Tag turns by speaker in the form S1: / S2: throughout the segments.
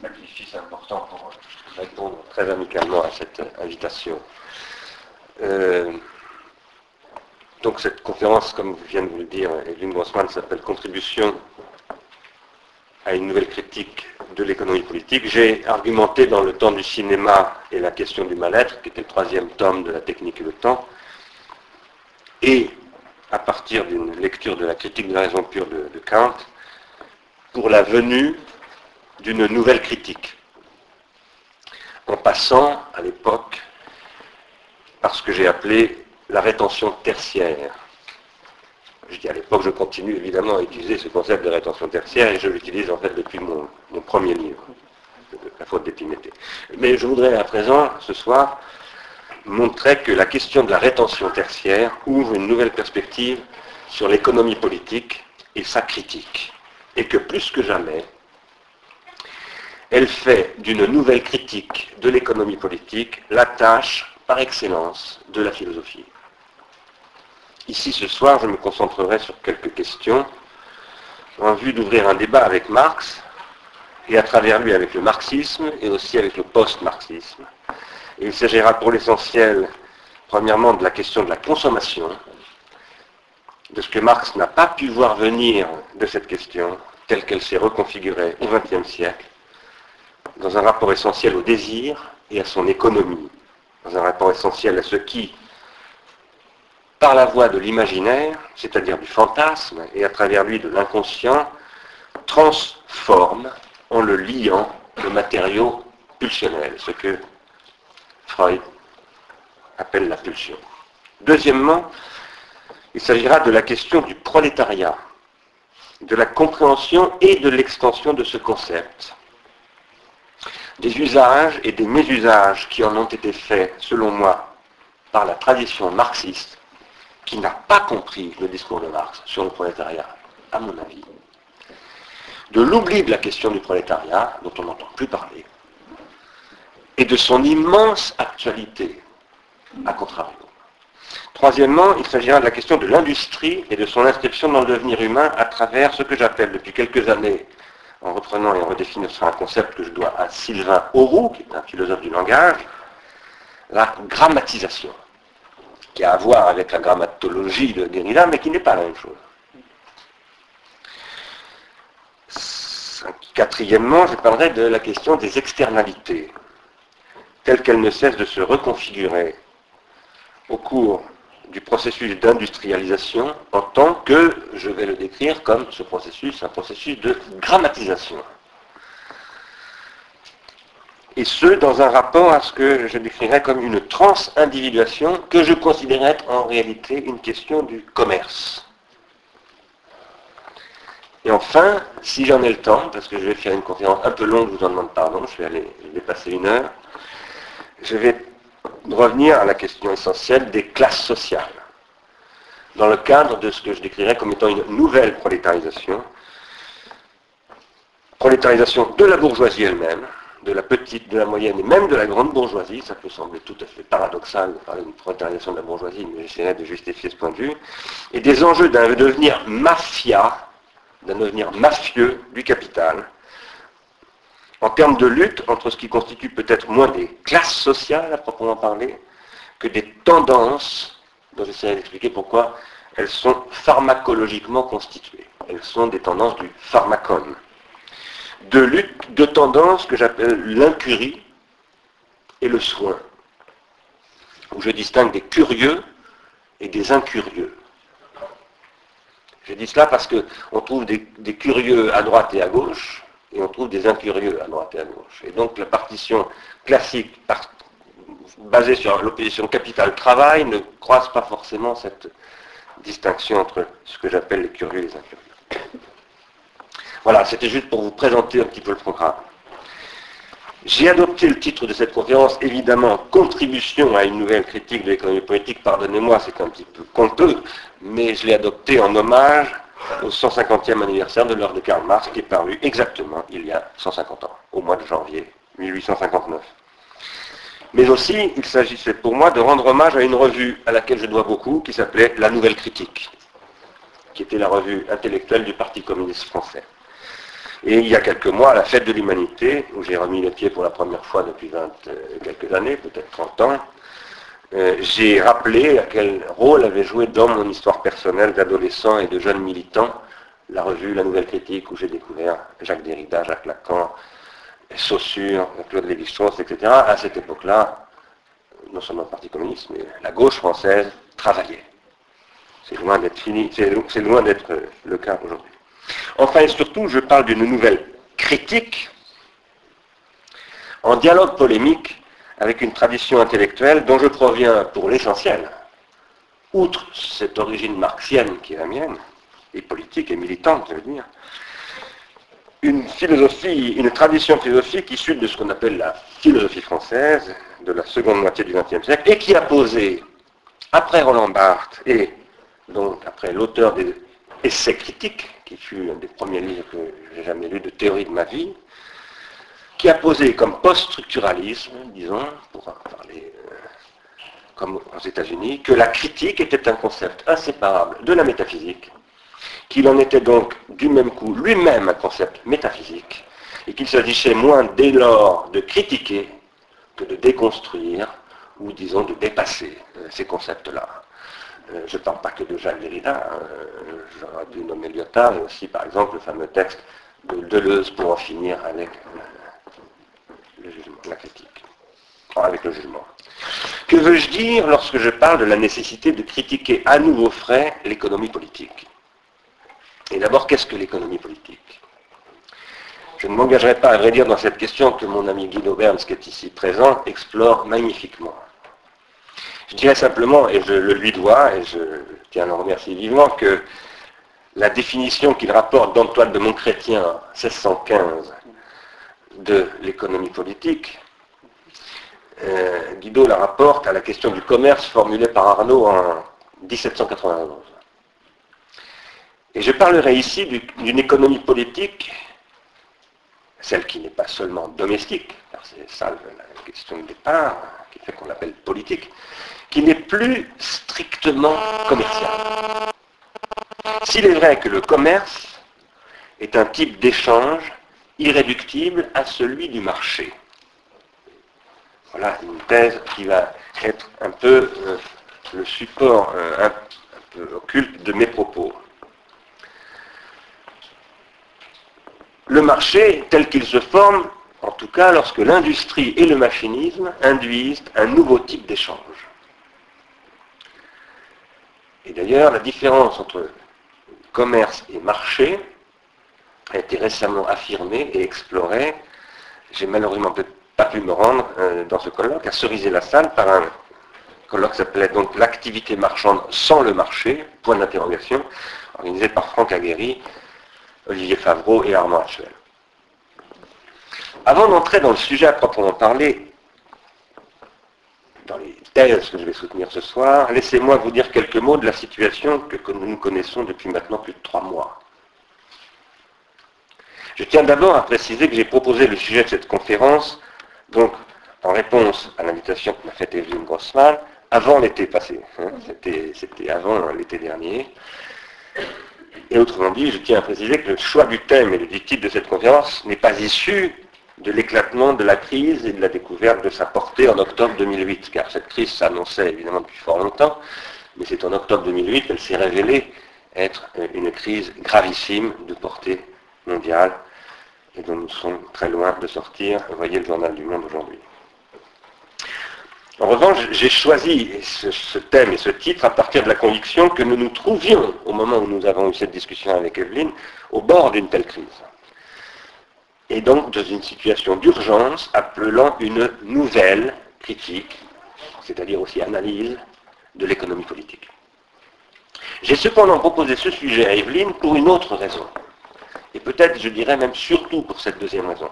S1: sacrifice important pour répondre très amicalement à cette invitation. Euh, donc cette conférence, comme vient de vous le dire Evelyne Grossman, s'appelle Contribution à une nouvelle critique de l'économie politique. J'ai argumenté dans le temps du cinéma et la question du mal-être, qui était le troisième tome de la technique et le temps, et à partir d'une lecture de la critique de la raison pure de Kant, pour la venue d'une nouvelle critique, en passant à l'époque par ce que j'ai appelé la rétention tertiaire. Je dis à l'époque, je continue évidemment à utiliser ce concept de rétention tertiaire et je l'utilise en fait depuis mon, premier livre, La faute d'Épiméthée. Mais je voudrais à présent, ce soir, montrer que la question de la rétention tertiaire ouvre une nouvelle perspective sur l'économie politique et sa critique. Et que plus que jamais, elle fait d'une nouvelle critique de l'économie politique la tâche par excellence de la philosophie. Ici, ce soir, je me concentrerai sur quelques questions en vue d'ouvrir un débat avec Marx et à travers lui avec le marxisme et aussi avec le post-marxisme. il s'agira pour l'essentiel, premièrement, de la question de la consommation, de ce que Marx n'a pas pu voir venir de cette question, telle qu'elle s'est reconfigurée au XXe siècle, dans un rapport essentiel au désir et à son économie, dans un rapport essentiel à ce qui, par la voie de l'imaginaire, c'est-à-dire du fantasme, et à travers lui de l'inconscient, transforme en le liant le matériau pulsionnel, ce que Freud appelle la pulsion. Deuxièmement, il s'agira de la question du prolétariat, de la compréhension et de l'extension de ce concept, des usages et des mésusages qui en ont été faits, selon moi, par la tradition marxiste, qui n'a pas compris le discours de Marx sur le prolétariat, à mon avis, de l'oubli de la question du prolétariat, dont on n'entend plus parler, et de son immense actualité, à contrario. Troisièmement, il s'agira de la question de l'industrie et de son inscription dans le devenir humain à travers ce que j'appelle depuis quelques années, en reprenant et en redéfinissant un concept que je dois à Sylvain Auroux, qui est un philosophe du langage, la grammatisation qui a à voir avec la grammatologie de Derrida, mais qui n'est pas la même chose. Quatrièmement, je parlerai de la question des externalités, telles qu'elles ne cessent de se reconfigurer au cours du processus d'industrialisation en tant que, je vais le décrire comme ce processus, un processus de grammatisation et ce, dans un rapport à ce que je décrirais comme une trans-individuation que je considérais être en réalité une question du commerce. Et enfin, si j'en ai le temps, parce que je vais faire une conférence un peu longue, je vous en demande pardon, je vais aller dépasser une heure, je vais revenir à la question essentielle des classes sociales, dans le cadre de ce que je décrirais comme étant une nouvelle prolétarisation, prolétarisation de la bourgeoisie elle-même, de la petite, de la moyenne et même de la grande bourgeoisie, ça peut sembler tout à fait paradoxal de parler d'une prolétarisation de la bourgeoisie, mais j'essaierai de justifier ce point de vue, et des enjeux d'un devenir mafia, d'un devenir mafieux du capital, en termes de lutte entre ce qui constitue peut-être moins des classes sociales à proprement parler, que des tendances, dont j'essaierai d'expliquer pourquoi elles sont pharmacologiquement constituées. Elles sont des tendances du pharmacone de lutte, de tendance que j'appelle l'incurie et le soin, où je distingue des curieux et des incurieux. Je dis cela parce qu'on trouve des, curieux à droite et à gauche, et on trouve des incurieux à droite et à gauche. Et donc la partition classique basée sur l'opposition capital-travail ne croise pas forcément cette distinction entre ce que j'appelle les curieux et les incurieux. Voilà, c'était juste pour vous présenter un petit peu le programme. J'ai adopté le titre de cette conférence, évidemment, Contribution à une nouvelle critique de l'économie politique. Pardonnez-moi, c'est un petit peu conteux, mais je l'ai adopté en hommage au 150e anniversaire de l'heure de Karl Marx, qui est paru exactement il y a 150 ans, au mois de janvier 1859. Mais aussi, il s'agissait pour moi de rendre hommage à une revue à laquelle je dois beaucoup, qui s'appelait La Nouvelle Critique, qui était la revue intellectuelle du Parti communiste français. Et il y a quelques mois, à la fête de l'humanité, où j'ai remis les pieds pour la première fois depuis 20 euh, quelques années, peut-être 30 ans, euh, j'ai rappelé à quel rôle avait joué dans mon histoire personnelle d'adolescent et de jeune militant la revue La Nouvelle Critique, où j'ai découvert Jacques Derrida, Jacques Lacan, Saussure, Claude Lévi-Strauss, etc. À cette époque-là, non seulement le Parti communiste, mais la gauche française travaillait. C'est loin d'être fini, c'est loin d'être le cas aujourd'hui. Enfin et surtout, je parle d'une nouvelle critique en dialogue polémique avec une tradition intellectuelle dont je proviens pour l'essentiel, outre cette origine marxienne qui est la mienne, et politique et militante, je veux dire, une philosophie, une tradition philosophique issue de ce qu'on appelle la philosophie française de la seconde moitié du XXe siècle et qui a posé, après Roland Barthes et donc après l'auteur des essais critiques, qui fut un des premiers livres que j'ai jamais lu de théorie de ma vie, qui a posé comme post-structuralisme, disons, pour parler euh, comme aux États-Unis, que la critique était un concept inséparable de la métaphysique, qu'il en était donc du même coup lui-même un concept métaphysique, et qu'il s'agissait moins dès lors de critiquer que de déconstruire, ou disons de dépasser euh, ces concepts-là. Euh, je ne parle pas que de Jacques Derrida, hein. j'aurais dû nommer Lyotard, et aussi par exemple le fameux texte de Deleuze pour en finir avec la critique, avec le jugement. Que veux-je dire lorsque je parle de la nécessité de critiquer à nouveau frais l'économie politique? Et d'abord, qu'est-ce que l'économie politique? Je ne m'engagerai pas à vrai dire dans cette question que mon ami Guido Berns, qui est ici présent, explore magnifiquement. Je dirais simplement, et je le lui dois, et je tiens à le remercier vivement, que la définition qu'il rapporte d'Antoine de Montchrétien, 1615, de l'économie politique, euh, Guido la rapporte à la question du commerce formulée par Arnaud en 1791. Et je parlerai ici d'une économie politique, celle qui n'est pas seulement domestique, car c'est ça la question de départ, qui fait qu'on l'appelle politique, qui n'est plus strictement commercial. S'il est vrai que le commerce est un type d'échange irréductible à celui du marché. Voilà une thèse qui va être un peu euh, le support euh, un, peu occulte de mes propos. Le marché, tel qu'il se forme, en tout cas lorsque l'industrie et le machinisme induisent un nouveau type d'échange. Et d'ailleurs, la différence entre commerce et marché a été récemment affirmée et explorée. J'ai malheureusement pas pu me rendre euh, dans ce colloque, à ceriser la salle par un colloque qui s'appelait donc l'activité marchande sans le marché, point d'interrogation, organisé par Franck Aguerry, Olivier Favreau et Armand Hachuel. Avant d'entrer dans le sujet à proprement parler, dans les thèses que je vais soutenir ce soir, laissez-moi vous dire quelques mots de la situation que nous connaissons depuis maintenant plus de trois mois. Je tiens d'abord à préciser que j'ai proposé le sujet de cette conférence, donc en réponse à l'invitation que m'a faite Evelyne Grossman, avant l'été passé. Hein. C'était avant l'été dernier. Et autrement dit, je tiens à préciser que le choix du thème et du titre de cette conférence n'est pas issu de l'éclatement de la crise et de la découverte de sa portée en octobre 2008, car cette crise s'annonçait évidemment depuis fort longtemps, mais c'est en octobre 2008 qu'elle s'est révélée être une crise gravissime de portée mondiale et dont nous sommes très loin de sortir. Voyez le journal du Monde aujourd'hui. En revanche, j'ai choisi ce, ce, thème et ce titre à partir de la conviction que nous nous trouvions, au moment où nous avons eu cette discussion avec Evelyne, au bord d'une telle crise et donc dans une situation d'urgence appelant une nouvelle critique, c'est-à-dire aussi analyse de l'économie politique. J'ai cependant proposé ce sujet à Evelyne pour une autre raison, et peut-être je dirais même surtout pour cette deuxième raison.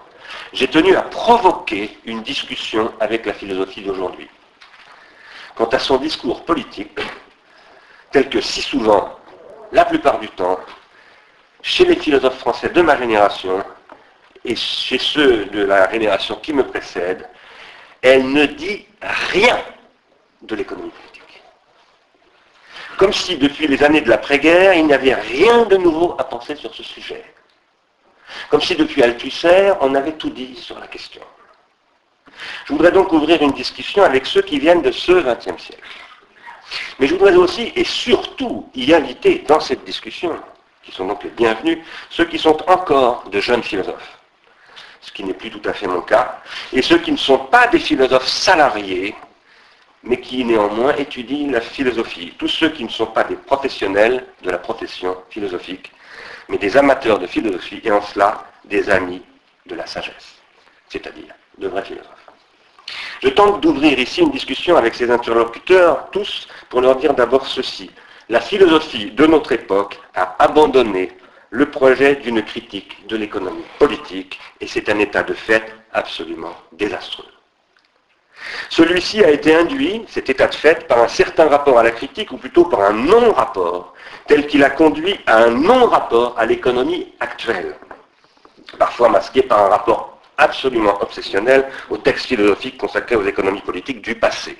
S1: J'ai tenu à provoquer une discussion avec la philosophie d'aujourd'hui. Quant à son discours politique, tel que si souvent, la plupart du temps, chez les philosophes français de ma génération, et chez ceux de la génération qui me précède, elle ne dit rien de l'économie politique. Comme si depuis les années de l'après-guerre, il n'y avait rien de nouveau à penser sur ce sujet. Comme si depuis Althusser, on avait tout dit sur la question. Je voudrais donc ouvrir une discussion avec ceux qui viennent de ce XXe siècle. Mais je voudrais aussi et surtout y inviter dans cette discussion, qui sont donc les bienvenus, ceux qui sont encore de jeunes philosophes, ce qui n'est plus tout à fait mon cas, et ceux qui ne sont pas des philosophes salariés, mais qui néanmoins étudient la philosophie. Tous ceux qui ne sont pas des professionnels de la profession philosophique, mais des amateurs de philosophie, et en cela des amis de la sagesse, c'est-à-dire de vrais philosophes. Je tente d'ouvrir ici une discussion avec ces interlocuteurs, tous, pour leur dire d'abord ceci. La philosophie de notre époque a abandonné le projet d'une critique de l'économie politique, et c'est un état de fait absolument désastreux. Celui-ci a été induit, cet état de fait, par un certain rapport à la critique, ou plutôt par un non-rapport, tel qu'il a conduit à un non-rapport à l'économie actuelle, parfois masqué par un rapport absolument obsessionnel aux textes philosophiques consacrés aux économies politiques du passé.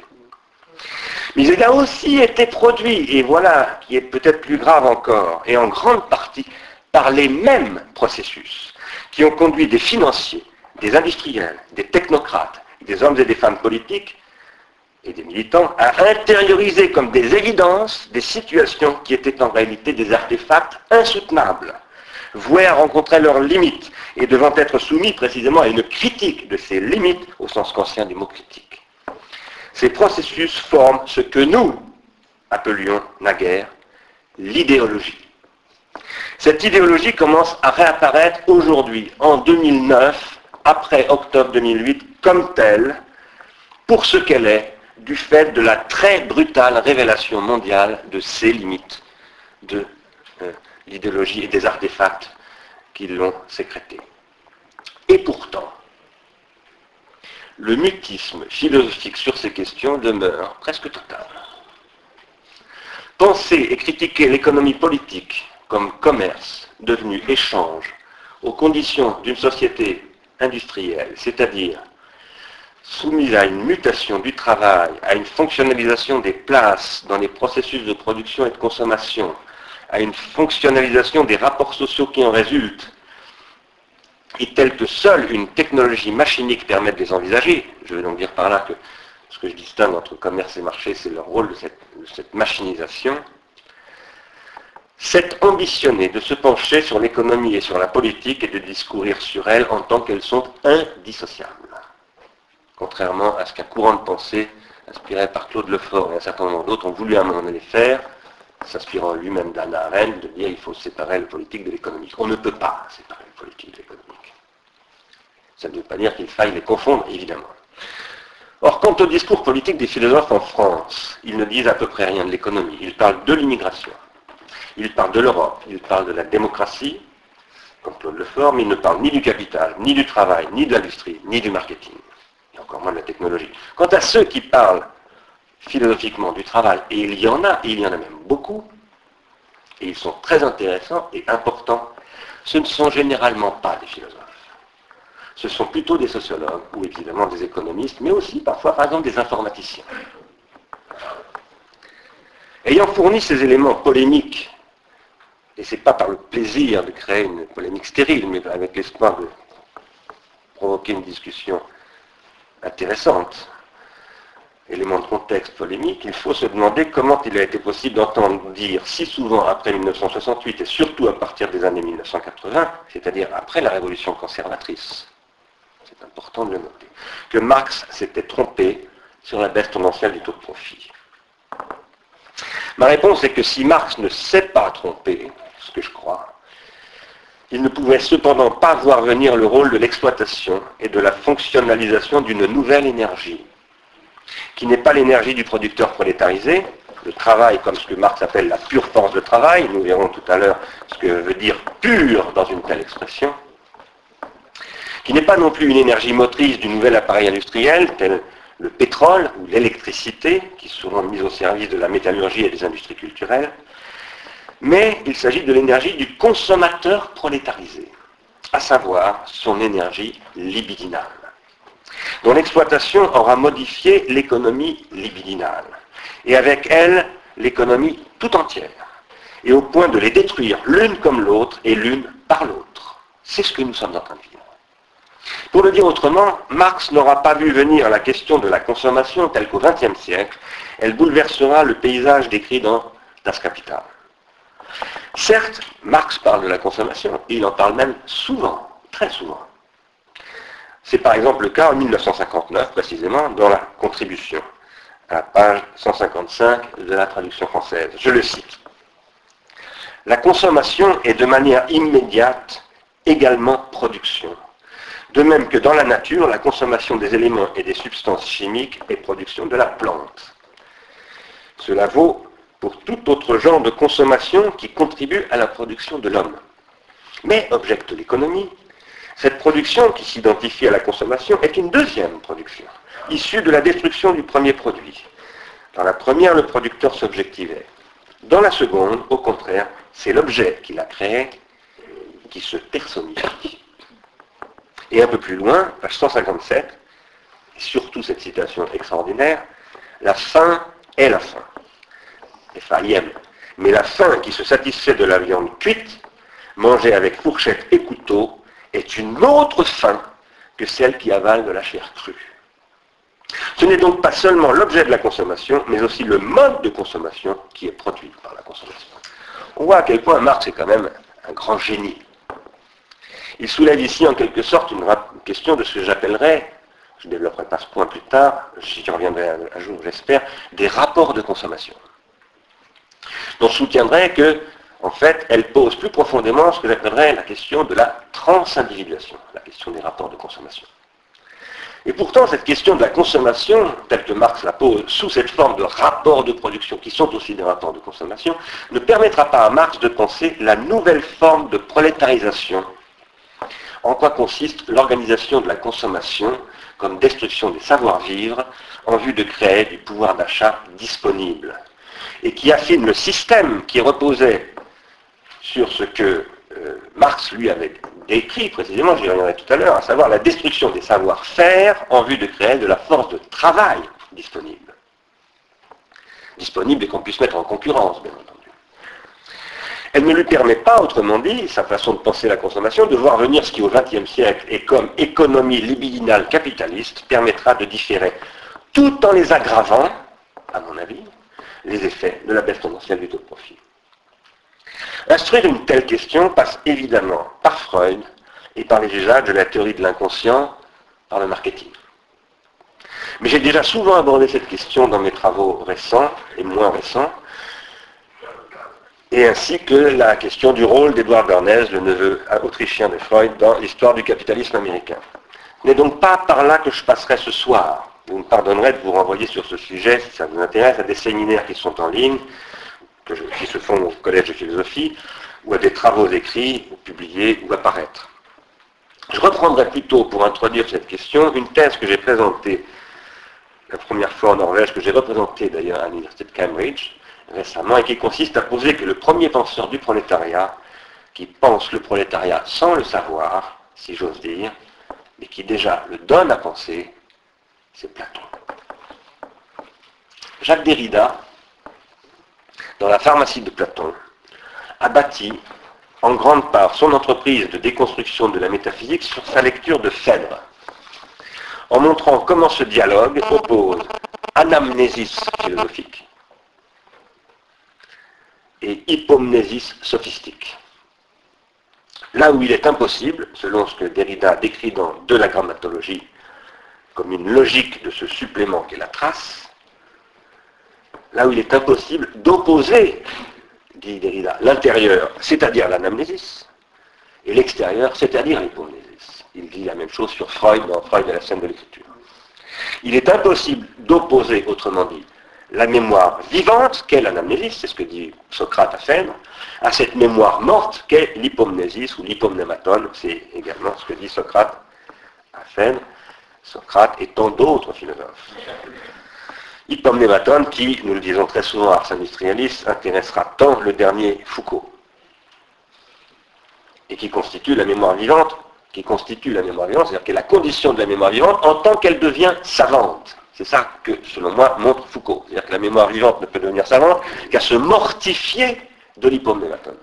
S1: Mais il a aussi été produit, et voilà qui est peut-être plus grave encore, et en grande partie par les mêmes processus qui ont conduit des financiers, des industriels, des technocrates, des hommes et des femmes politiques et des militants à intérioriser comme des évidences des situations qui étaient en réalité des artefacts insoutenables, voués à rencontrer leurs limites et devant être soumis précisément à une critique de ces limites au sens conscient du mot critique. Ces processus forment ce que nous appelions naguère l'idéologie. Cette idéologie commence à réapparaître aujourd'hui, en 2009, après octobre 2008, comme telle, pour ce qu'elle est, du fait de la très brutale révélation mondiale de ces limites de euh, l'idéologie et des artefacts qui l'ont sécrété. Et pourtant, le mutisme philosophique sur ces questions demeure presque total. Penser et critiquer l'économie politique comme commerce devenu échange aux conditions d'une société industrielle, c'est-à-dire soumise à une mutation du travail, à une fonctionnalisation des places dans les processus de production et de consommation, à une fonctionnalisation des rapports sociaux qui en résultent, et telle que seule une technologie machinique permet de les envisager, je veux donc dire par là que ce que je distingue entre commerce et marché, c'est le rôle de cette, de cette machinisation, c'est ambitionner de se pencher sur l'économie et sur la politique et de discourir sur elles en tant qu'elles sont indissociables. Contrairement à ce qu'un courant de pensée, inspiré par Claude Lefort et un certain nombre d'autres, ont voulu à un moment donné faire, s'inspirant lui-même d'Anna Arendt, de dire qu'il faut séparer le politique de l'économique. On ne peut pas séparer le politique de l'économique. Ça ne veut pas dire qu'il faille les confondre, évidemment. Or, quant au discours politique des philosophes en France, ils ne disent à peu près rien de l'économie. Ils parlent de l'immigration. Ils parlent de l'Europe. Ils parlent de la démocratie, comme Claude Lefort, mais ils ne parlent ni du capital, ni du travail, ni de l'industrie, ni du marketing, et encore moins de la technologie. Quant à ceux qui parlent philosophiquement du travail, et il y en a, et il y en a même beaucoup, et ils sont très intéressants et importants, ce ne sont généralement pas des philosophes. Ce sont plutôt des sociologues, ou évidemment des économistes, mais aussi parfois, par exemple, des informaticiens. Ayant fourni ces éléments polémiques, et ce n'est pas par le plaisir de créer une polémique stérile, mais avec l'espoir de provoquer une discussion intéressante, élément de contexte polémique, il faut se demander comment il a été possible d'entendre dire si souvent après 1968 et surtout à partir des années 1980, c'est-à-dire après la révolution conservatrice, c'est important de le noter, que Marx s'était trompé sur la baisse tendancielle du taux de profit. Ma réponse est que si Marx ne s'est pas trompé, ce que je crois, il ne pouvait cependant pas voir venir le rôle de l'exploitation et de la fonctionnalisation d'une nouvelle énergie qui n'est pas l'énergie du producteur prolétarisé, le travail comme ce que Marx appelle la pure force de travail, nous verrons tout à l'heure ce que veut dire pur dans une telle expression, qui n'est pas non plus une énergie motrice du nouvel appareil industriel, tel le pétrole ou l'électricité, qui seront mis au service de la métallurgie et des industries culturelles, mais il s'agit de l'énergie du consommateur prolétarisé, à savoir son énergie libidinale dont l'exploitation aura modifié l'économie libidinale, et avec elle l'économie tout entière, et au point de les détruire l'une comme l'autre et l'une par l'autre. C'est ce que nous sommes en train de vivre. Pour le dire autrement, Marx n'aura pas vu venir la question de la consommation telle qu'au XXe siècle, elle bouleversera le paysage décrit dans Das Kapital. Certes, Marx parle de la consommation, il en parle même souvent, très souvent. C'est par exemple le cas en 1959, précisément, dans la contribution, à page 155 de la traduction française. Je le cite. La consommation est de manière immédiate également production. De même que dans la nature, la consommation des éléments et des substances chimiques est production de la plante. Cela vaut pour tout autre genre de consommation qui contribue à la production de l'homme. Mais, objecte l'économie, cette production qui s'identifie à la consommation est une deuxième production, issue de la destruction du premier produit. Dans la première, le producteur s'objectivait. Dans la seconde, au contraire, c'est l'objet qu'il a créé qui se personnifie. Et un peu plus loin, page 157, et surtout cette citation extraordinaire, la faim est la Mais la faim qui se satisfait de la viande cuite, mangée avec fourchette et couteau, est une autre faim que celle qui avale de la chair crue. Ce n'est donc pas seulement l'objet de la consommation, mais aussi le mode de consommation qui est produit par la consommation. On voit à quel point Marx est quand même un grand génie. Il soulève ici en quelque sorte une question de ce que j'appellerais, je développerai pas ce point plus tard, j'y reviendrai un jour j'espère, des rapports de consommation. Donc je soutiendrai que en fait, elle pose plus profondément ce que j'appellerais la question de la transindividuation, la question des rapports de consommation. Et pourtant, cette question de la consommation, telle que Marx la pose sous cette forme de rapports de production, qui sont aussi des rapports de consommation, ne permettra pas à Marx de penser la nouvelle forme de prolétarisation. En quoi consiste l'organisation de la consommation comme destruction des savoir-vivre en vue de créer du pouvoir d'achat disponible et qui affine le système qui reposait sur ce que euh, Marx lui avait décrit précisément, j'y reviendrai tout à l'heure, à savoir la destruction des savoir-faire en vue de créer de la force de travail disponible. Disponible et qu'on puisse mettre en concurrence, bien entendu. Elle ne lui permet pas, autrement dit, sa façon de penser la consommation, de voir venir ce qui au XXe siècle et comme économie libidinale capitaliste permettra de différer, tout en les aggravant, à mon avis, les effets de la baisse tendancielle du taux de profit. Instruire une telle question passe évidemment par Freud et par les usages de la théorie de l'inconscient par le marketing. Mais j'ai déjà souvent abordé cette question dans mes travaux récents et moins récents, et ainsi que la question du rôle d'Edouard Bernays, le neveu autrichien de Freud, dans l'histoire du capitalisme américain. Ce n'est donc pas par là que je passerai ce soir. Vous me pardonnerez de vous renvoyer sur ce sujet, si ça vous intéresse, à des séminaires qui sont en ligne, qui se font au collège de philosophie, ou à des travaux écrits, ou publiés, ou apparaître. Je reprendrai plutôt, pour introduire cette question, une thèse que j'ai présentée la première fois en Norvège, que j'ai représentée d'ailleurs à l'université de Cambridge récemment, et qui consiste à poser que le premier penseur du prolétariat, qui pense le prolétariat sans le savoir, si j'ose dire, mais qui déjà le donne à penser, c'est Platon. Jacques Derrida, dans la pharmacie de Platon, a bâti en grande part son entreprise de déconstruction de la métaphysique sur sa lecture de Phèdre, en montrant comment ce dialogue oppose anamnésis philosophique et hypomnésis sophistique. Là où il est impossible, selon ce que Derrida décrit dans De la grammatologie, comme une logique de ce supplément qu'est la trace, là où il est impossible d'opposer, dit Derrida, l'intérieur, c'est-à-dire l'anamnésis, et l'extérieur, c'est-à-dire l'hypomnésis. Il dit la même chose sur Freud dans Freud et la scène de l'écriture. Il est impossible d'opposer, autrement dit, la mémoire vivante, qu'est l'anamnésis, c'est ce que dit Socrate à Phèdre, à cette mémoire morte qu'est l'hypomnésis ou l'hypomnématone, c'est également ce que dit Socrate à Phèdre, Socrate et tant d'autres philosophes. Hypomnématone qui, nous le disons très souvent à Ars Industrialis, intéressera tant le dernier Foucault, et qui constitue la mémoire vivante, qui constitue la mémoire vivante, c'est-à-dire qui est la condition de la mémoire vivante en tant qu'elle devient savante. C'est ça que, selon moi, montre Foucault. C'est-à-dire que la mémoire vivante ne peut devenir savante qu'à se mortifier de l'hypomnématone.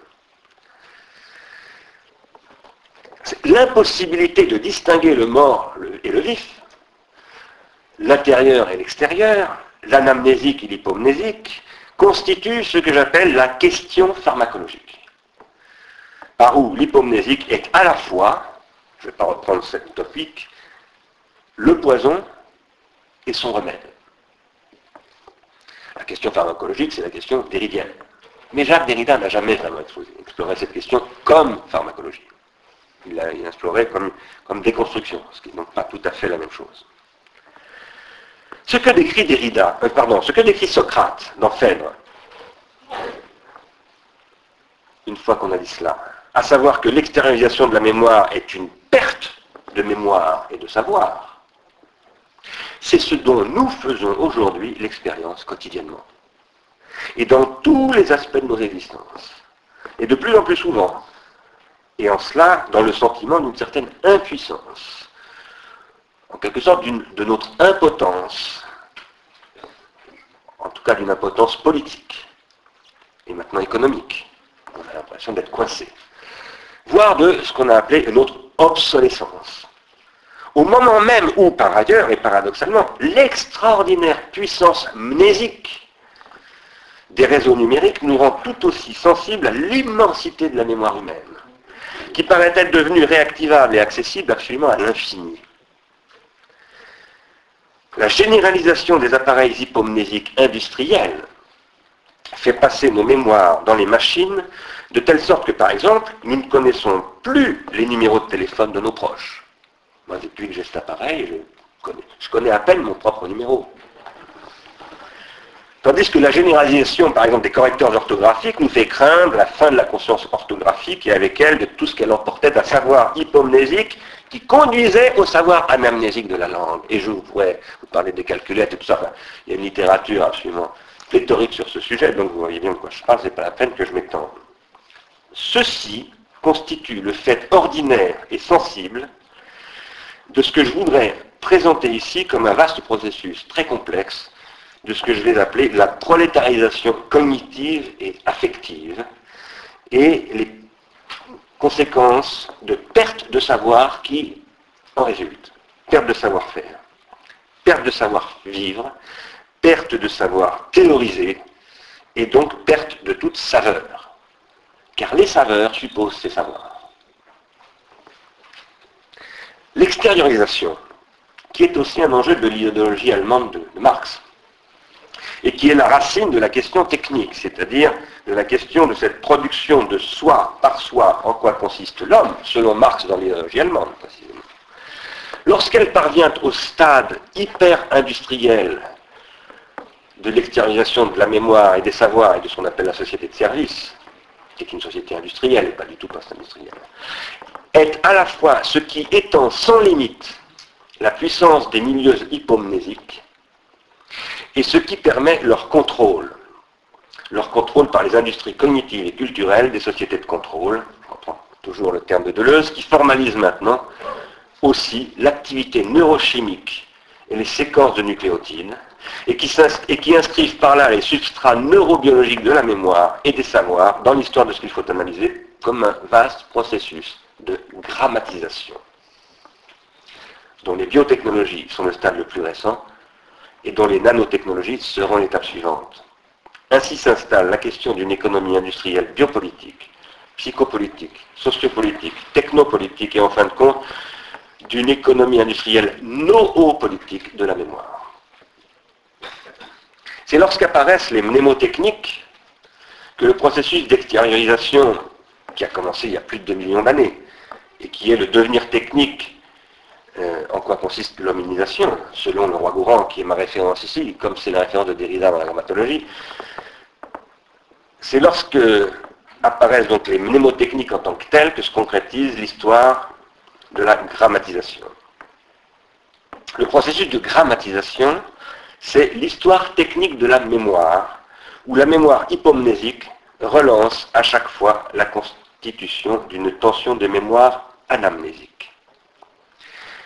S1: C'est l'impossibilité de distinguer le mort et le vif, l'intérieur et l'extérieur, l'anamnésique et l'hypomnésique, constitue ce que j'appelle la question pharmacologique. Par où l'hypomnésique est à la fois, je ne vais pas reprendre cette topique, le poison et son remède. La question pharmacologique, c'est la question déridienne. Mais Jacques Derrida n'a jamais vraiment exploré cette question comme pharmacologie. Il l'a exploré comme, déconstruction, ce qui n'est donc pas tout à fait la même chose. Ce que décrit Derrida, euh, pardon, ce que décrit Socrate dans Phèdre, une fois qu'on a dit cela, à savoir que l'extériorisation de la mémoire est une perte de mémoire et de savoir, c'est ce dont nous faisons aujourd'hui l'expérience quotidiennement. Et dans tous les aspects de nos existences. Et de plus en plus souvent. Et en cela, dans le sentiment d'une certaine impuissance. En quelque sorte de notre impotence. En tout cas d'une impotence politique. Et maintenant économique. On a l'impression d'être coincé. Voire de ce qu'on a appelé notre obsolescence. Au moment même où, par ailleurs et paradoxalement, l'extraordinaire puissance mnésique des réseaux numériques nous rend tout aussi sensibles à l'immensité de la mémoire humaine, qui paraît être devenue réactivable et accessible absolument à l'infini. La généralisation des appareils hypomnésiques industriels fait passer nos mémoires dans les machines de telle sorte que, par exemple, nous ne connaissons plus les numéros de téléphone de nos proches. Moi, depuis que j'ai cet appareil, je je connais à peine mon propre numéro. Tandis que la généralisation, par exemple, des correcteurs orthographiques nous fait craindre la fin de la conscience orthographique et avec elle de tout ce qu'elle emportait d'un savoir hypomnésique qui conduisait au savoir anamnésique de la langue. Et je pourrais vous parler des calculettes et tout ça. il y a une littérature absolument pléthorique sur ce sujet, donc vous voyez bien de quoi je parle, ce n'est pas la peine que je m'étende. Ceci constitue le fait ordinaire et sensible de ce que je voudrais présenter ici comme un vaste processus très complexe de ce que je vais appeler la prolétarisation cognitive et affective et les conséquences de perte de savoir qui en résultent. Perte de savoir-faire, perte de savoir-vivre, perte de savoir théoriser et donc perte de toute saveur. Car les saveurs supposent ces savoirs. L'extériorisation, qui est aussi un enjeu de l'idéologie allemande de, Marx, et qui est la racine de la question technique, c'est-à-dire de la question de cette production de soi par soi, en quoi consiste l'homme, selon Marx dans l'idéologie allemande précisément. Lorsqu'elle parvient au stade hyper-industriel de l'extériorisation de la mémoire et des savoirs et de ce qu'on appelle la société de service, qui est une société industrielle et pas du tout post-industrielle, est à la fois ce qui étend sans limite la puissance des milieux hypomnésiques et ce qui permet leur contrôle. Leur contrôle par les industries cognitives et culturelles des sociétés de contrôle, on prend toujours le terme de Deleuze, qui formalise maintenant aussi l'activité neurochimique et les séquences de nucléotides, et qui, et qui, inscrivent par là les substrats neurobiologiques de la mémoire et des savoirs dans l'histoire de ce qu'il faut analyser comme un vaste processus de grammatisation, dont les biotechnologies sont le stade le plus récent et dont les nanotechnologies seront l'étape suivante. Ainsi s'installe la question d'une économie industrielle biopolitique, psychopolitique, sociopolitique, technopolitique et en fin de compte d'une économie industrielle noopolitique de la mémoire. C'est lorsqu'apparaissent les mnémotechniques que le processus d'extériorisation, qui a commencé il y a plus de 2 millions d'années, et qui est le devenir technique euh, en quoi consiste l'hominisation, selon le roi Gourand, qui est ma référence ici, comme c'est la référence de Derrida dans la grammatologie, c'est lorsque apparaissent donc les mnémotechniques en tant que telles que se concrétise l'histoire de la grammatisation. Le processus de grammatisation, c'est l'histoire technique de la mémoire, où la mémoire hypomnésique relance à chaque fois la constitution d'une tension de mémoire anamnésique.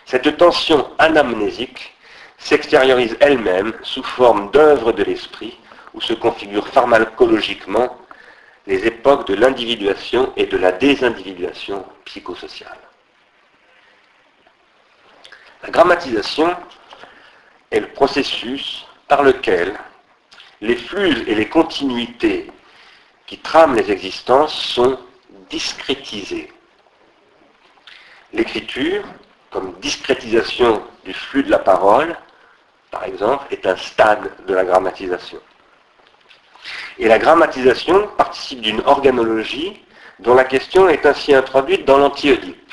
S1: Cette tension anamnésique s'extériorise elle-même sous forme d'œuvre de l'esprit où se configurent pharmacologiquement les époques de l'individuation et de la désindividuation psychosociale. La grammatisation est le processus par lequel les flux et les continuités qui trament les existences sont discrétisés. L'écriture, comme discrétisation du flux de la parole, par exemple, est un stade de la grammatisation. Et la grammatisation participe d'une organologie dont la question est ainsi introduite dans l'anti-Oedipe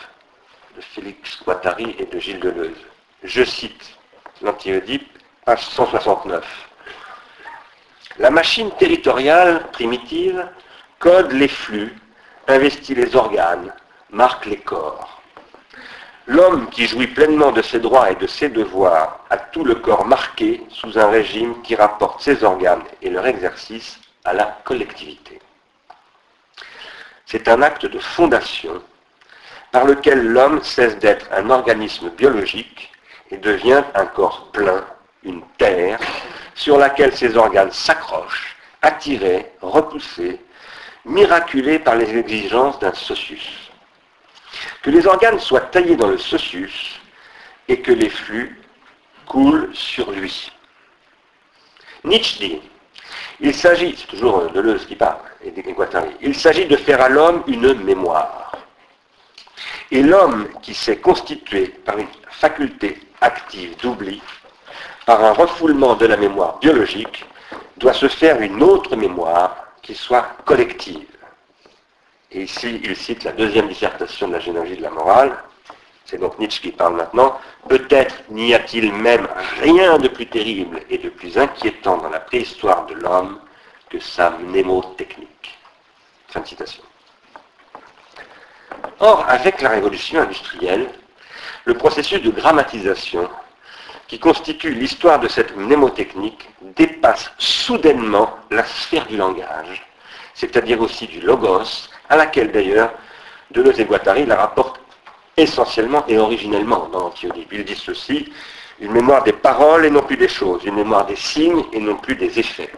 S1: de Félix Guattari et de Gilles Deleuze. Je cite l'anti-Oedipe, page 169. La machine territoriale primitive code les flux, investit les organes, marque les corps. L'homme qui jouit pleinement de ses droits et de ses devoirs a tout le corps marqué sous un régime qui rapporte ses organes et leur exercice à la collectivité. C'est un acte de fondation par lequel l'homme cesse d'être un organisme biologique et devient un corps plein, une terre, sur laquelle ses organes s'accrochent, attirés, repoussés, miraculés par les exigences d'un socius. Que les organes soient taillés dans le socius et que les flux coulent sur lui. Nietzsche dit, il s'agit, c'est toujours Deleuze qui parle, et Guattari, il s'agit de faire à l'homme une mémoire. Et l'homme qui s'est constitué par une faculté active d'oubli, par un refoulement de la mémoire biologique, doit se faire une autre mémoire qui soit collective. Et ici, il cite la deuxième dissertation de la généalogie de la morale. C'est donc Nietzsche qui parle maintenant. Peut-être n'y a-t-il même rien de plus terrible et de plus inquiétant dans la préhistoire de l'homme que sa mnémotechnique. Fin de citation. Or, avec la révolution industrielle, le processus de grammatisation qui constitue l'histoire de cette mnémotechnique dépasse soudainement la sphère du langage, c'est-à-dire aussi du logos, à laquelle d'ailleurs Deleuze et Guattari la rapportent essentiellement et originellement dans l'Antiope. Ils disent ceci, une mémoire des paroles et non plus des choses, une mémoire des signes et non plus des effets.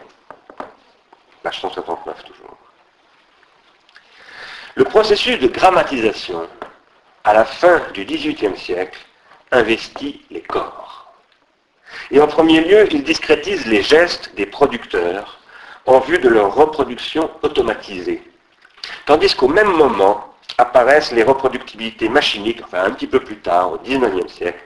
S1: Page 159 toujours. Le processus de grammatisation, à la fin du XVIIIe siècle, investit les corps. Et en premier lieu, il discrétise les gestes des producteurs en vue de leur reproduction automatisée. Tandis qu'au même moment apparaissent les reproductibilités machiniques, enfin un petit peu plus tard, au XIXe siècle,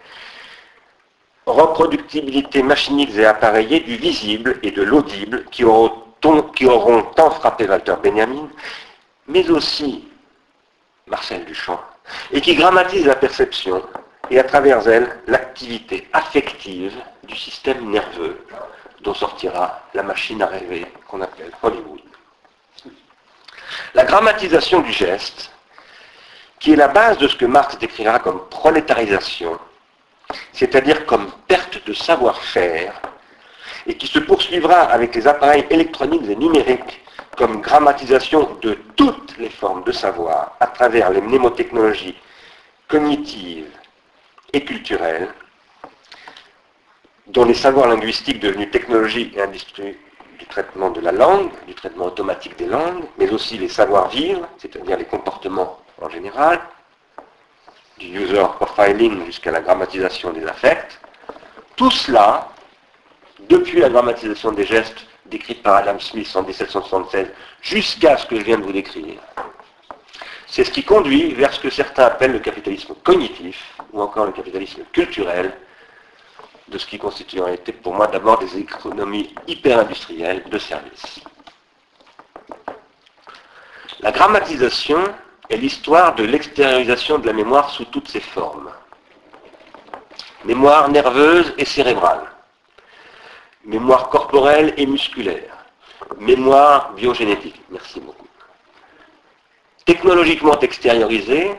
S1: reproductibilités machiniques et appareillées du visible et de l'audible qui auront, tant frappé Walter Benjamin, mais aussi Marcel Duchamp, et qui grammatisent la perception et à travers elle l'activité affective du système nerveux dont sortira la machine à rêver qu'on appelle Hollywood. La grammatisation du geste, qui est la base de ce que Marx décrira comme prolétarisation, c'est-à-dire comme perte de savoir-faire, et qui se poursuivra avec les appareils électroniques et numériques comme grammatisation de toutes les formes de savoir à travers les mnémotechnologies cognitives et culturelles, dont les savoirs linguistiques devenus technologie et industrie du traitement de la langue, du traitement automatique des langues, mais aussi les savoir-vivre, c'est-à-dire les comportements en général, du user profiling jusqu'à la grammatisation des affects, tout cela, depuis la grammatisation des gestes décrite par Adam Smith en 1776 jusqu'à ce que je viens de vous décrire, c'est ce qui conduit vers ce que certains appellent le capitalisme cognitif ou encore le capitalisme culturel, de ce qui constitue en réalité pour moi d'abord des économies hyper-industrielles de services. La grammatisation est l'histoire de l'extériorisation de la mémoire sous toutes ses formes. Mémoire nerveuse et cérébrale, mémoire corporelle et musculaire, mémoire biogénétique. Merci beaucoup. Technologiquement extériorisée,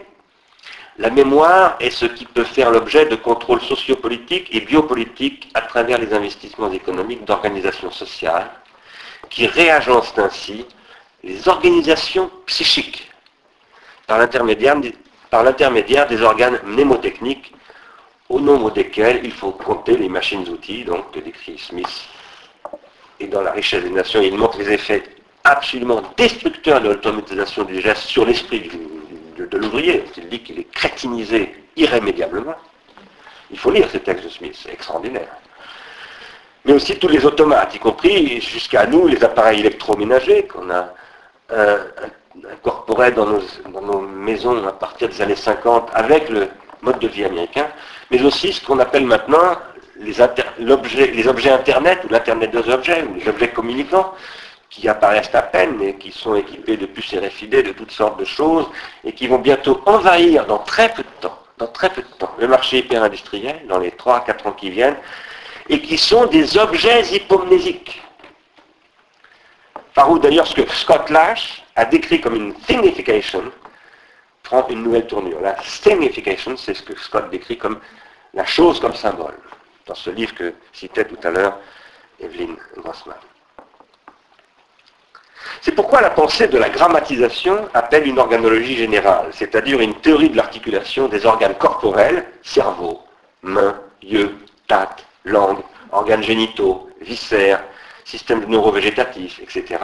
S1: la mémoire est ce qui peut faire l'objet de contrôles sociopolitiques et biopolitiques à travers les investissements économiques d'organisations sociales qui réagencent ainsi les organisations psychiques par l'intermédiaire des organes mnémotechniques au nombre desquels il faut compter les machines-outils, donc que décrit Smith. Et dans la richesse des nations, il montre les effets absolument destructeurs de l'automatisation du geste sur l'esprit de, l'ouvrier. Il dit qu'il est crétinisé irrémédiablement. Il faut lire ces textes de Smith, c'est extraordinaire. Mais aussi tous les automates, y compris jusqu'à nous, les appareils électroménagers qu'on a euh, incorporés dans nos, maisons à partir des années 50 avec le mode de vie américain, mais aussi ce qu'on appelle maintenant les objets Internet ou l'Internet des objets ou les objets communicants qui apparaissent à peine et qui sont équipés de puces RFID, de toutes sortes de choses, et qui vont bientôt envahir dans très peu de temps, dans très peu de temps, le marché hyper-industriel, dans les 3 à 4 ans qui viennent, et qui sont des objets hypomnésiques. Par où d'ailleurs ce que Scott Lash a décrit comme une signification prend une nouvelle tournure. La signification, c'est ce que Scott décrit comme la chose comme symbole, dans ce livre que citait tout à l'heure Evelyn Grossman. C'est pourquoi la pensée de la grammatisation appelle une organologie générale, c'est-à-dire une théorie de l'articulation des organes corporels, cerveau, main, yeux, tête, langue, organes génitaux, viscères, système neurovégétatif, etc.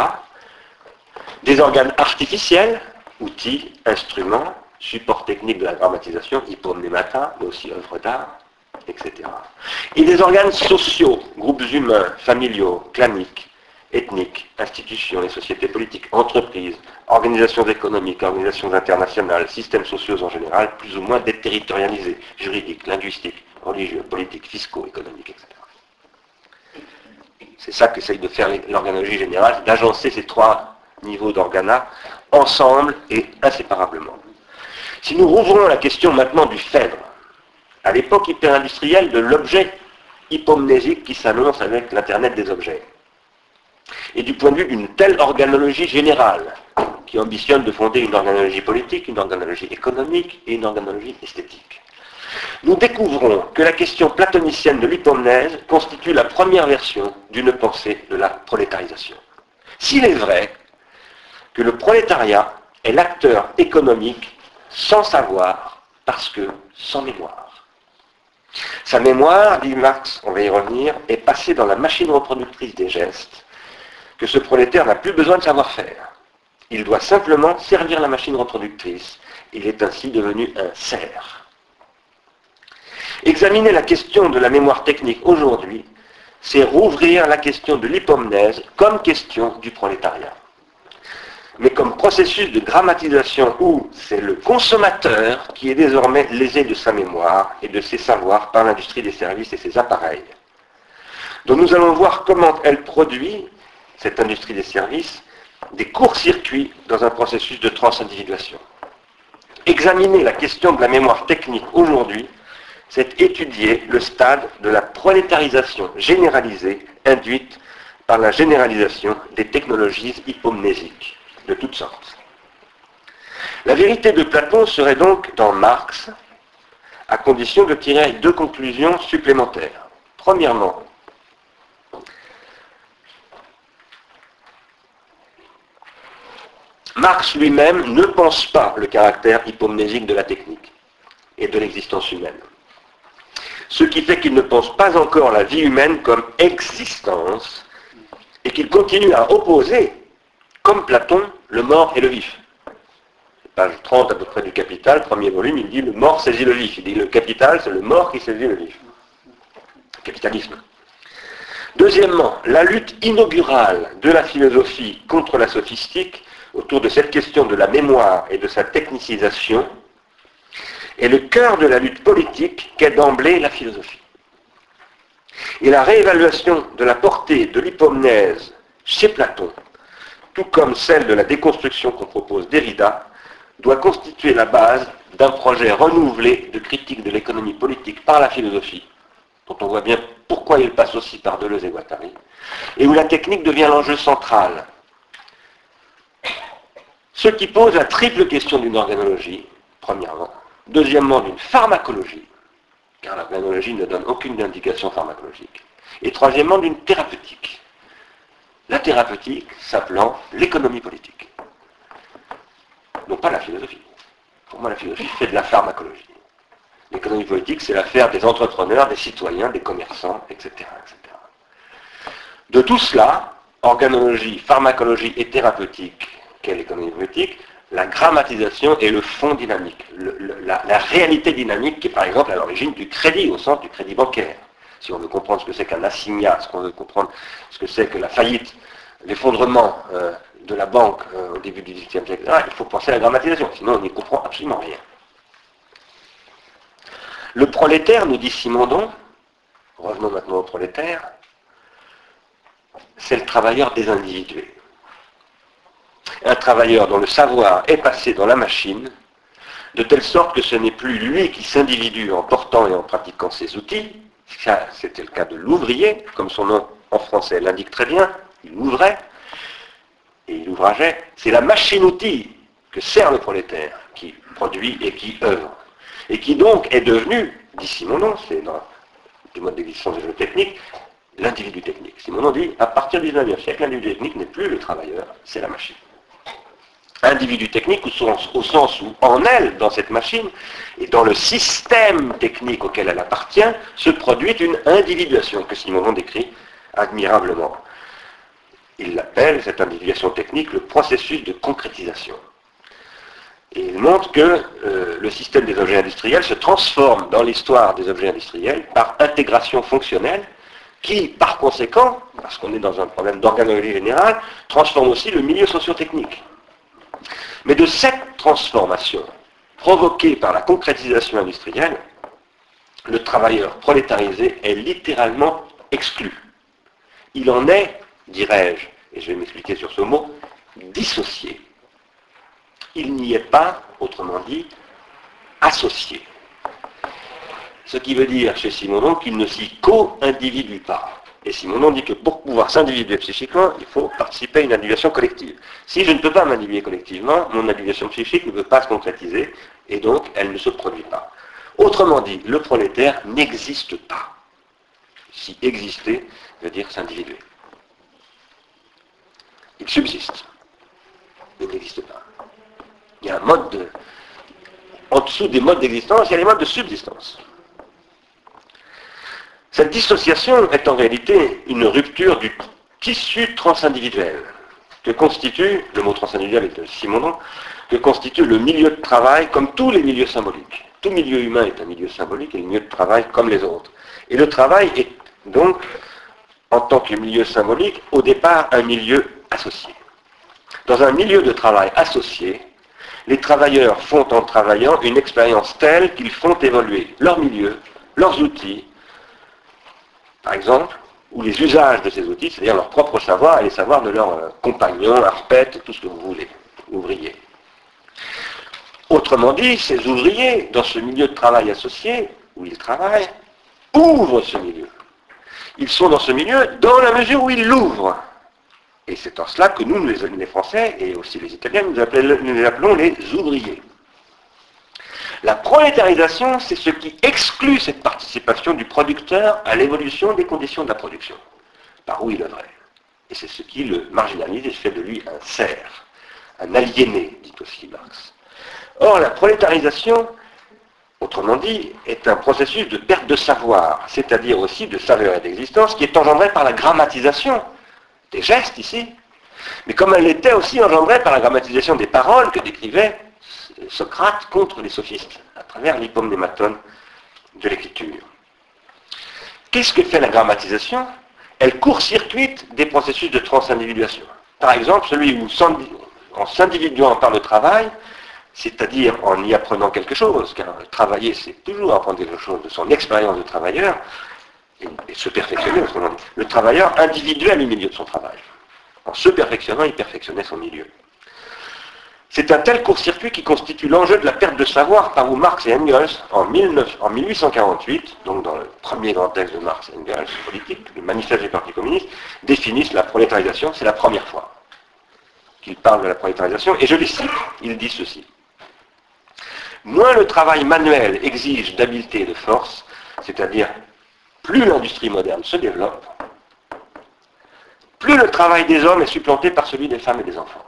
S1: Des organes artificiels, outils, instruments, supports techniques de la grammatisation, hypomnémata, mais aussi œuvres d'art, etc. Et des organes sociaux, groupes humains, familiaux, claniques, ethniques, institutions et sociétés politiques, entreprises, organisations économiques, organisations internationales, systèmes sociaux en général, plus ou moins déterritorialisés, juridiques, linguistiques, religieux, politiques, fiscaux, économiques, etc. C'est ça qu'essaye de faire l'organologie générale, d'agencer ces trois niveaux d'organa ensemble et inséparablement. Si nous rouvrons la question maintenant du phèdre, à l'époque hyper-industrielle de l'objet hypomnésique qui s'annonce avec l'Internet des objets, et du point de vue d'une telle organologie générale, qui ambitionne de fonder une organologie politique, une organologie économique et une organologie esthétique. Nous découvrons que la question platonicienne de l'hypomnèse constitue la première version d'une pensée de la prolétarisation. S'il est vrai que le prolétariat est l'acteur économique sans savoir, parce que sans mémoire. Sa mémoire, dit Marx, on va y revenir, est passée dans la machine reproductrice des gestes, que ce prolétaire n'a plus besoin de savoir-faire. Il doit simplement servir la machine reproductrice. Il est ainsi devenu un cerf. Examiner la question de la mémoire technique aujourd'hui, c'est rouvrir la question de l'hypomnèse comme question du prolétariat. Mais comme processus de grammatisation où c'est le consommateur qui est désormais lésé de sa mémoire et de ses savoirs par l'industrie des services et ses appareils, dont nous allons voir comment elle produit cette industrie des services, des courts-circuits dans un processus de transindividuation. Examiner la question de la mémoire technique aujourd'hui, c'est étudier le stade de la prolétarisation généralisée induite par la généralisation des technologies hypomnésiques de toutes sortes. La vérité de Platon serait donc dans Marx, à condition de tirer deux conclusions supplémentaires. Premièrement, Marx lui-même ne pense pas le caractère hypomnésique de la technique et de l'existence humaine. Ce qui fait qu'il ne pense pas encore la vie humaine comme existence et qu'il continue à opposer, comme Platon, le mort et le vif. Page 30 à peu près du Capital, premier volume, il dit le mort saisit le vif. Il dit le capital, c'est le mort qui saisit le vif. Capitalisme. Deuxièmement, la lutte inaugurale de la philosophie contre la sophistique autour de cette question de la mémoire et de sa technicisation est le cœur de la lutte politique qu'est d'emblée la philosophie. Et la réévaluation de la portée de l'hypomnèse chez Platon, tout comme celle de la déconstruction qu'on propose Derrida, doit constituer la base d'un projet renouvelé de critique de l'économie politique par la philosophie, dont on voit bien pourquoi il passe aussi par Deleuze et Guattari, et où la technique devient l'enjeu central, ce qui pose la triple question d'une organologie, premièrement. Deuxièmement, d'une pharmacologie, car l'organologie ne donne aucune indication pharmacologique. Et troisièmement, d'une thérapeutique. La thérapeutique s'appelant l'économie politique. Non pas la philosophie. Pour moi, la philosophie fait de la pharmacologie. L'économie politique, c'est l'affaire des entrepreneurs, des citoyens, des commerçants, etc., etc. De tout cela, organologie, pharmacologie et thérapeutique l'économie politique, la grammatisation est le fond dynamique, la, réalité dynamique qui est par exemple à l'origine du crédit, au sens du crédit bancaire. Si on veut comprendre ce que c'est qu'un assignat, ce qu'on veut comprendre ce que c'est que la faillite, l'effondrement euh, de la banque euh, au début du XVIIIe siècle, il faut penser à la grammatisation, sinon on n'y comprend absolument rien. Le prolétaire, nous dit Simondon, revenons maintenant au prolétaire, c'est le travailleur désindividué. Un travailleur dont le savoir est passé dans la machine, de telle sorte que ce n'est plus lui qui s'individue en portant et en pratiquant ses outils, c'était le cas de l'ouvrier, comme son nom en français l'indique très bien, il ouvrait et il ouvrageait, c'est la machine-outil que sert le prolétaire qui produit et qui œuvre. Et qui donc est devenu, dit Simonon, c'est dans le mode d'existence des jeux techniques, l'individu technique. Simonon dit, à partir du 19e siècle, l'individu technique n'est plus le travailleur, c'est la machine individu technique au sens, où en elle, dans cette machine, et dans le système technique auquel elle appartient, se produit une individuation que Simonon décrit admirablement. Il l'appelle, cette individuation technique, le processus de concrétisation. Et il montre que euh, le système des objets industriels se transforme dans l'histoire des objets industriels par intégration fonctionnelle qui, par conséquent, parce qu'on est dans un problème d'organologie générale, transforme aussi le milieu socio-technique. Mais de cette transformation provoquée par la concrétisation industrielle, le travailleur prolétarisé est littéralement exclu. Il en est, dirais-je, et je vais m'expliquer sur ce mot, dissocié. Il n'y est pas, autrement dit, associé. Ce qui veut dire chez Simonon qu'il ne s'y co-individue pas. Et Simonon dit que pour pouvoir s'individuer psychiquement, il faut participer à une individuation collective. Si je ne peux pas m'individuer collectivement, mon individuation psychique ne peut pas se concrétiser, et donc elle ne se produit pas. Autrement dit, le prolétaire n'existe pas. Si exister veut dire s'individuer. Il subsiste, il n'existe pas. Il y a un mode de... En dessous des modes d'existence, il y a les modes de subsistance. Cette dissociation est en réalité une rupture du tissu transindividuel que constitue, le mot transindividuel est de Simonon, que constitue le milieu de travail comme tous les milieux symboliques. Tout milieu humain est un milieu symbolique et le milieu de travail comme les autres. Et le travail est donc, en tant que milieu symbolique, au départ un milieu associé. Dans un milieu de travail associé, les travailleurs font en travaillant une expérience telle qu'ils font évoluer leur milieu, leurs outils, par exemple, ou les usages de ces outils, c'est-à-dire leur propre savoir et les savoirs de leurs euh, compagnons, arpètes, tout ce que vous voulez, ouvriers. Autrement dit, ces ouvriers, dans ce milieu de travail associé, où ils travaillent, ouvrent ce milieu. Ils sont dans ce milieu dans la mesure où ils l'ouvrent. Et c'est en cela que nous, les, Français, et aussi les Italiens, nous les appelons les ouvriers. La prolétarisation, c'est ce qui exclut cette participation du producteur à l'évolution des conditions de la production, par où il œuvrait. Et c'est ce qui le marginalise et fait de lui un serf, un aliéné, dit aussi Marx. Or, la prolétarisation, autrement dit, est un processus de perte de savoir, c'est-à-dire aussi de saveur et d'existence, qui est engendré par la grammatisation des gestes ici, mais comme elle était aussi engendrée par la grammatisation des paroles que décrivait Socrate contre les sophistes, à travers l'hypomnématone de l'écriture. Qu'est-ce que fait la grammatisation? Elle court-circuite des processus de transindividuation. Par exemple, celui où, en s'individuant par le travail, c'est-à-dire en y apprenant quelque chose, car travailler, c'est toujours apprendre quelque chose de son expérience de travailleur, et, se perfectionner. Le travailleur individuait le milieu de son travail. En se perfectionnant, il perfectionnait son milieu. C'est un tel court-circuit qui constitue l'enjeu de la perte de savoir par où Marx et Engels, en, 1848, donc dans le premier grand texte de Marx et Engels politique, le manifeste du Parti communiste, définissent la prolétarisation. C'est la première fois qu'ils parlent de la prolétarisation. Et je les cite, ils disent ceci. Moins le travail manuel exige d'habileté et de force, c'est-à-dire plus l'industrie moderne se développe, plus le travail des hommes est supplanté par celui des femmes et des enfants.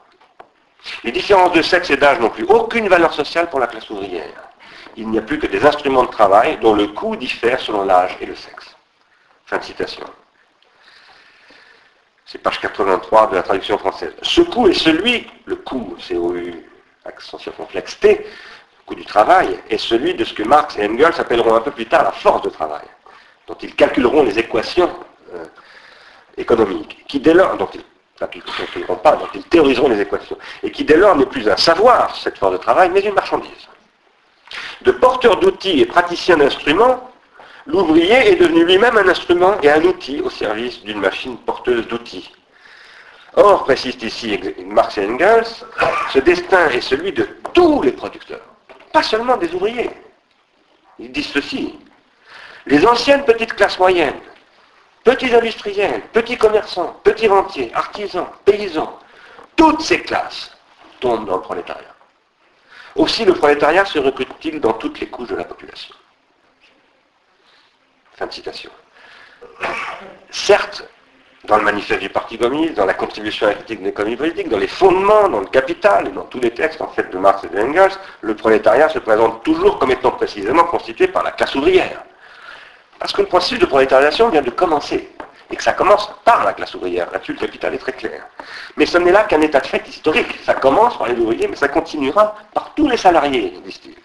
S1: Les différences de sexe et d'âge n'ont plus aucune valeur sociale pour la classe ouvrière. Il n'y a plus que des instruments de travail dont le coût diffère selon l'âge et le sexe. Fin de citation. C'est page 83 de la traduction française. Ce coût est celui, le coût, c'est accent circonflexe T, coût du travail, est celui de ce que Marx et Engels appelleront un peu plus tard la force de travail, dont ils calculeront les équations euh, économiques, qui dès lors, pas, dont ils théoriseront les équations, et qui dès lors n'est plus un savoir, cette force de travail, mais une marchandise. De porteur d'outils et praticien d'instruments, l'ouvrier est devenu lui-même un instrument et un outil au service d'une machine porteuse d'outils. Or, précise ici Marx et Engels, ce destin est celui de tous les producteurs, pas seulement des ouvriers. Ils disent ceci. Les anciennes petites classes moyennes, petits industriels, petits commerçants, petits rentiers, artisans, paysans, toutes ces classes tombent dans le prolétariat. Aussi le prolétariat se recrute-t-il dans toutes les couches de la population. Fin de citation. Certes, dans le manifeste du Parti communiste, dans la contribution à critique de l'économie politique, dans les fondements, dans le capital et dans tous les textes en fait de Marx et de Engels, le prolétariat se présente toujours comme étant précisément constitué par la classe ouvrière. Parce que le processus de prolétarisation vient de commencer et que ça commence par la classe ouvrière. Là-dessus, le capital est très clair. Mais ce n'est là qu'un état de fait historique. Ça commence par les ouvriers, mais ça continuera par tous les salariés, disent-ils.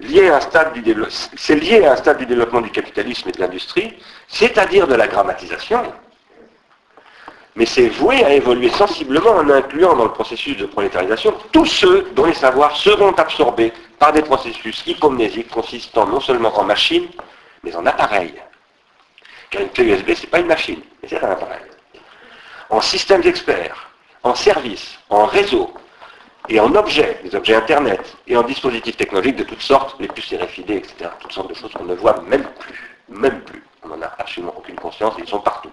S1: c'est lié à un stade du développement du capitalisme et de l'industrie, c'est-à-dire de la grammatisation, mais c'est voué à évoluer sensiblement en incluant dans le processus de prolétarisation tous ceux dont les savoirs seront absorbés par des processus hypomnésiques consistant non seulement en machines, mais en appareils une clé USB, ce n'est pas une machine, mais c'est un appareil. En systèmes experts, en services, en réseaux, et en objets, des objets Internet, et en dispositifs technologiques de toutes sortes, les puces RFID, etc. Toutes sortes de choses qu'on ne voit même plus. Même plus. On n'en a absolument aucune conscience, ils sont partout.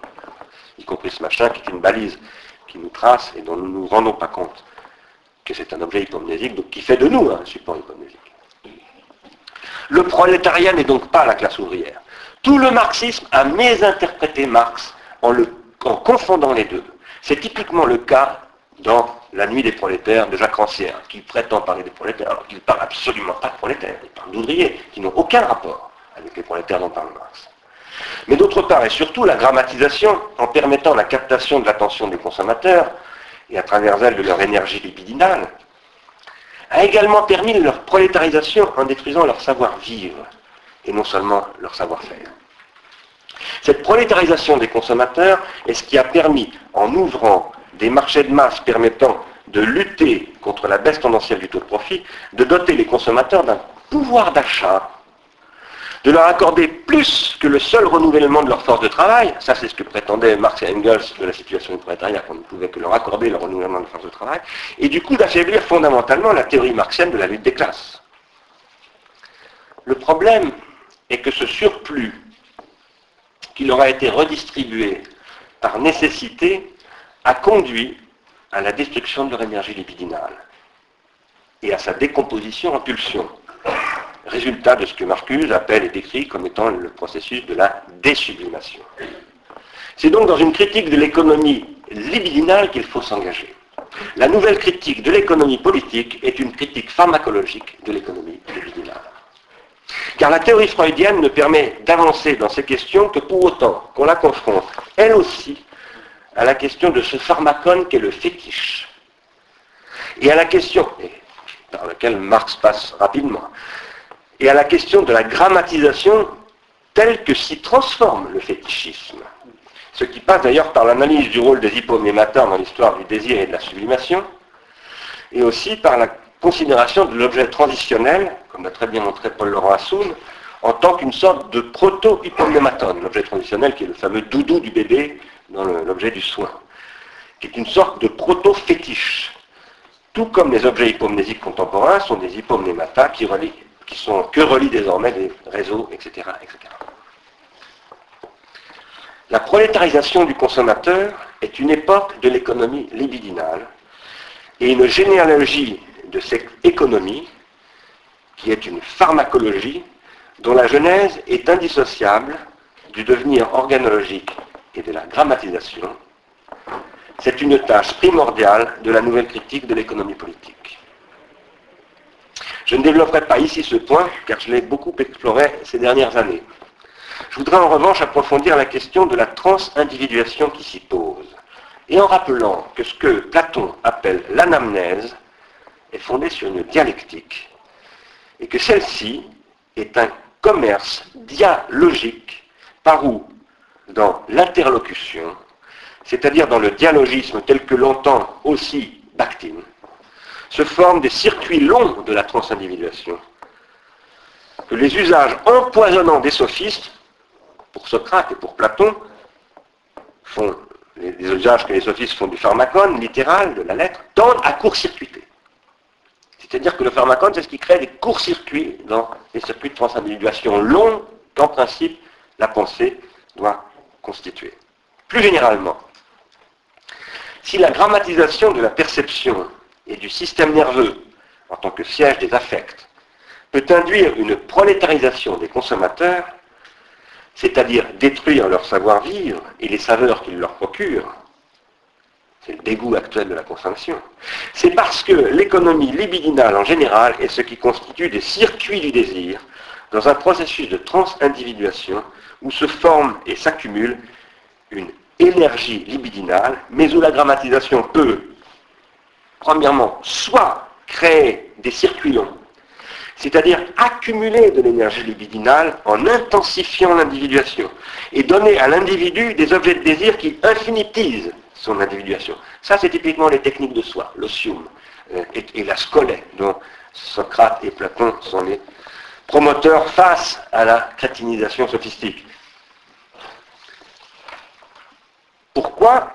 S1: Y compris ce machin qui est une balise qui nous trace et dont nous ne nous rendons pas compte que c'est un objet hypomnésique, donc qui fait de nous un support hypomnésique. Le prolétariat n'est donc pas la classe ouvrière. Tout le marxisme a mésinterprété Marx en, confondant les deux. C'est typiquement le cas dans La nuit des prolétaires de Jacques Rancière, qui prétend parler des prolétaires, alors qu'il ne parle absolument pas de prolétaires, il parle d'ouvriers, qui n'ont aucun rapport avec les prolétaires dont parle Marx. Mais d'autre part, et surtout la grammatisation, en permettant la captation de l'attention des consommateurs, et à travers elle de leur énergie libidinale, a également permis leur prolétarisation en détruisant leur savoir-vivre et non seulement leur savoir-faire. Cette prolétarisation des consommateurs est ce qui a permis, en ouvrant des marchés de masse permettant de lutter contre la baisse tendancielle du taux de profit, de doter les consommateurs d'un pouvoir d'achat, de leur accorder plus que le seul renouvellement de leur force de travail, ça c'est ce que prétendaient Marx et Engels de la situation du prolétariat, qu'on ne pouvait que leur accorder le renouvellement de force de travail, et du coup d'affaiblir fondamentalement la théorie marxienne de la lutte des classes. Le problème et que ce surplus qui leur a été redistribué par nécessité a conduit à la destruction de leur énergie libidinale et à sa décomposition en pulsion, résultat de ce que Marcuse appelle et décrit comme étant le processus de la désublimation. C'est donc dans une critique de l'économie libidinale qu'il faut s'engager. La nouvelle critique de l'économie politique est une critique pharmacologique de l'économie libidinale. Car la théorie freudienne ne permet d'avancer dans ces questions que pour autant qu'on la confronte, elle aussi, à la question de ce pharmacone qu'est le fétiche. Et à la question, par laquelle Marx passe rapidement, et à la question de la grammatisation telle que s'y transforme le fétichisme. Ce qui passe d'ailleurs par l'analyse du rôle des hypomnémateurs dans l'histoire du désir et de la sublimation, et aussi par la considération de l'objet transitionnel, comme l'a très bien montré Paul-Laurent Assoun, en tant qu'une sorte de proto-hypomnématone, l'objet transitionnel qui est le fameux doudou du bébé dans l'objet du soin, qui est une sorte de proto-fétiche. Tout comme les objets hypomnésiques contemporains sont des hypomnémata qui, relient, qui sont, que relient désormais des réseaux, etc., etc. La prolétarisation du consommateur est une époque de l'économie libidinale et une généalogie de cette économie, qui est une pharmacologie, dont la genèse est indissociable du devenir organologique et de la grammatisation, c'est une tâche primordiale de la nouvelle critique de l'économie politique. Je ne développerai pas ici ce point, car je l'ai beaucoup exploré ces dernières années. Je voudrais en revanche approfondir la question de la transindividuation qui s'y pose, et en rappelant que ce que Platon appelle l'anamnèse est fondée sur une dialectique et que celle-ci est un commerce dialogique par où, dans l'interlocution, c'est-à-dire dans le dialogisme tel que l'entend aussi Bakhtin, se forment des circuits longs de la transindividuation, que les usages empoisonnants des sophistes, pour Socrate et pour Platon, font les, usages que les sophistes font du pharmacone, littéral, de la lettre, tendent à court-circuiter. C'est-à-dire que le pharmacone, c'est ce qui crée des courts-circuits dans les circuits de transindividuation longs qu'en principe la pensée doit constituer. Plus généralement, si la grammatisation de la perception et du système nerveux en tant que siège des affects peut induire une prolétarisation des consommateurs, c'est-à-dire détruire leur savoir-vivre et les saveurs qu'ils leur procurent, c'est le dégoût actuel de la consommation, c'est parce que l'économie libidinale en général est ce qui constitue des circuits du désir dans un processus de transindividuation où se forme et s'accumule une énergie libidinale, mais où la grammatisation peut, premièrement, soit créer des circuits longs, c'est-à-dire accumuler de l'énergie libidinale en intensifiant l'individuation et donner à l'individu des objets de désir qui infinitisent son individuation. Ça, c'est typiquement les techniques de soi, l'osium euh, et, la scolée, dont Socrate et Platon sont les promoteurs face à la crétinisation sophistique. Pourquoi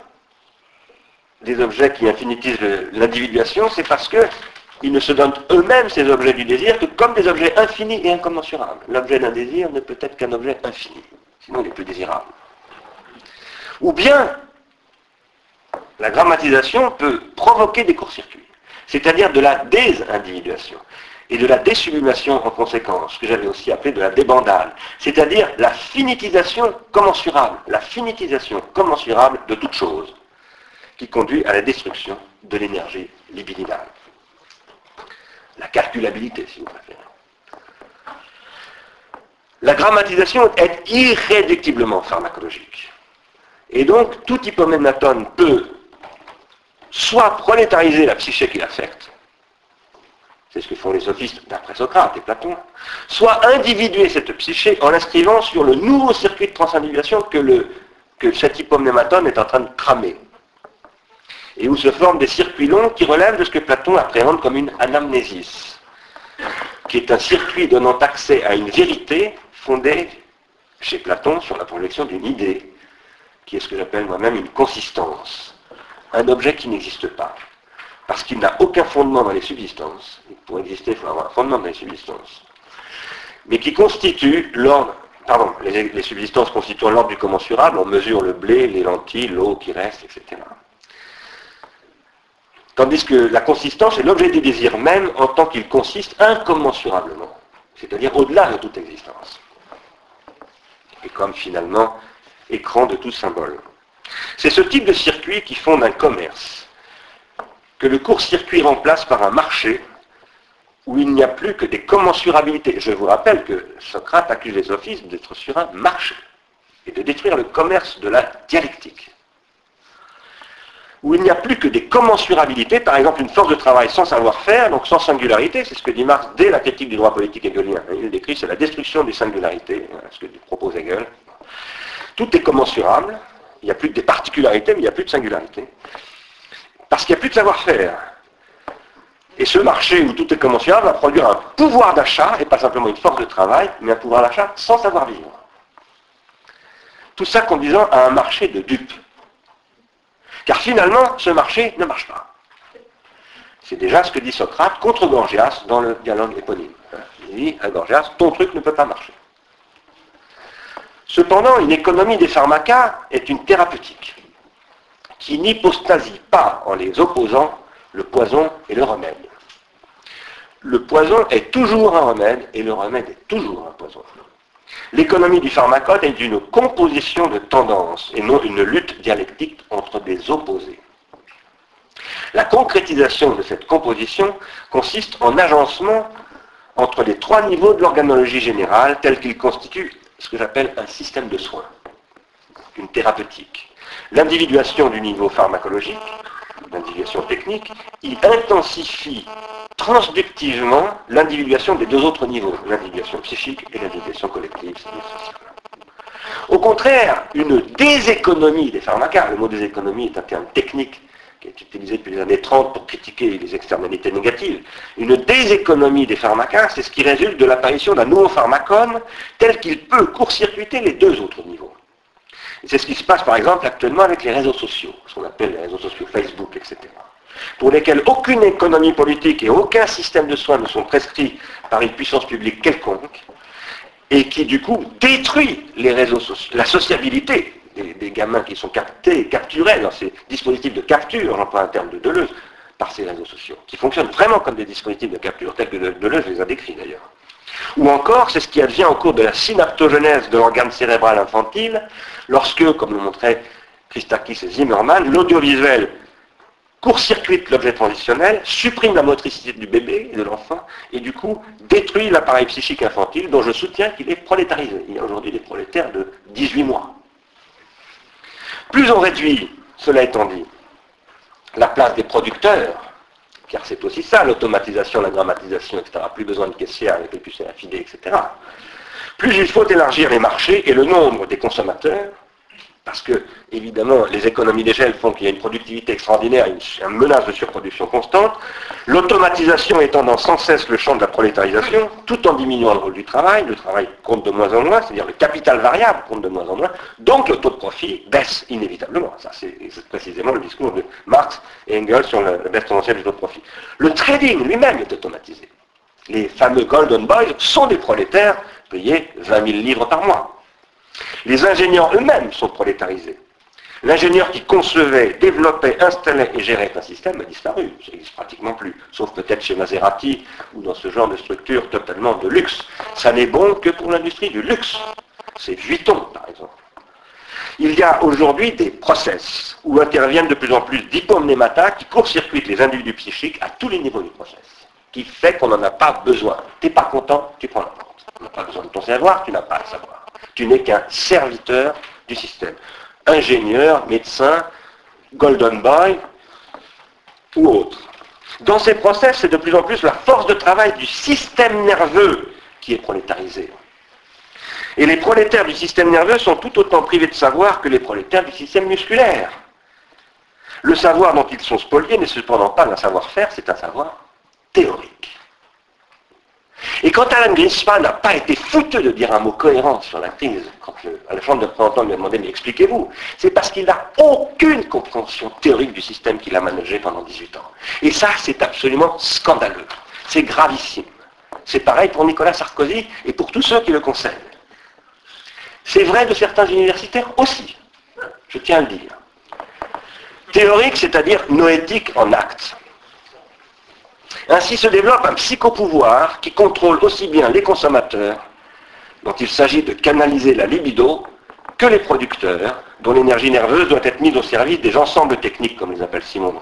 S1: des objets qui infinitisent l'individuation C'est parce qu'ils ne se donnent eux-mêmes ces objets du désir que comme des objets infinis et incommensurables. L'objet d'un désir ne peut être qu'un objet infini, sinon il est plus désirable. Ou bien, la grammatisation peut provoquer des courts-circuits, c'est-à-dire de la désindividuation et de la désublimation en conséquence, ce que j'avais aussi appelé de la débandale, c'est-à-dire la finitisation commensurable, la finitisation commensurable de toute chose, qui conduit à la destruction de l'énergie libidinale. La calculabilité, si vous préférez. La grammatisation est irréductiblement pharmacologique. Et donc, tout hypoménatone peut soit prolétariser la psyché qui l'affecte, c'est ce que font les sophistes d'après Socrate et Platon, soit individuer cette psyché en l'inscrivant sur le nouveau circuit de transindividuation que, le, que cet hypomnématone est en train de cramer. Et où se forment des circuits longs qui relèvent de ce que Platon appréhende comme une anamnésis, qui est un circuit donnant accès à une vérité fondée chez Platon sur la projection d'une idée, qui est ce que j'appelle moi-même une consistance, un objet qui n'existe pas parce qu'il n'a aucun fondement dans les subsistances, pour exister, il faut avoir un fondement dans les subsistances, mais qui constitue l'ordre, pardon, les, subsistances constituant l'ordre du commensurable, on mesure le blé, les lentilles, l'eau qui reste, etc. Tandis que la consistance est l'objet du désir même en tant qu'il consiste incommensurablement, c'est-à-dire au-delà de toute existence. Et comme finalement écran de tout symbole. C'est ce type de circuit qui fonde un commerce que le court-circuit remplace par un marché où il n'y a plus que des commensurabilités. Je vous rappelle que Socrate accuse les sophistes d'être sur un marché et de détruire le commerce de la dialectique. Où il n'y a plus que des commensurabilités, par exemple une force de travail sans savoir-faire, donc sans singularité, c'est ce que dit Marx dès la critique du droit politique hegelien. Il décrit, c'est la destruction des singularités, hein, ce que propose Hegel. Tout est commensurable, il n'y a plus que des particularités, mais il n'y a plus de singularité. Parce qu'il n'y a plus de savoir-faire. Et ce marché où tout est commensurable va produire un pouvoir d'achat, et pas simplement une force de travail, mais un pouvoir d'achat sans savoir-vivre. Tout ça conduisant à un marché de dupes. Car finalement, ce marché ne marche pas. C'est déjà ce que dit Socrate contre Gorgias dans le dialogue éponyme. Il dit à Gorgias, ton truc ne peut pas marcher. Cependant, une économie des pharmacas est une thérapeutique qui n'hypostasie pas en les opposant le poison et le remède. Le poison est toujours un remède et le remède est toujours un poison. L'économie du pharmacode est une composition de tendances et non une lutte dialectique entre des opposés. La concrétisation de cette composition consiste en agencement entre les trois niveaux de l'organologie générale tel qu'il constitue ce que j'appelle un système de soins, une thérapeutique. L'individuation du niveau pharmacologique, l'individuation technique, il intensifie transductivement l'individuation des deux autres niveaux, l'individuation psychique et l'individuation collective. Au contraire, une déséconomie des pharmacas, le mot déséconomie est un terme technique qui est utilisé depuis les années 30 pour critiquer les externalités négatives, une déséconomie des pharmacas, c'est ce qui résulte de l'apparition d'un nouveau pharmacone tel qu'il peut court-circuiter les deux autres niveaux. C'est ce qui se passe par exemple actuellement avec les réseaux sociaux, ce qu'on appelle les réseaux sociaux Facebook, etc. Pour lesquels aucune économie politique et aucun système de soins ne sont prescrits par une puissance publique quelconque, et qui du coup détruit les réseaux sociaux, la sociabilité des, gamins qui sont captés, capturés dans ces dispositifs de capture, j'emploie un terme de Deleuze, par ces réseaux sociaux, qui fonctionnent vraiment comme des dispositifs de capture, tels que Deleuze les a décrits d'ailleurs. Ou encore, c'est ce qui advient au cours de la synaptogenèse de l'organe cérébral infantile, lorsque, comme le montraient Christakis et Zimmermann, l'audiovisuel court-circuite l'objet transitionnel, supprime la motricité du bébé et de l'enfant, et du coup détruit l'appareil psychique infantile dont je soutiens qu'il est prolétarisé. Il y a aujourd'hui des prolétaires de 18 mois. Plus on réduit, cela étant dit, la place des producteurs, car c'est aussi ça, l'automatisation, la grammatisation, etc. Plus besoin de caissières avec les puces RFID, etc. Plus il faut élargir les marchés et le nombre des consommateurs, parce que, évidemment, les économies d'échelle font qu'il y a une productivité extraordinaire, une, menace de surproduction constante, l'automatisation étendant sans cesse le champ de la prolétarisation, tout en diminuant le rôle du travail, le travail compte de moins en moins, c'est-à-dire le capital variable compte de moins en moins, donc le taux de profit baisse inévitablement. Ça, c'est précisément le discours de Marx et Engels sur la, la baisse tendancielle du taux de profit. Le trading lui-même est automatisé. Les fameux Golden Boys sont des prolétaires payés 20 000 livres par mois. Les ingénieurs eux-mêmes sont prolétarisés. L'ingénieur qui concevait, développait, installait et gérait un système a disparu. Ça n'existe pratiquement plus. Sauf peut-être chez Maserati ou dans ce genre de structure totalement de luxe. Ça n'est bon que pour l'industrie du luxe. C'est Vuitton, par exemple. Il y a aujourd'hui des process où interviennent de plus en plus d'hypomnémata qui court-circuitent les individus psychiques à tous les niveaux du process. Qui fait qu'on n'en a pas besoin. Tu n'es pas content, tu prends la porte. Tu n'as pas besoin de ton savoir, tu n'as pas à savoir. Tu n'es qu'un serviteur du système. Ingénieur, médecin, golden boy ou autre. Dans ces process, c'est de plus en plus la force de travail du système nerveux qui est prolétarisée. Et les prolétaires du système nerveux sont tout autant privés de savoir que les prolétaires du système musculaire. Le savoir dont ils sont spoliés n'est cependant pas un savoir-faire, c'est un savoir théorique. Et quand Alan Greenspan n'a pas été foutu de dire un mot cohérent sur la crise, quand le, à la Chambre lui a demandé mais expliquez-vous, c'est parce qu'il n'a aucune compréhension théorique du système qu'il a managé pendant 18 ans. Et ça, c'est absolument scandaleux. C'est gravissime. C'est pareil pour Nicolas Sarkozy et pour tous ceux qui le conseillent. C'est vrai de certains universitaires aussi, je tiens à le dire. Théorique, c'est-à-dire noétique en acte. Ainsi se développe un psychopouvoir qui contrôle aussi bien les consommateurs, dont il s'agit de canaliser la libido, que les producteurs, dont l'énergie nerveuse doit être mise au service des ensembles techniques, comme les appelle Simon.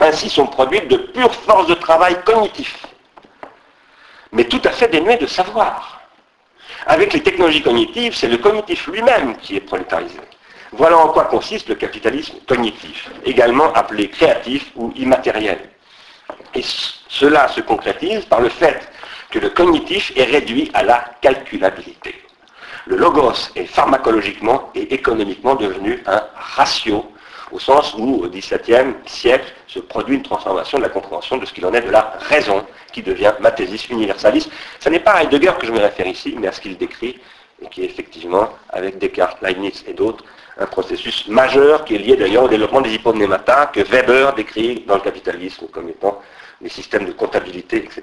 S1: Ainsi sont produites de pures forces de travail cognitif, mais tout à fait dénuées de savoir. Avec les technologies cognitives, c'est le cognitif lui-même qui est prolétarisé. Voilà en quoi consiste le capitalisme cognitif, également appelé créatif ou immatériel. Et cela se concrétise par le fait que le cognitif est réduit à la calculabilité. Le logos est pharmacologiquement et économiquement devenu un ratio, au sens où au XVIIe siècle se produit une transformation de la compréhension de ce qu'il en est de la raison, qui devient mathésis universalis. Ce n'est pas à Heidegger que je me réfère ici, mais à ce qu'il décrit, et qui est effectivement, avec Descartes, Leibniz et d'autres, un processus majeur qui est lié d'ailleurs au développement des hypomnémata que Weber décrit dans le capitalisme comme étant les systèmes de comptabilité, etc.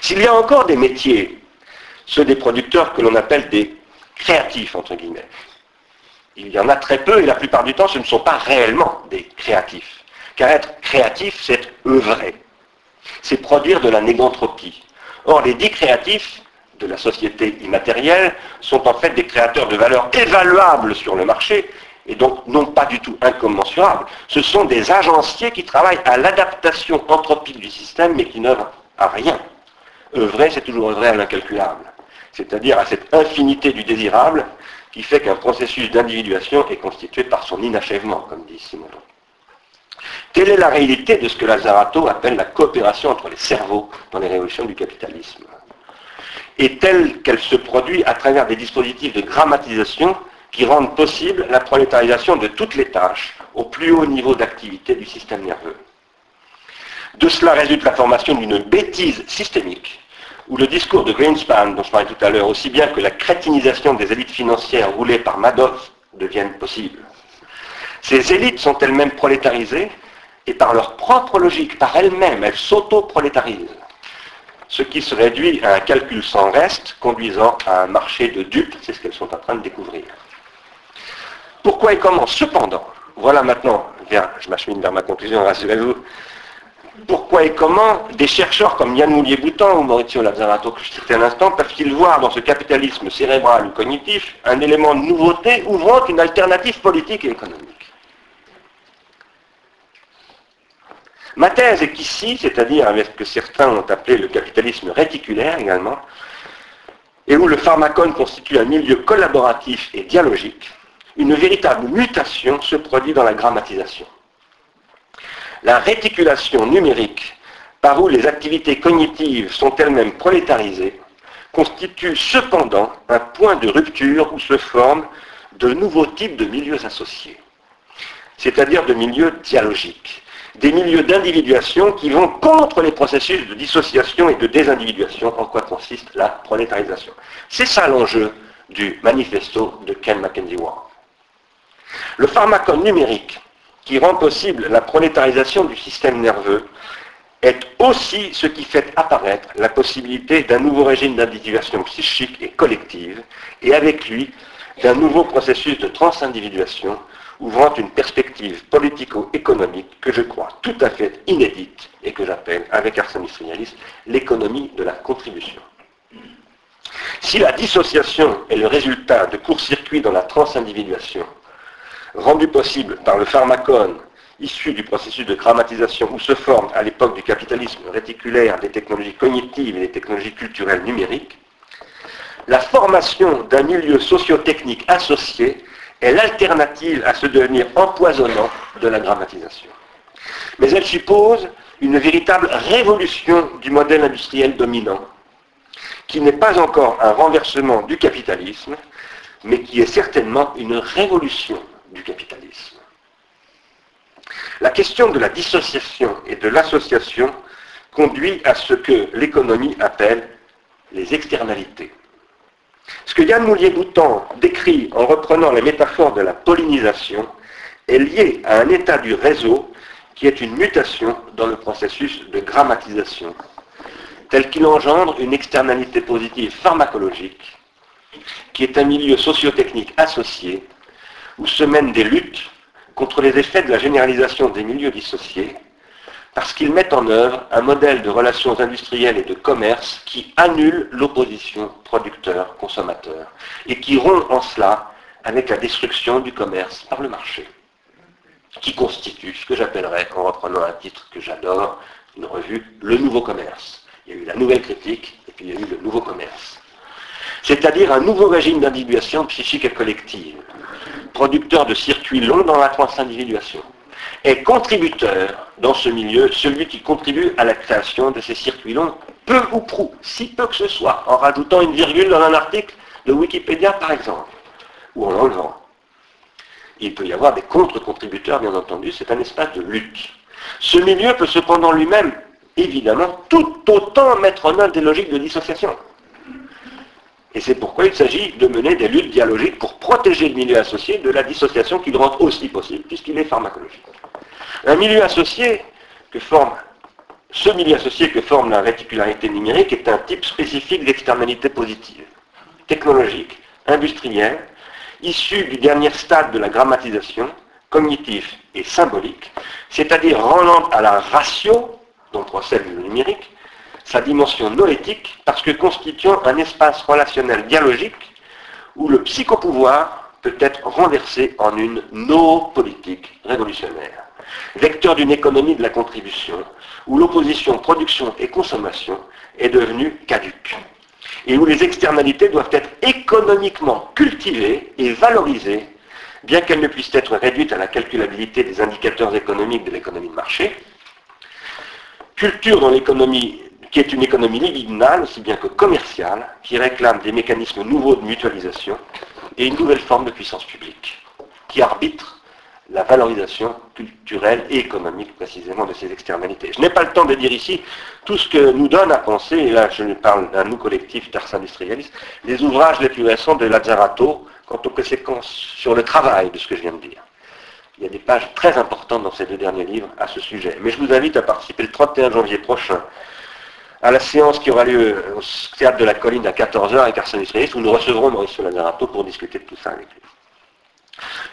S1: S'il y a encore des métiers, ceux des producteurs que l'on appelle des créatifs, entre guillemets, il y en a très peu et la plupart du temps ce ne sont pas réellement des créatifs. Car être créatif, c'est œuvrer. C'est produire de la négantropie. Or, les dix créatifs de la société immatérielle sont en fait des créateurs de valeur évaluables sur le marché et donc non pas du tout incommensurables. Ce sont des agenciers qui travaillent à l'adaptation anthropique du système mais qui n'œuvrent à rien. Œuvrer, c'est toujours œuvrer à l'incalculable, c'est-à-dire à cette infinité du désirable qui fait qu'un processus d'individuation est constitué par son inachèvement, comme dit Simon. Telle est la réalité de ce que Lazarato appelle la coopération entre les cerveaux dans les révolutions du capitalisme? Et telle qu'elle se produit à travers des dispositifs de grammatisation qui rendent possible la prolétarisation de toutes les tâches au plus haut niveau d'activité du système nerveux. De cela résulte la formation d'une bêtise systémique, où le discours de Greenspan, dont je parlais tout à l'heure, aussi bien que la crétinisation des élites financières roulées par Madoff deviennent possibles. Ces élites sont elles-mêmes prolétarisées, et par leur propre logique, par elles-mêmes, elles s'auto-prolétarisent. Ce qui se réduit à un calcul sans reste, conduisant à un marché de dupes, c'est ce qu'elles sont en train de découvrir. Pourquoi et comment Cependant, voilà maintenant, je m'achemine vers ma conclusion, rassurez-vous, pourquoi et comment des chercheurs comme Yann Moulier-Boutan ou Maurizio Lazzarato, que je citais à l'instant, peuvent-ils voir dans ce capitalisme cérébral ou cognitif un élément de nouveauté ouvrant une alternative politique et économique? Ma thèse est qu'ici, c'est-à-dire avec ce que certains ont appelé le capitalisme réticulaire également, et où le pharmacone constitue un milieu collaboratif et dialogique, une véritable mutation se produit dans la grammatisation. La réticulation numérique, par où les activités cognitives sont elles-mêmes prolétarisées, constitue cependant un point de rupture où se forment de nouveaux types de milieux associés, c'est-à-dire de milieux dialogiques, des milieux d'individuation qui vont contre les processus de dissociation et de désindividuation, en quoi consiste la prolétarisation. C'est ça l'enjeu du manifesto de Ken Mackenzie Ward. Le pharmacone numérique qui rend possible la prolétarisation du système nerveux est aussi ce qui fait apparaître la possibilité d'un nouveau régime d'individuation psychique et collective, et avec lui d'un nouveau processus de transindividuation ouvrant une perspective politico-économique que je crois tout à fait inédite et que j'appelle, avec Arsène l'économie de la contribution. Si la dissociation est le résultat de court-circuits dans la transindividuation, rendu possible par le pharmacone issu du processus de grammatisation où se forment à l'époque du capitalisme réticulaire des technologies cognitives et des technologies culturelles numériques, la formation d'un milieu socio-technique associé est l'alternative à ce devenir empoisonnant de la grammatisation. Mais elle suppose une véritable révolution du modèle industriel dominant, qui n'est pas encore un renversement du capitalisme, mais qui est certainement une révolution du capitalisme. La question de la dissociation et de l'association conduit à ce que l'économie appelle les externalités. Ce que Yann Moulier-Boutan décrit en reprenant les métaphores de la pollinisation est lié à un état du réseau qui est une mutation dans le processus de grammatisation, tel qu'il engendre une externalité positive pharmacologique, qui est un milieu sociotechnique associé où se mènent des luttes contre les effets de la généralisation des milieux dissociés, parce qu'ils mettent en œuvre un modèle de relations industrielles et de commerce qui annule l'opposition producteur-consommateur et qui rompt en cela avec la destruction du commerce par le marché, qui constitue ce que j'appellerais, en reprenant un titre que j'adore, une revue, le nouveau commerce. Il y a eu la nouvelle critique et puis il y a eu le nouveau commerce c'est-à-dire un nouveau régime d'individuation psychique et collective, producteur de circuits longs dans la transindividuation, et contributeur dans ce milieu, celui qui contribue à la création de ces circuits longs, peu ou prou, si peu que ce soit, en rajoutant une virgule dans un article de Wikipédia par exemple, ou en l'enlevant. Il peut y avoir des contre-contributeurs, bien entendu, c'est un espace de lutte. Ce milieu peut cependant lui-même, évidemment, tout autant mettre en œuvre des logiques de dissociation. Et c'est pourquoi il s'agit de mener des luttes dialogiques pour protéger le milieu associé de la dissociation qu'il rend aussi possible, puisqu'il est pharmacologique. Un milieu associé que forme, ce milieu associé que forme la réticularité numérique est un type spécifique d'externalité positive, technologique, industrielle, issu du dernier stade de la grammatisation, cognitif et symbolique, c'est-à-dire rendant à la ratio, dont procède le numérique, sa dimension noétique parce que constituant un espace relationnel dialogique où le psychopouvoir peut être renversé en une no-politique révolutionnaire, vecteur d'une économie de la contribution, où l'opposition production et consommation est devenue caduque, et où les externalités doivent être économiquement cultivées et valorisées bien qu'elle ne puisse être réduite à la calculabilité des indicateurs économiques de l'économie de marché. Culture dans l'économie qui est une économie libidinale aussi bien que commerciale, qui réclame des mécanismes nouveaux de mutualisation et une nouvelle forme de puissance publique, qui arbitre la valorisation culturelle et économique précisément de ces externalités. Je n'ai pas le temps de dire ici tout ce que nous donne à penser, et là je parle d'un nous collectif d'ars industrialistes, les ouvrages les plus récents de Lazzarato quant aux conséquences sur le travail de ce que je viens de dire. Il y a des pages très importantes dans ces deux derniers livres à ce sujet. Mais je vous invite à participer le 31 janvier prochain à la séance qui aura lieu au théâtre de la colline à 14h avec Arsène Israël, où nous recevrons Mauricio Lazzarato pour discuter de tout ça avec lui.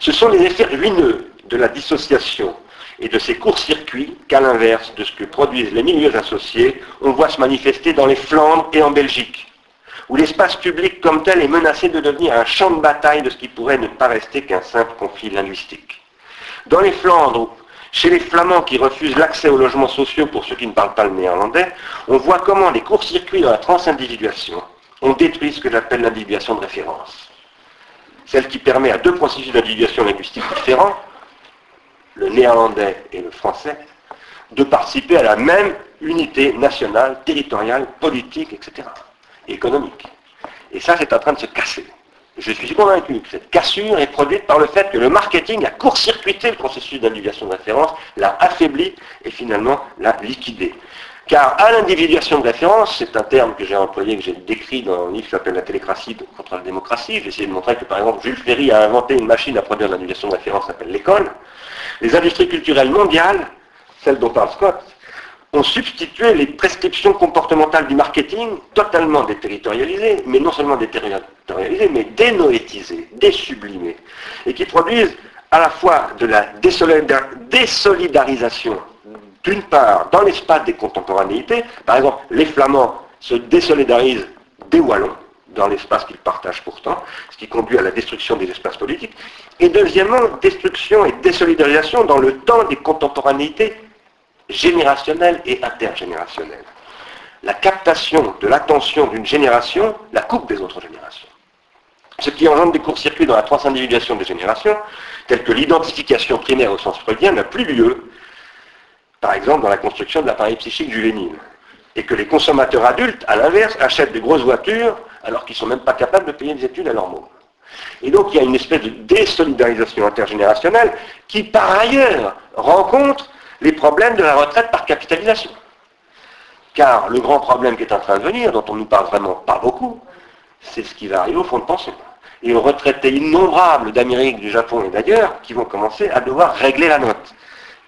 S1: Ce sont les effets ruineux de la dissociation et de ces courts-circuits qu'à l'inverse de ce que produisent les milieux associés, on voit se manifester dans les Flandres et en Belgique, où l'espace public comme tel est menacé de devenir un champ de bataille de ce qui pourrait ne pas rester qu'un simple conflit linguistique. Dans les Flandres, chez les Flamands qui refusent l'accès aux logements sociaux pour ceux qui ne parlent pas le néerlandais, on voit comment les courts-circuits dans la transindividuation ont détruit ce que j'appelle l'individuation de référence. Celle qui permet à deux processus d'individuation linguistique différents, le néerlandais et le français, de participer à la même unité nationale, territoriale, politique, etc. Et économique. Et ça, c'est en train de se casser. Je suis convaincu que cette cassure est produite par le fait que le marketing a court-circuité le processus d'individuation de référence, l'a affaibli et finalement l'a liquidé. Car à l'individuation de référence, c'est un terme que j'ai employé, que j'ai décrit dans un livre qui s'appelle La télécratie contre la démocratie. J'ai essayé de montrer que par exemple Jules Ferry a inventé une machine à produire l'individuation de référence qui s'appelle l'école. Les industries culturelles mondiales, celles dont parle Scott, ont substitué les prescriptions comportementales du marketing totalement déterritorialisées, mais non seulement déterritorialisées, mais dénoétisées, désublimées, et qui produisent à la fois de la désolidarisation, d'une part, dans l'espace des contemporanéités, par exemple, les Flamands se désolidarisent des Wallons, dans l'espace qu'ils partagent pourtant, ce qui conduit à la destruction des espaces politiques, et deuxièmement, destruction et désolidarisation dans le temps des contemporanéités générationnelle et intergénérationnelle. La captation de l'attention d'une génération la coupe des autres générations. Ce qui engendre des courts-circuits dans la transindividuation des générations, tels que l'identification primaire au sens freudien n'a plus lieu, par exemple dans la construction de l'appareil psychique juvénile. Et que les consommateurs adultes, à l'inverse, achètent des grosses voitures alors qu'ils ne sont même pas capables de payer des études à leur mot. Et donc il y a une espèce de désolidarisation intergénérationnelle qui, par ailleurs, rencontre les problèmes de la retraite par capitalisation. Car le grand problème qui est en train de venir, dont on ne nous parle vraiment pas beaucoup, c'est ce qui va arriver au fond de pension. Et aux retraités innombrables d'Amérique, du Japon et d'ailleurs, qui vont commencer à devoir régler la note.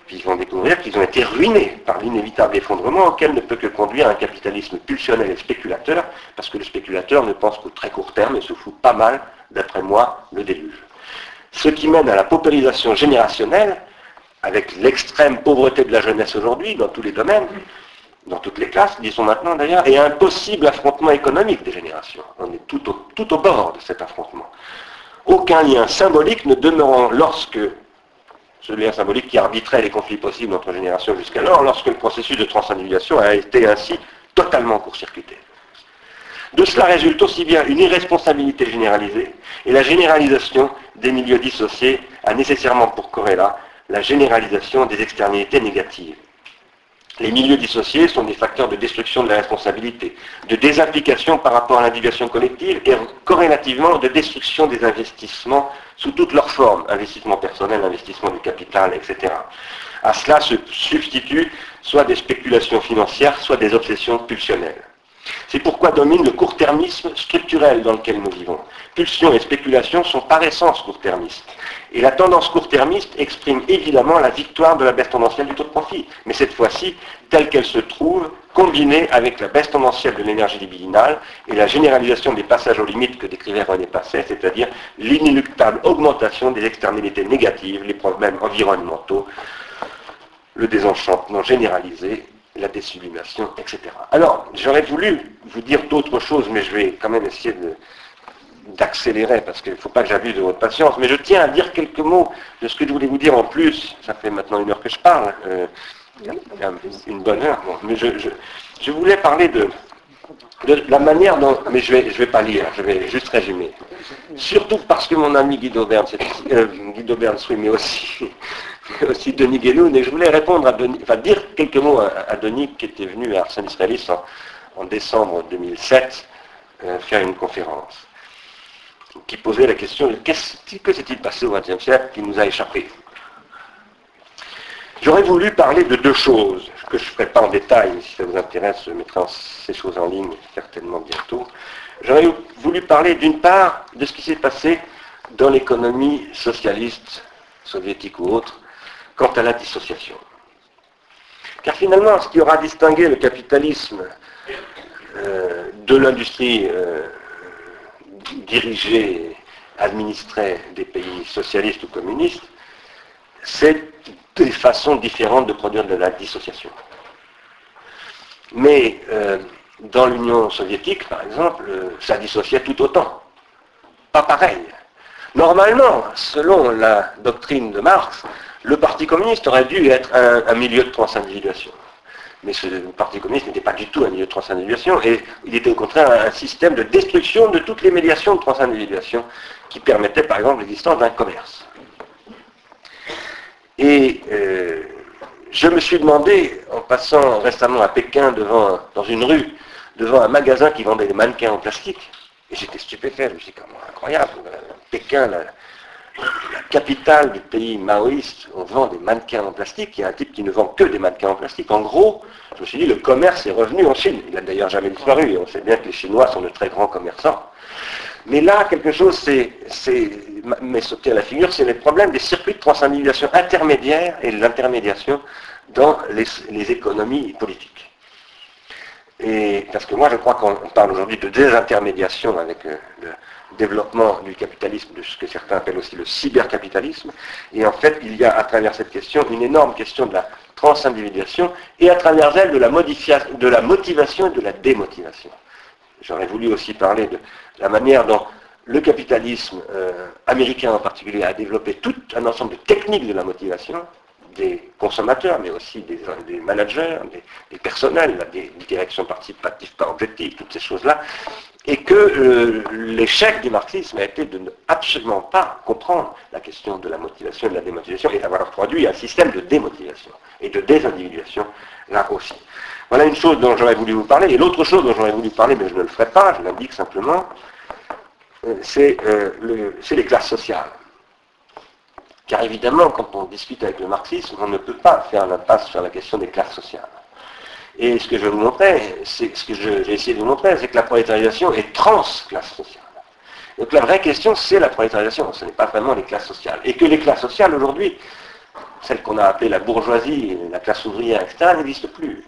S1: Puis ils vont découvrir qu'ils ont été ruinés par l'inévitable effondrement auquel ne peut que conduire un capitalisme pulsionnel et spéculateur, parce que le spéculateur ne pense qu'au très court terme et se fout pas mal, d'après moi, le déluge. Ce qui mène à la paupérisation générationnelle avec l'extrême pauvreté de la jeunesse aujourd'hui, dans tous les domaines, dans toutes les classes, disons maintenant d'ailleurs, et un possible affrontement économique des générations. On est tout au, tout au bord de cet affrontement. Aucun lien symbolique ne demeurant lorsque, ce lien symbolique qui arbitrait les conflits possibles entre générations jusqu'alors, lorsque le processus de transindividuation a été ainsi totalement court-circuité. De cela résulte aussi bien une irresponsabilité généralisée, et la généralisation des milieux dissociés a nécessairement pour corrélat la généralisation des externalités négatives. Les milieux dissociés sont des facteurs de destruction de la responsabilité, de désapplication par rapport à l'individuation collective et corrélativement de destruction des investissements sous toutes leurs formes, investissement personnel, investissement du capital, etc. À cela se substituent soit des spéculations financières, soit des obsessions pulsionnelles. C'est pourquoi domine le court-termisme structurel dans lequel nous vivons. Pulsion et spéculation sont par essence court-termistes. Et la tendance court-termiste exprime évidemment la victoire de la baisse tendancielle du taux de profit, mais cette fois-ci telle qu'elle se trouve, combinée avec la baisse tendancielle de l'énergie libidinale et la généralisation des passages aux limites que décrivait René Passet, c'est-à-dire l'inéluctable augmentation des externalités négatives, les problèmes environnementaux, le désenchantement généralisé, la désublimation, etc. Alors, j'aurais voulu vous dire d'autres choses, mais je vais quand même essayer d'accélérer parce qu'il ne faut pas que j'abuse de votre patience. Mais je tiens à dire quelques mots de ce que je voulais vous dire en plus. Ça fait maintenant une heure que je parle, euh, une bonne heure. mais je, voulais parler de, de la manière dont, mais je ne vais, je vais pas lire, je vais juste résumer. Surtout parce que mon ami Guy Dauberne, euh, Guy Dauberne, oui, mais aussi, aussi Denis Guéloun, et je voulais répondre à Denis, enfin dire quelques mots à, Denis qui était venu à Arsène Israélis en, décembre 2007 euh, faire une conférence qui posait la question de qu'est-ce que s'est-il passé au XXe siècle qui nous a échappé? J'aurais voulu parler de deux choses, que je ne ferai pas en détail, si ça vous intéresse, je mettrai ces choses en ligne certainement bientôt. J'aurais voulu parler d'une part de ce qui s'est passé dans l'économie socialiste, soviétique ou autre, quant à la dissociation. Car finalement, ce qui aura distingué le capitalisme euh, de l'industrie euh, dirigée, administrée des pays socialistes ou communistes, c'est des façons différentes de produire de la dissociation. Mais euh, dans l'Union soviétique, par exemple, ça dissociait tout autant. Pas pareil. Normalement, selon la doctrine de Marx, le Parti communiste aurait dû être un, milieu de transindividuation. Mais ce Parti communiste n'était pas du tout un milieu de transindividuation, et il était au contraire un système de destruction de toutes les médiations de transindividuation qui permettaient par exemple l'existence d'un commerce. Et euh, je me suis demandé, en passant récemment à Pékin devant, dans une rue, devant un magasin qui vendait des mannequins en plastique, et j'étais stupéfait, je me suis dit, comment incroyable, euh, Pékin, la, capitale du pays maoïste, on vend des mannequins en plastique, il y a un type qui ne vend que des mannequins en plastique. En gros, je me suis dit, le commerce est revenu en Chine. Il n'a d'ailleurs jamais disparu, et on sait bien que les Chinois sont de très grands commerçants. Mais là, quelque chose m'est sauté à la figure, c'est le problème des circuits de transindividuation intermédiaire et de l'intermédiation dans les, économies politiques. Et parce que moi, je crois qu'on parle aujourd'hui de désintermédiation avec euh, le développement du capitalisme, de ce que certains appellent aussi le cybercapitalisme. Et en fait, il y a à travers cette question une énorme question de la transindividuation et à travers elle de la, de la motivation et de la démotivation. J'aurais voulu aussi parler de la manière dont le capitalisme euh, américain en particulier a développé tout un ensemble de techniques de la motivation des consommateurs, mais aussi des, managers, des, personnels, des directions participatives par objectif, toutes ces choses-là, et que euh, l'échec du marxisme a été de ne absolument pas comprendre la question de la motivation et de la démotivation, et d'avoir produit un système de démotivation et de désindividuation là aussi. Voilà une chose dont j'aurais voulu vous parler. Et l'autre chose dont j'aurais voulu parler, mais je ne le ferai pas, je l'indique simplement, euh, euh, c'est les classes sociales. Car évidemment, quand on discute avec le marxisme, on ne peut pas faire l'impasse sur la question des classes sociales. Et ce que je vais vous montrer, c'est ce que j'ai essayé de vous montrer, c'est que la prolétarisation est trans-classe sociale. Donc la vraie question, c'est la prolétarisation, ce n'est pas vraiment les classes sociales. Et que les classes sociales aujourd'hui, celles qu'on a appelées la bourgeoisie, la classe ouvrière, etc., n'existent plus.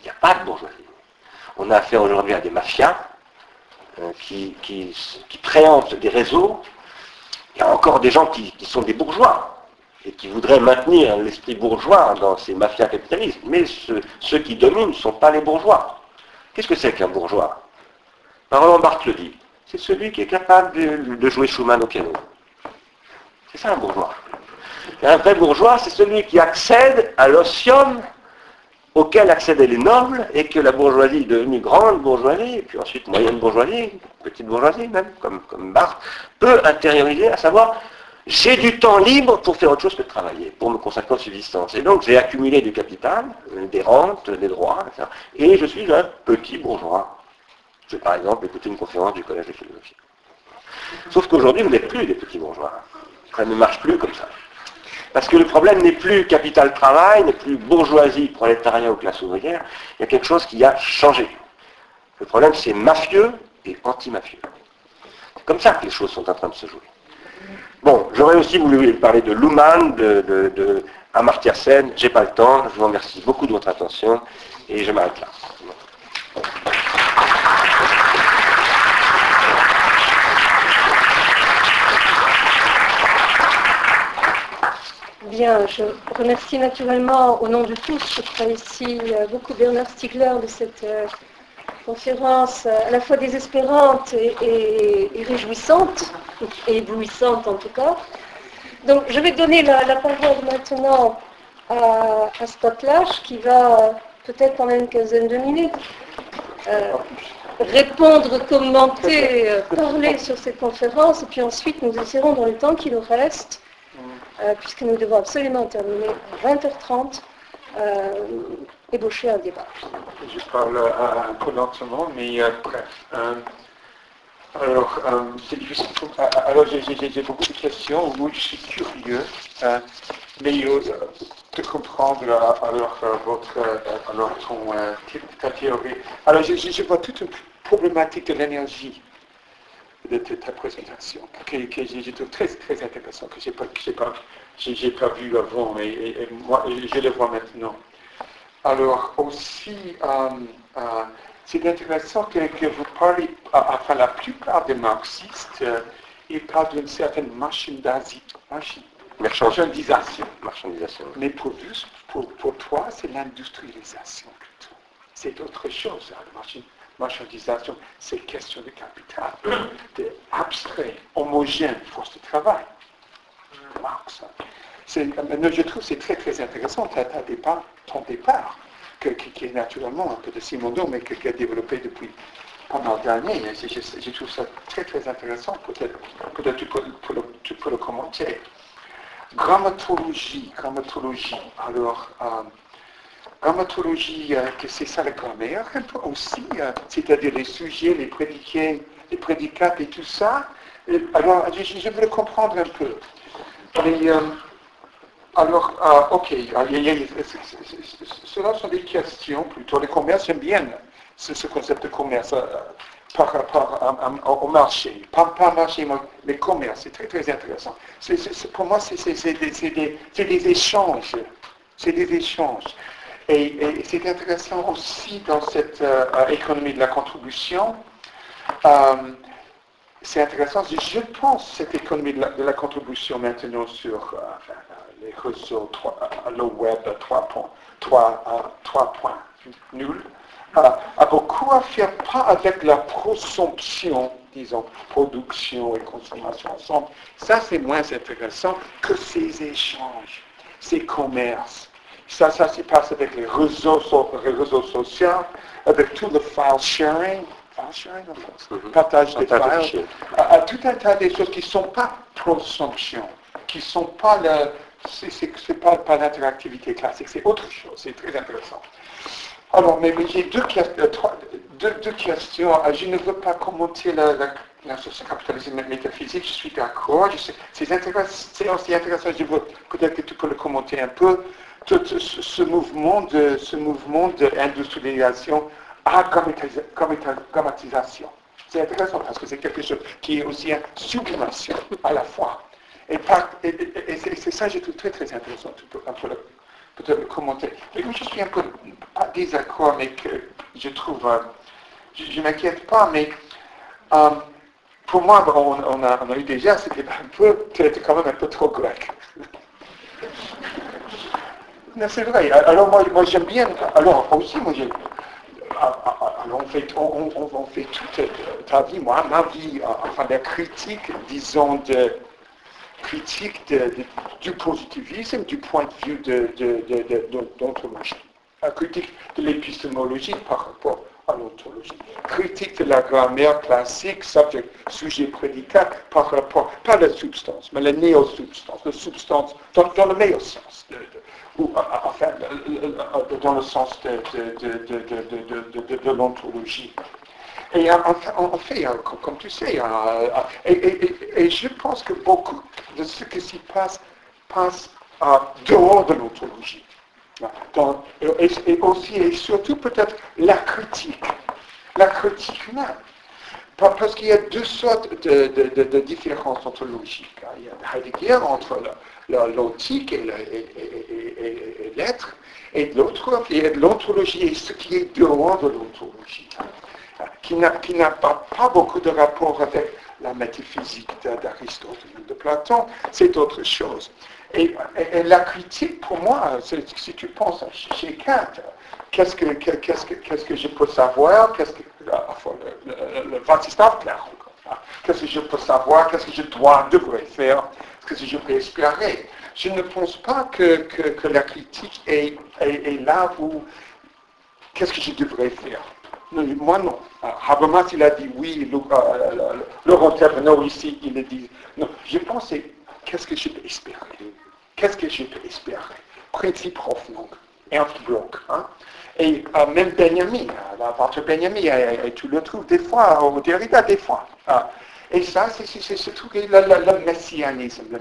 S1: Il n'y a pas de bourgeoisie. On a affaire aujourd'hui à des mafias euh, qui, qui, des réseaux. Il y a encore des gens qui, sont des bourgeois et qui voudraient maintenir l'esprit bourgeois dans ces mafias capitalistes. Mais ceux qui dominent ne sont pas les bourgeois. Qu'est-ce que c'est qu'un bourgeois? Par Barthes le dit. C'est celui qui est capable de, jouer Schumann au piano. C'est ça un bourgeois. Un vrai bourgeois, c'est celui qui accède à l'osium auquel accédaient les nobles et que la bourgeoisie devenue grande bourgeoisie, et puis ensuite moyenne bourgeoisie, petite bourgeoisie même, comme, comme Barthes, peut intérioriser, à savoir j'ai du temps libre pour faire autre chose que de travailler, pour me consacrer aux subsistance. Et donc j'ai accumulé du capital, euh, des rentes, des droits, etc. Et je suis un petit bourgeois. Je vais par exemple écouter une conférence du Collège de philosophie. Sauf qu'aujourd'hui, vous n'êtes plus des petits bourgeois. Ça ne marche plus comme ça. Parce que le problème n'est plus capital-travail, n'est plus bourgeoisie, prolétariat ou classe ouvrière. Il y a quelque chose qui a changé. Le problème, c'est mafieux et anti-mafieux. C'est comme ça que les choses sont en train de se jouer. Bon, j'aurais aussi voulu parler de Luhmann, de, de, de Amartya Sen. J'ai pas le temps. Je vous remercie beaucoup de votre attention et je m'arrête là.
S2: Bien, je remercie naturellement au nom de tous, je crois ici euh, beaucoup Bernard Stiegler de cette euh, conférence euh, à la fois désespérante et, réjouissante, et éblouissante en tout cas. Donc je vais donner la, parole maintenant à, à Scott Lash qui va peut-être pendant une quinzaine de minutes répondre, commenter, parler sur cette conférence, et puis ensuite nous essaierons dans le temps qui nous reste, puisque nous devons absolument terminer à 20h30, ébaucher un débat.
S3: Je parle un peu lentement, mais bref. alors, c'est difficile. alors j'ai beaucoup de questions où je suis curieux, mais de comprendre alors votre alors ton, ta théorie. Alors je, vois toute une problématique de l'énergie de, ta présentation que, que j'ai trouve très très intéressant que j'ai pas pas pas vu avant et, moi je le vois maintenant. Alors aussi c'est intéressant que, que, vous parlez, enfin la plupart des marxistes, ils parlent d'une certaine marchandisation.
S1: Marchandisation. Marchandisation.
S3: Mais pour, pour, pour toi, c'est l'industrialisation plutôt. C'est autre chose. Hein, la marchandisation, c'est question de capital, de abstrait, homogène, force de travail. Marx. Hein. Je trouve que c'est très très intéressant départ, ton départ, qui est naturellement un peu de Simondo, mais qui a développé depuis pendant d'années. Je, trouve ça très très intéressant. Peut-être peut tu, tu peux le commenter. Grammatologie, grammatologie. Alors, euh, grammatologie, euh, que c'est ça la grammaire un peu aussi, euh, c'est-à-dire les sujets, les prédicats, les prédicats et tout ça. alors, je, veux le comprendre un peu. Alors, ok, cela sont des questions plutôt. Le commerce, j'aime bien ce, concept de commerce par rapport au marché. Pas marché, mais commerce. C'est très, très intéressant. pour moi, c'est des, échanges. C'est des échanges. Et, c'est intéressant aussi dans cette euh, économie de la contribution. Euh, c'est intéressant. Je pense cette économie de la, contribution maintenant sur euh, les réseaux, le web 3.0 nul a beaucoup à faire, pas avec la prosomption, disons, production et consommation ensemble. Ça, c'est moins intéressant que ces échanges, ces commerces. Ça, ça se passe avec les réseaux, les réseaux sociaux, avec tout le file sharing, file sharing en France, mm-hmm. partage des files, à, tout un tas de choses qui ne sont pas prosomption, qui ne sont pas le, c'est pas, pas l'interactivité classique, c'est autre chose, c'est très intéressant. Alors, mais, j'ai deux, euh, deux, questions. Ah, je ne veux pas commenter la, la, la capitalisme métaphysique, je suis d'accord. C'est aussi intéressant, je veux peut-être que tu peux le commenter un peu. Tout ce, mouvement de ce mouvement d'industrialisation à grammatisation. C'est intéressant parce que c'est quelque chose qui est aussi une sublimation à la fois. Et, c'est ça, je trouve très très intéressant. Tu peux un peu le, peut-être commenter. Mais je suis un peu pas désaccord, mais que je trouve, euh, je ne m'inquiète pas, mais euh, pour moi, on, a, eu déjà, c'était un peu, quand même un peu trop grec. c'est vrai. Alors moi, moi j'aime bien, alors aussi, moi j'aime, alors on fait, on, fait toute ta vie, moi, ma vie, enfin la critique, disons, de critique du positivisme du point de vue de, d'ontologie. La critique de l'épistémologie par rapport à l'ontologie. Critique de la grammaire classique, sujet, prédicat, par rapport, pas la substance, mais la néo-substance, la substance dans, le meilleur sens, ou enfin, dans le sens de, l'ontologie. Et en, fait, comme tu sais, et, je pense que beaucoup de ce qui s'y passe passe dehors de l'ontologie. Et, aussi et surtout peut-être la critique, la critique même. Parce qu'il y a deux sortes de, différences ontologiques. Il y a Heidegger entre l'antique et l'être, et de l'autre, l'ontologie et ce qui est dehors de l'ontologie qui n'a pas, pas, beaucoup de rapport avec la métaphysique d'Aristote ou de Platon, c'est autre chose. Et, la critique, pour moi, si tu penses chez Kant, qu'est-ce que, que, je peux savoir, qu'est-ce que, le, qu'est-ce que je peux savoir, qu'est-ce que je dois, devrais faire, que je peux espérer. Je ne pense pas que, que, la critique est, est, là où, qu'est-ce que je devrais faire? Non, moi non. Ah, Habermas, il a dit oui, Laurent Taverneau ici, il a dit non. Je pensais, qu'est-ce que je peux espérer? Qu'est-ce que je peux espérer? Principe Hoffnung, Ernst Bloch. Hein? Et euh, même Benjamin, votre Benjamin, tu le trouves des fois, au Derrida des fois. Hein. Et ça, c'est ce truc, le, le, le, messianisme, le.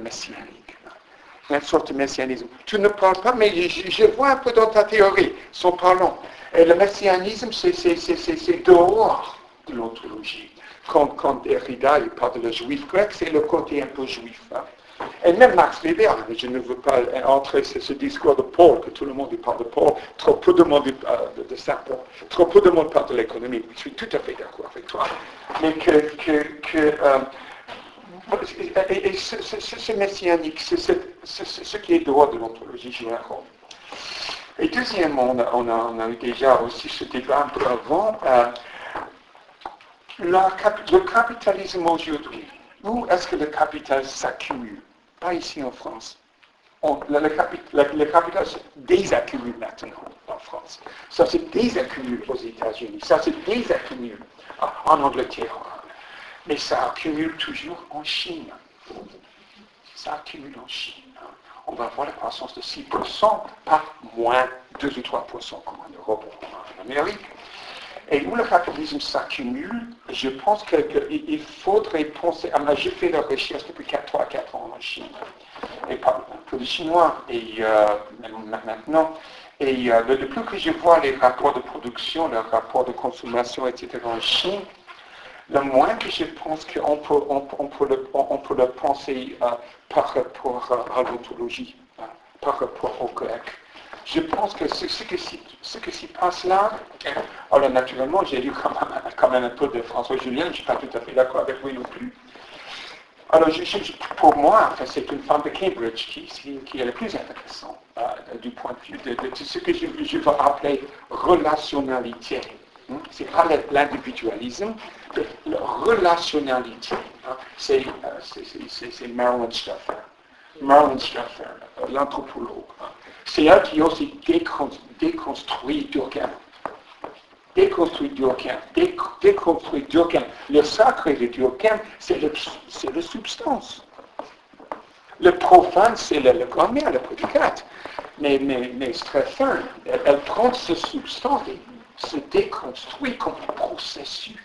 S3: Une sorte de messianisme. Tu ne parles pas, mais je, vois un peu dans ta théorie, son parlant. Et le messianisme, c'est dehors de l'ontologie. Quand, quand Derrida il parle de le juif grec, c'est le côté un peu juif. Hein. Et même Max Weber, je ne veux pas entrer sur ce discours de Paul, que tout le monde parle de Paul, trop peu de monde de, ça, trop peu de monde parle de l'économie. Je suis tout à fait d'accord avec toi. Mais que, euh, et, ce, messianique, c'est ce qui est dehors de l'ontologie générale. Et deuxièmement, on a, on a, eu déjà aussi ce débat un peu avant, euh, le capitalisme aujourd'hui, où est-ce que le capital s'accumule? Pas ici en France. le, capital se désaccumule maintenant en France. Ça se désaccumule aux États-Unis. Ça se désaccumule en Angleterre. Mais ça accumule toujours en Chine. Ça accumule en Chine on va avoir la croissance de 6%, pas moins 2 ou 3% comme en Europe ou en Amérique. Et où le capitalisme s'accumule, je pense qu'il faudrait penser, ah, j'ai fait la recherche depuis 3 4 ans en Chine, et pas peu de Chinois, et euh, maintenant, et euh, le, plus que je vois les rapports de production, les rapports de consommation, etc. en Chine, le moins que je pense qu'on peut, on, peut, le, on peut le penser euh, par rapport à l'ontologie, euh, par rapport au grec. Je pense que ce, ce, que s'y passe là, alors naturellement, j'ai lu quand même, un peu de François Julien, je ne suis pas tout à fait d'accord avec lui non plus. Alors, pour moi, c'est une femme de Cambridge qui, est le plus intéressant euh, du point de vue de, ce que je, veux appeler relationnalité. Hmm? Ce n'est pas l'individualisme, la relationnalité. Hein? C'est Marilyn Stoffer. Marilyn Stoffer, l'anthropologue. Hein? C'est elle qui aussi déconstruit Durkheim. Déconstruit Durkheim. Déconstruit Durkheim. Le sacré de Durkheim, c'est la substance. Le profane, c'est le, le grammaire, le prédicat. Mais, mais, mais c'est très fin. Elle, prend cette substance et se déconstruit comme processus,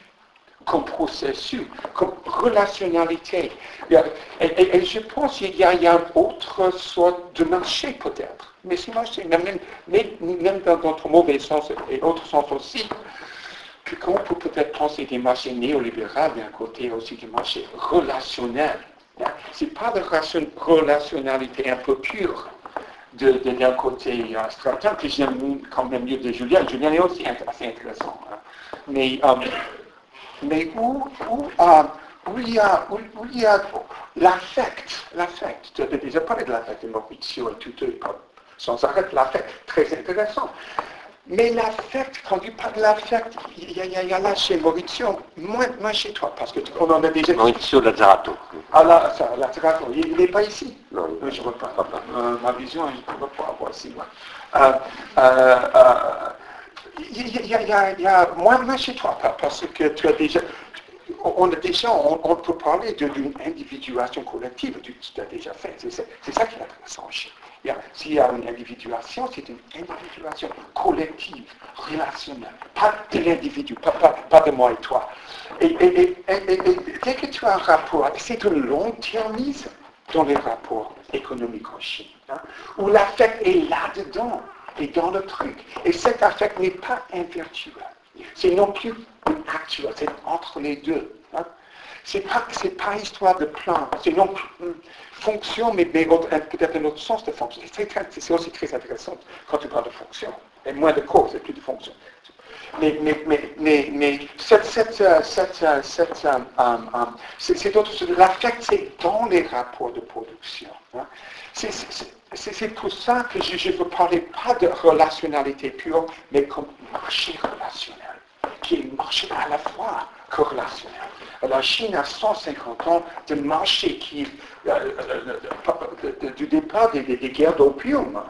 S3: comme processus, comme relationnalité. Et, je pense qu'il y, a une autre sorte de marché peut-être. Mais ce marché, même, même, dans notre mauvais sens et autre sens aussi, qu'on peut peut-être penser des marchés néolibéraux d'un côté aussi du marché relationnel. Ce n'est pas de relationnalité un peu pure d'un côté stratégique, que j'aime quand même mieux de Julien. Julien est aussi assez intéressant. Hein. Mais, euh, mais où, où, euh, où, il y a, où, il y a l'affect, l'affect, tu as déjà parlé de l'affect de Maurizio et tout, sans arrêt l'affect, très intéressant. Mais l'affect, quand tu parles de l'affect, il y, y, a là chez Maurizio, moins, moins chez toi, parce qu'on en a déjà...
S1: Maurizio Lazzarato.
S3: Ah là, ça, Lazzarato, il n'est pas ici Non, je ne vois pas. Euh, ma vision, je ne peux pas avoir si loin. Euh, euh, il y, a moins, chez toi, parce que tu as déjà... On, a déjà, on, peut parler d'une individuation collective, tu, tu as déjà fait. C'est ça qui est intéressant s'il y a une individuation, c'est une individuation collective, relationnelle, pas de l'individu, pas, de moi et toi. Et, dès que tu as un rapport, c'est un long-termisme dans les rapports économiques en Chine, hein, où l'affect est là-dedans, et dans le truc. Et cet affect n'est pas invirtuel. C'est non plus actuel, c'est entre les deux. Hein. C'est pas, c'est pas histoire de plan, c'est non plus fonction, mais, peut-être un autre sens de fonction. C'est aussi très intéressant quand tu parles de fonction. Et moins de cause et plus de fonction. Mais, mais, mais, mais, mais cette, cette, cette, cette c'est d'autres L'affect, c'est dans les rapports de production. Hein. C'est pour ça que je ne veux parler pas de relationnalité pure, mais comme marché relationnel, qui est marché à la fois corrélationnel. La Chine a 150 ans de marché qui, euh, euh, euh, du départ des, guerres d'opium,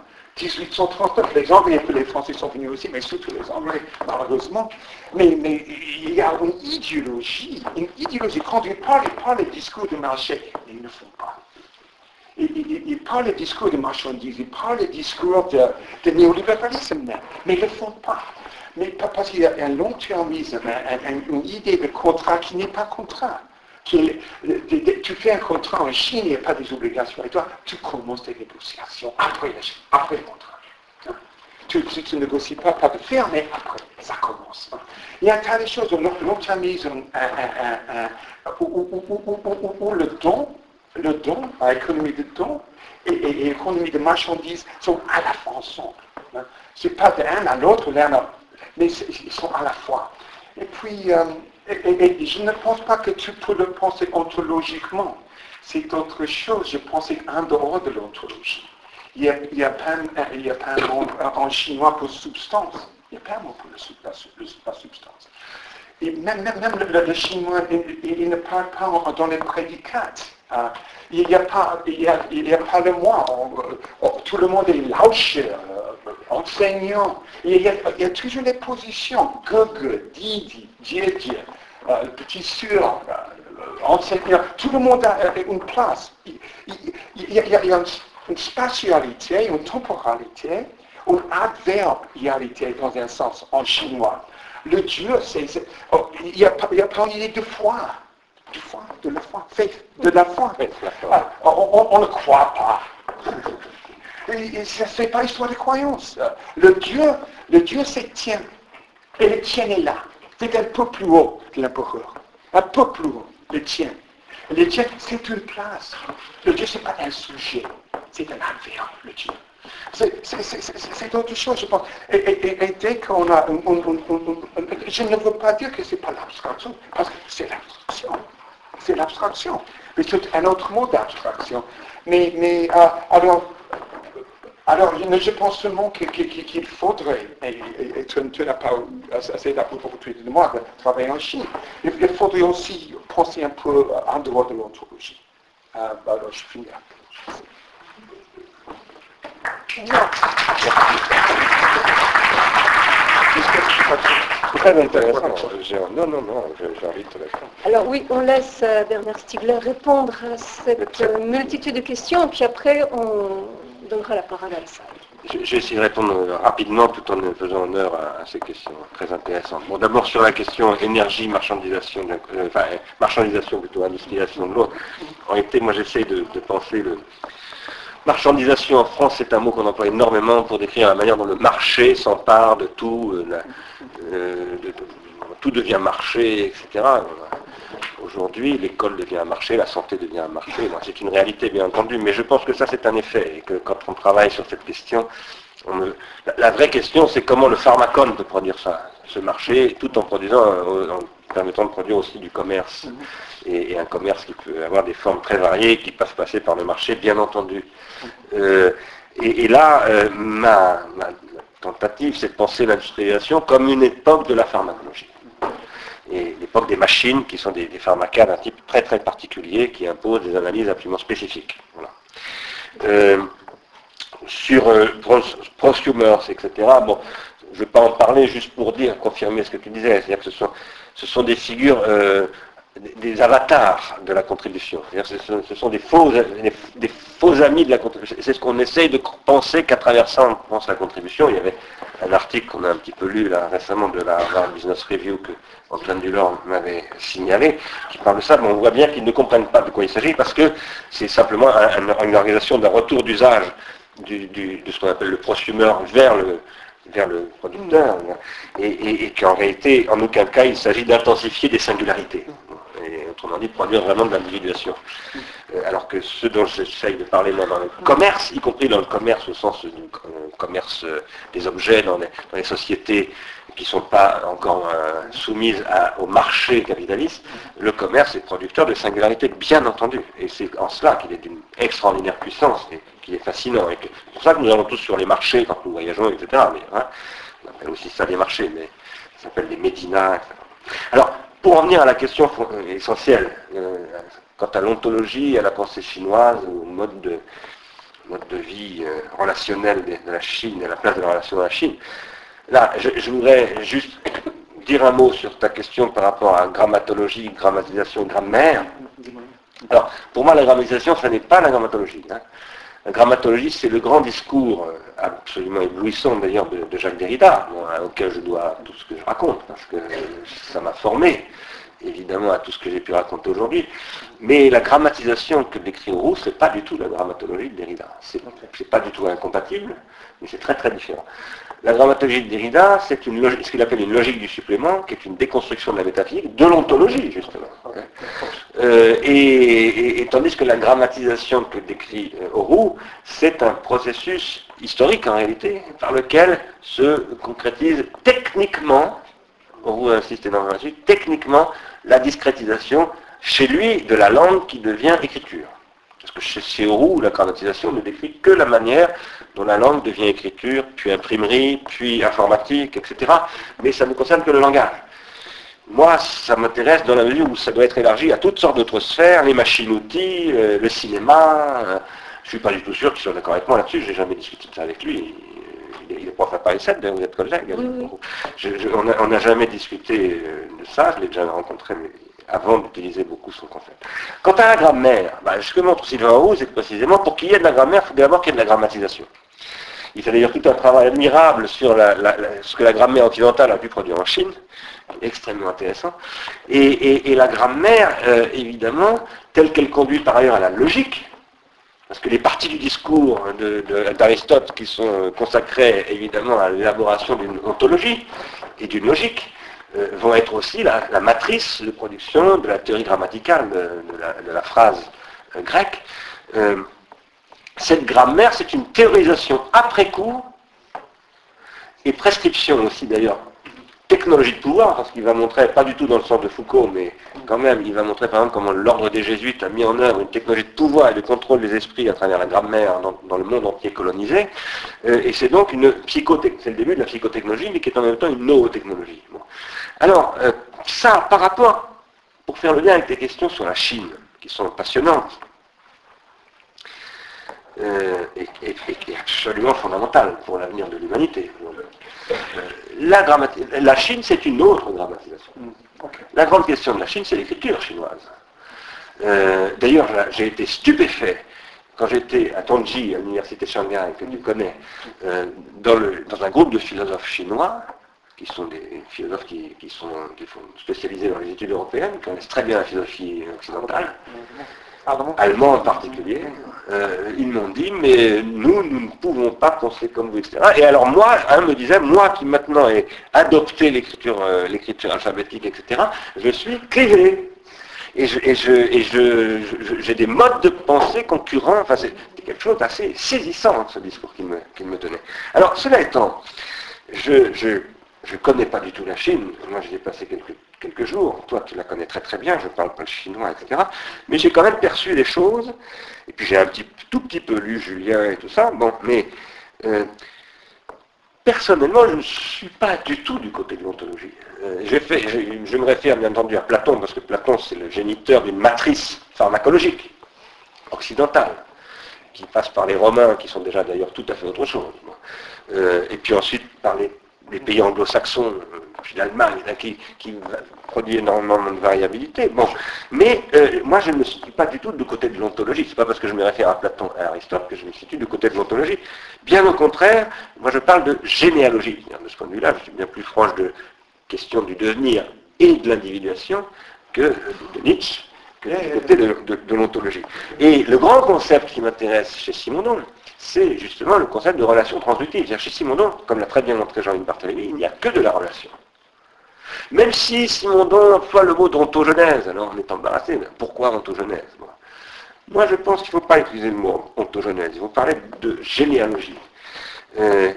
S3: 1839, les Anglais les Français sont venus aussi, mais surtout les Anglais, malheureusement. Mais, mais il y a une idéologie, une idéologie conduite par les, par les discours de marché, mais ils ne font pas. Ils, parlent des discours de marchandises, ils parlent des discours de, de néolibéralisme, mais ils ne le font pas. Mais parce qu'il y a un long-termisme, une idée de contrat qui n'est pas contrat. tu fais un contrat en Chine, il n'y a pas des obligations. Et toi, tu commences tes négociations après, après le contrat. Tu ne négocies pas, pas de faire, mais après, ça commence. Il y a un tas de choses, le long-termisme, où le don le don, l'économie de don et, l'économie de marchandises sont à la fois ensemble. Ce n'est pas de l'un à l'autre, mais ils sont à la fois. Et puis, euh, je ne pense pas que tu peux le penser ontologiquement. C'est autre chose. Je pensais en dehors de l'ontologie. Il n'y a, pas, un mot en chinois pour substance. Il n'y a pas un mot pour la, substance. Et même, le, chinois, il, ne parle pas dans les prédicats. Ah, il n'y a, pas, il a, pas le moi. tout le monde est lâche, euh, enseignant. Il y, a, toujours les positions. Gog, Didi, Djedje, euh, petit sur, euh, enseignant. Tout le monde a une place. Il, y a, une, spatialité, une temporalité, une adverbialité dans un sens en chinois. Le Dieu, c'est, oh, il n'y a, pas a de foi du foi, de la foi, de la foi. Ah, on, ne croit pas. Ce n'est pas histoire de croyance. Le Dieu, le Dieu c'est tien. Et le tien est là. C'est un peu plus haut que l'empereur. Un peu plus haut, le tien. Le tien, c'est une place. Le Dieu, ce n'est pas un sujet. C'est un adverbe, le Dieu. C'est autre chose, je pense. Et, dès qu'on a... je ne veux pas dire que ce n'est pas l'abstraction, parce que c'est l'abstraction c'est l'abstraction. C'est un autre mot d'abstraction. Mais, mais euh, alors, alors, je pense seulement qu'il faudrait, et, tu, n'as pas assez d'opportunité de moi de travailler en Chine, il, faudrait aussi penser un peu en dehors de l'ontologie. Euh, alors, je finis.
S1: Très intéressant. Non, non, non, j'invite
S2: Alors oui, on laisse euh, Bernard Stiegler répondre à cette euh, multitude de questions, puis après on donnera la parole à la salle.
S1: Je vais essayer de répondre euh, rapidement tout en faisant honneur à, ces questions très intéressantes. Bon, d'abord sur la question énergie, marchandisation, enfin, marchandisation plutôt, industrialisation de l'autre. En réalité, moi j'essaie de penser le, Marchandisation en France, c'est un mot qu'on emploie énormément pour décrire la manière dont le marché s'empare de tout, euh, euh, tout devient marché, etc. Aujourd'hui, l'école devient un marché, la santé devient un marché. c'est une réalité, bien entendu, mais je pense que ça, c'est un effet, et que quand on travaille sur cette question, la, vraie question, c'est comment le pharmacone peut produire ça, ce marché, tout en produisant, euh, permettant de produire aussi du commerce, et, un commerce qui peut avoir des formes très variées, qui peuvent passer par le marché, bien entendu. Euh, et, là, euh, ma, tentative, c'est de penser l'industrialisation comme une époque de la pharmacologie. Et l'époque des machines, qui sont des, pharmacas d'un type très très particulier, qui imposent des analyses absolument spécifiques. Euh, sur prosumers, etc., bon, je ne vais pas en parler juste pour dire, confirmer ce que tu disais, c'est-à-dire que ce sont, ce sont des figures des avatars de la contribution. Ce sont des faux, amis de la contribution. C'est ce qu'on essaye de penser qu'à travers on pense la contribution. Il y avait un article qu'on a un petit peu lu là, récemment de la Business Review que Antoine Dulor m'avait signalé, qui parle de ça, mais on voit bien qu'ils ne comprennent pas de quoi il s'agit parce que c'est simplement une organisation d'un retour d'usage de ce qu'on appelle le prosumer vers le, vers le producteur, et qu'en réalité, en aucun cas, il s'agit d'intensifier des singularités et autrement dit produire vraiment de l'individuation. Euh, alors que ce dont j'essaye de parler dans le commerce, y compris dans le commerce au sens du commerce euh, des objets, dans les, sociétés qui ne sont pas encore euh, soumises au marché capitaliste, le commerce est producteur de singularité, bien entendu. Et c'est en cela qu'il est d'une extraordinaire puissance et qu'il est fascinant. Et c'est pour ça que nous allons tous sur les marchés quand nous voyageons, etc. Mais, hein, on appelle aussi ça des marchés, mais ça s'appelle des médinas. Alors, pour en venir à la question essentielle, euh, quant à l'ontologie, à la pensée chinoise, au mode de, mode de vie euh, relationnel de, la Chine et la place de la relation à la Chine. Là, je, voudrais juste dire un mot sur ta question par rapport à grammatologie, grammatisation, grammaire. Alors, pour moi, la grammatisation, ce n'est pas la grammatologie. Hein. La grammatologie, c'est le grand discours, euh, absolument éblouissant d'ailleurs, de, Jacques Derrida, auquel je dois tout ce que je raconte, parce que ça m'a formé évidemment à tout ce que j'ai pu raconter aujourd'hui, mais la grammatisation que décrit Roux, ce n'est pas du tout la grammatologie de Derrida. C'est n'est pas du tout incompatible, mais c'est très très différent. La grammatologie de Derrida, c'est ce qu'il appelle une logique du supplément, qui est une déconstruction de la métaphysique, de l'ontologie justement. Euh, et, tandis que la grammatisation que décrit euh, c'est un processus historique en réalité, par lequel se concrétise techniquement vous insiste énormément là-dessus, techniquement, la discrétisation chez lui de la langue qui devient écriture. Parce que chez Chéroux, la grammatisation ne décrit que la manière dont la langue devient écriture, puis imprimerie, puis informatique, etc. Mais ça ne concerne que le langage. Moi, ça m'intéresse dans la mesure où ça doit être élargi à toutes sortes d'autres sphères, les machines-outils, euh, le cinéma. Euh, je ne suis pas du tout sûr qu'ils soient d'accord avec moi là-dessus, je n'ai jamais discuté de ça avec lui il est prof à Paris 7, vous êtes collègue. on n'a jamais discuté euh, de ça, je l'ai déjà rencontré mais avant d'utiliser beaucoup son concept. Quant à la grammaire, bah, ce que montre Sylvain Roux, c'est précisément pour qu'il y ait de la grammaire, il faut d'abord qu'il y ait de la grammatisation. Il fait d'ailleurs tout un travail admirable sur ce que la grammaire occidentale a pu produire en Chine, extrêmement intéressant. Et, la grammaire, euh, évidemment, telle qu'elle conduit par ailleurs à la logique, parce que les parties du discours d'Aristote qui sont consacrées évidemment à l'élaboration d'une ontologie et d'une logique euh, vont être aussi la, matrice de production de la théorie grammaticale de, la, phrase euh, grecque. Euh, cette grammaire, c'est une théorisation après coup et prescription aussi d'ailleurs technologie de pouvoir, parce qu'il va montrer, pas du tout dans le sens de Foucault, mais quand même, il va montrer par exemple comment l'ordre des jésuites a mis en œuvre une technologie de pouvoir et de contrôle des esprits à travers la grammaire dans, le monde entier colonisé. Euh, et c'est donc une psychotechnologie, c'est le début de la psychotechnologie, mais qui est en même temps une nootechnologie. Alors, euh, ça, par rapport, pour faire le lien avec des questions sur la Chine, qui sont passionnantes, euh, et, absolument fondamentales pour l'avenir de l'humanité. La, la Chine, c'est une autre grammatisation. Mm, la grande question de la Chine, c'est l'écriture chinoise. Euh, d'ailleurs, j'ai été stupéfait quand j'étais à Tongji, à l'université Shanghai, que tu connais, euh, dans, un groupe de philosophes chinois, qui sont des philosophes qui, sont, spécialisés dans les études européennes, qui connaissent très bien la philosophie occidentale. Mm, allemands en particulier, euh, ils m'ont dit, mais nous, nous ne pouvons pas penser comme vous, etc. Et alors moi, un me disait, moi qui maintenant ai adopté l'écriture, euh, l'écriture alphabétique, etc., je suis clivé. Et j'ai je, je, des modes de pensée concurrents, enfin c'est quelque chose d'assez saisissant, ce discours qu'il me, qu'il me donnait. Alors, cela étant, je ne connais pas du tout la Chine, moi j'ai passé quelques jours. Toi, tu la connais très très bien, je parle pas le chinois, etc. Mais j'ai quand même perçu des choses. Et puis j'ai un tout petit peu lu Julien et tout ça. Bon, mais euh, personnellement, je ne suis pas du tout du côté de l'ontologie. Euh, je, me réfère bien entendu à Platon, parce que Platon, c'est le géniteur d'une matrice pharmacologique occidentale, qui passe par les Romains, qui sont déjà d'ailleurs tout à fait autre chose. Euh, et puis ensuite par les les pays anglo-saxons, euh, puis l'Allemagne, qui, produit énormément de variabilité. Bon. Mais euh, moi, je ne me situe pas du tout du côté de l'ontologie. Ce n'est pas parce que je me réfère à Platon et à Aristote que je me situe du côté de l'ontologie. Bien au contraire, moi je parle de généalogie. De ce point de vue-là, je suis bien plus proche de question du devenir et de l'individuation que de Nietzsche, de, de l'ontologie. Et le grand concept qui m'intéresse chez Simondon, c'est justement le concept de relation transductive. Chez Simondon, comme l'a très bien montré Jean-Yves Barthélemy, il n'y a que de la relation. Même si Simondon emploie le mot d'ontogenèse, alors on est embarrassé, pourquoi ontogenèse Moi, je pense qu'il ne faut pas utiliser le mot ontogenèse, il faut parler de généalogie. Euh,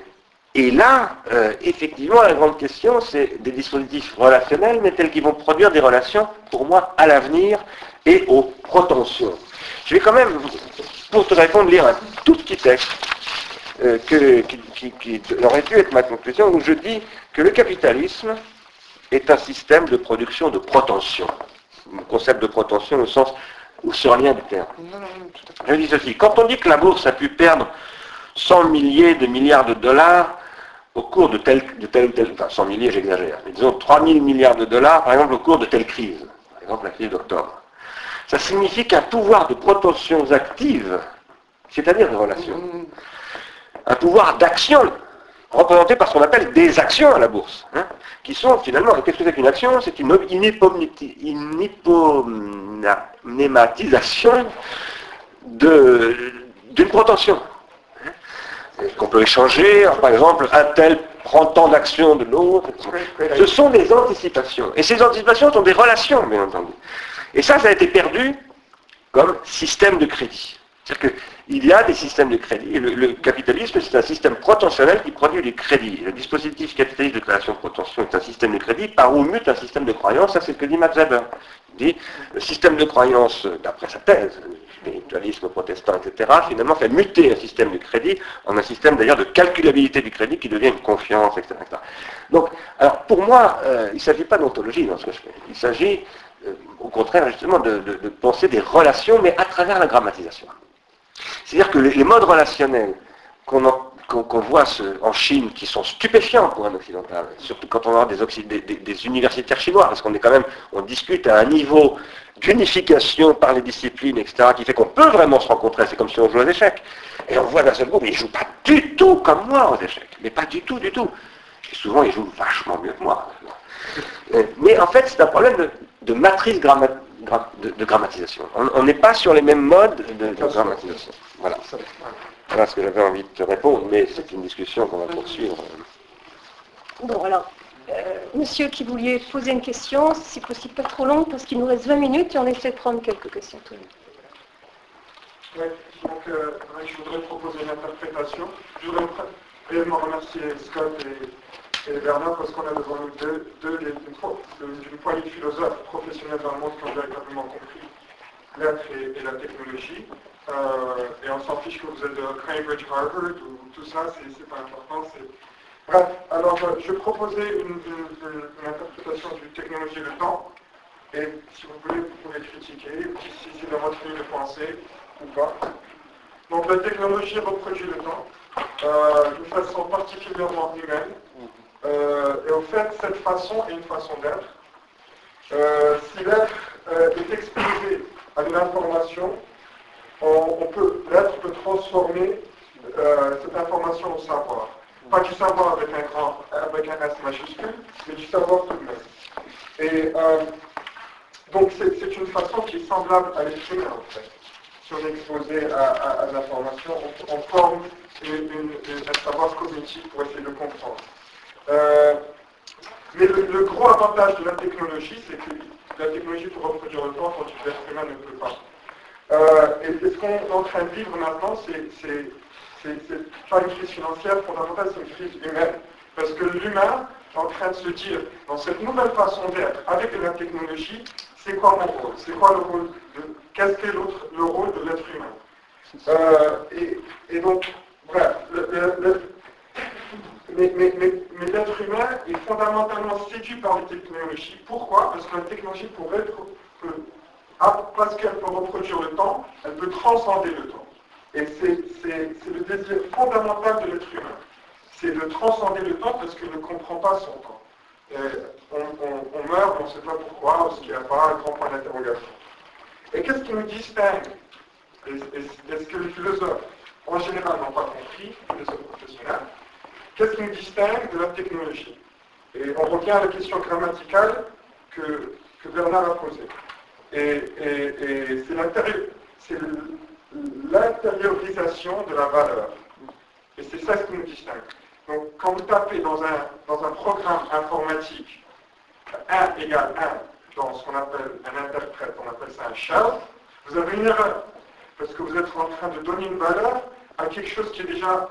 S1: et là, euh, effectivement, la grande question, c'est des dispositifs relationnels, mais tels qu'ils vont produire des relations, pour moi, à l'avenir et aux protensions. Je vais quand même pour te répondre, lire un tout petit texte euh, qui, aurait dû être ma conclusion, où je dis que le capitalisme est un système de production de protension. Le concept de protension au sens ou sur lien du terme.
S3: Non, non, non.
S1: Je dis ceci, quand on dit que la bourse a pu perdre 100 milliers de milliards de dollars au cours de tel, de tel ou tel, enfin 100 milliers j'exagère, mais disons 3000 milliards de dollars par exemple au cours de telle crise, par exemple la crise d'octobre, ça signifie qu'un pouvoir de protensions actives, c'est-à-dire de relations, un pouvoir d'action représenté par ce qu'on appelle des actions à la bourse, hein, qui sont finalement, qu'est-ce que c'est qu'une action? C'est une, une, hyponématisation d'une protension. hein, qu'on peut échanger, alors, par exemple, un tel prend tant d'actions de l'autre. Ce sont des anticipations. Et ces anticipations sont des relations, bien entendu. Et ça, ça a été perdu comme système de crédit. C'est-à-dire qu'il y a des systèmes de crédit. Le, capitalisme, c'est un système protentionnel qui produit du crédit. Le dispositif capitaliste de création de protension est un système de crédit par où mute un système de croyance. Ça, c'est ce que dit Max Weber. Il dit, le système de croyance, d'après sa thèse, spiritualisme protestant, etc., finalement fait muter un système de crédit en un système d'ailleurs de calculabilité du crédit qui devient une confiance, etc. etc. Donc, alors pour moi, euh, il ne s'agit pas d'ontologie dans ce que je fais. Il s'agit, euh, au contraire, justement, de, penser des relations, mais à travers la grammatisation. C'est-à-dire que les, modes relationnels qu'on voit en Chine, qui sont stupéfiants pour un occidental, surtout quand on a des, universitaires chinois, parce qu'on est quand même, on discute à un niveau d'unification par les disciplines, etc., qui fait qu'on peut vraiment se rencontrer, c'est comme si on jouait aux échecs. Et on voit d'un seul coup, mais ils jouent pas du tout comme moi aux échecs, mais pas du tout, du tout. Et souvent, ils jouent vachement mieux que moi. Mais en fait, c'est un problème de, de matrice gramma- gra- de, de grammatisation. On n'est pas sur les mêmes modes de, de grammatisation. Voilà.
S3: Ça,
S1: voilà. Ce que j'avais envie de te répondre, mais c'est une discussion qu'on va poursuivre.
S2: Bon, alors, euh, monsieur qui vouliez poser une question, si possible pas trop longue, parce qu'il nous reste 20 minutes et on essaie de prendre quelques questions tout de même.
S4: Ouais, donc euh, je voudrais proposer une interprétation. Je voudrais réellement remercier Scott et, Bernard parce qu'on a devant nous d'une poignée de philosophes professionnels dans le monde qui ont véritablement compris l'être et, la technologie. Euh, et on s'en fiche que vous êtes de Cambridge, Harvard ou tout ça, c'est pas important. Bref, alors je proposais une- une interprétation du technologie et le temps. Et si vous voulez, vous pouvez critiquer, si c'est dans votre ligne de pensée ou pas. Donc la technologie reproduit le temps euh, d'une façon particulièrement humaine. Euh, et en fait, cette façon est une façon d'être. Euh, si l'être euh, est exposé à de l'information, on, peut, l'être peut transformer euh, cette information au savoir. Pas du savoir avec un grand, avec un S majuscule, mais du savoir tout de même. Et euh, donc c'est une façon qui est semblable à humain en fait. Si on est exposé à, à- l'information, on, on forme une- une- un savoir cognitif pour essayer de comprendre. Euh, mais le, gros avantage de la technologie, c'est que la technologie peut reproduire le temps quand l'être humain ne peut pas. Euh, et, et ce qu'on est en train de vivre maintenant, c'est pas une crise financière fondamentale, c'est une crise humaine. Parce que l'humain est en train de se dire, dans cette nouvelle façon d'être, avec la technologie, c'est quoi mon rôle? C'est quoi le rôle de, Qu'est-ce le rôle de l'être humain? Euh, et, et donc, bref, le- le- le- mais, mais- mais- mais l'être humain est fondamentalement séduit par les technologies. Pourquoi? Parce que la technologie pourrait être, peut- ah, parce qu'elle peut reproduire le temps, elle peut transcender le temps. Et c'est le désir fondamental de l'être humain. C'est de transcender le temps parce qu'il ne comprend pas son temps. On, on- on meurt, on ne sait pas pourquoi, parce qu'il n'y a pas un grand point d'interrogation. Et qu'est-ce qui nous distingue Est- Est-ce que les philosophes, en général, n'ont pas compris, les philosophes professionnels Qu'est-ce qui nous distingue de la technologie? Et on revient à la question grammaticale que, que Bernard a posée. Et, c'est l'intériorisation de la valeur. Et c'est ça ce qui nous distingue. Donc, quand vous tapez dans un, dans un programme informatique 1 égale 1 dans ce qu'on appelle un interprète, on appelle ça un shell, vous avez une erreur. Parce que vous êtes en train de donner une valeur à quelque chose qui est déjà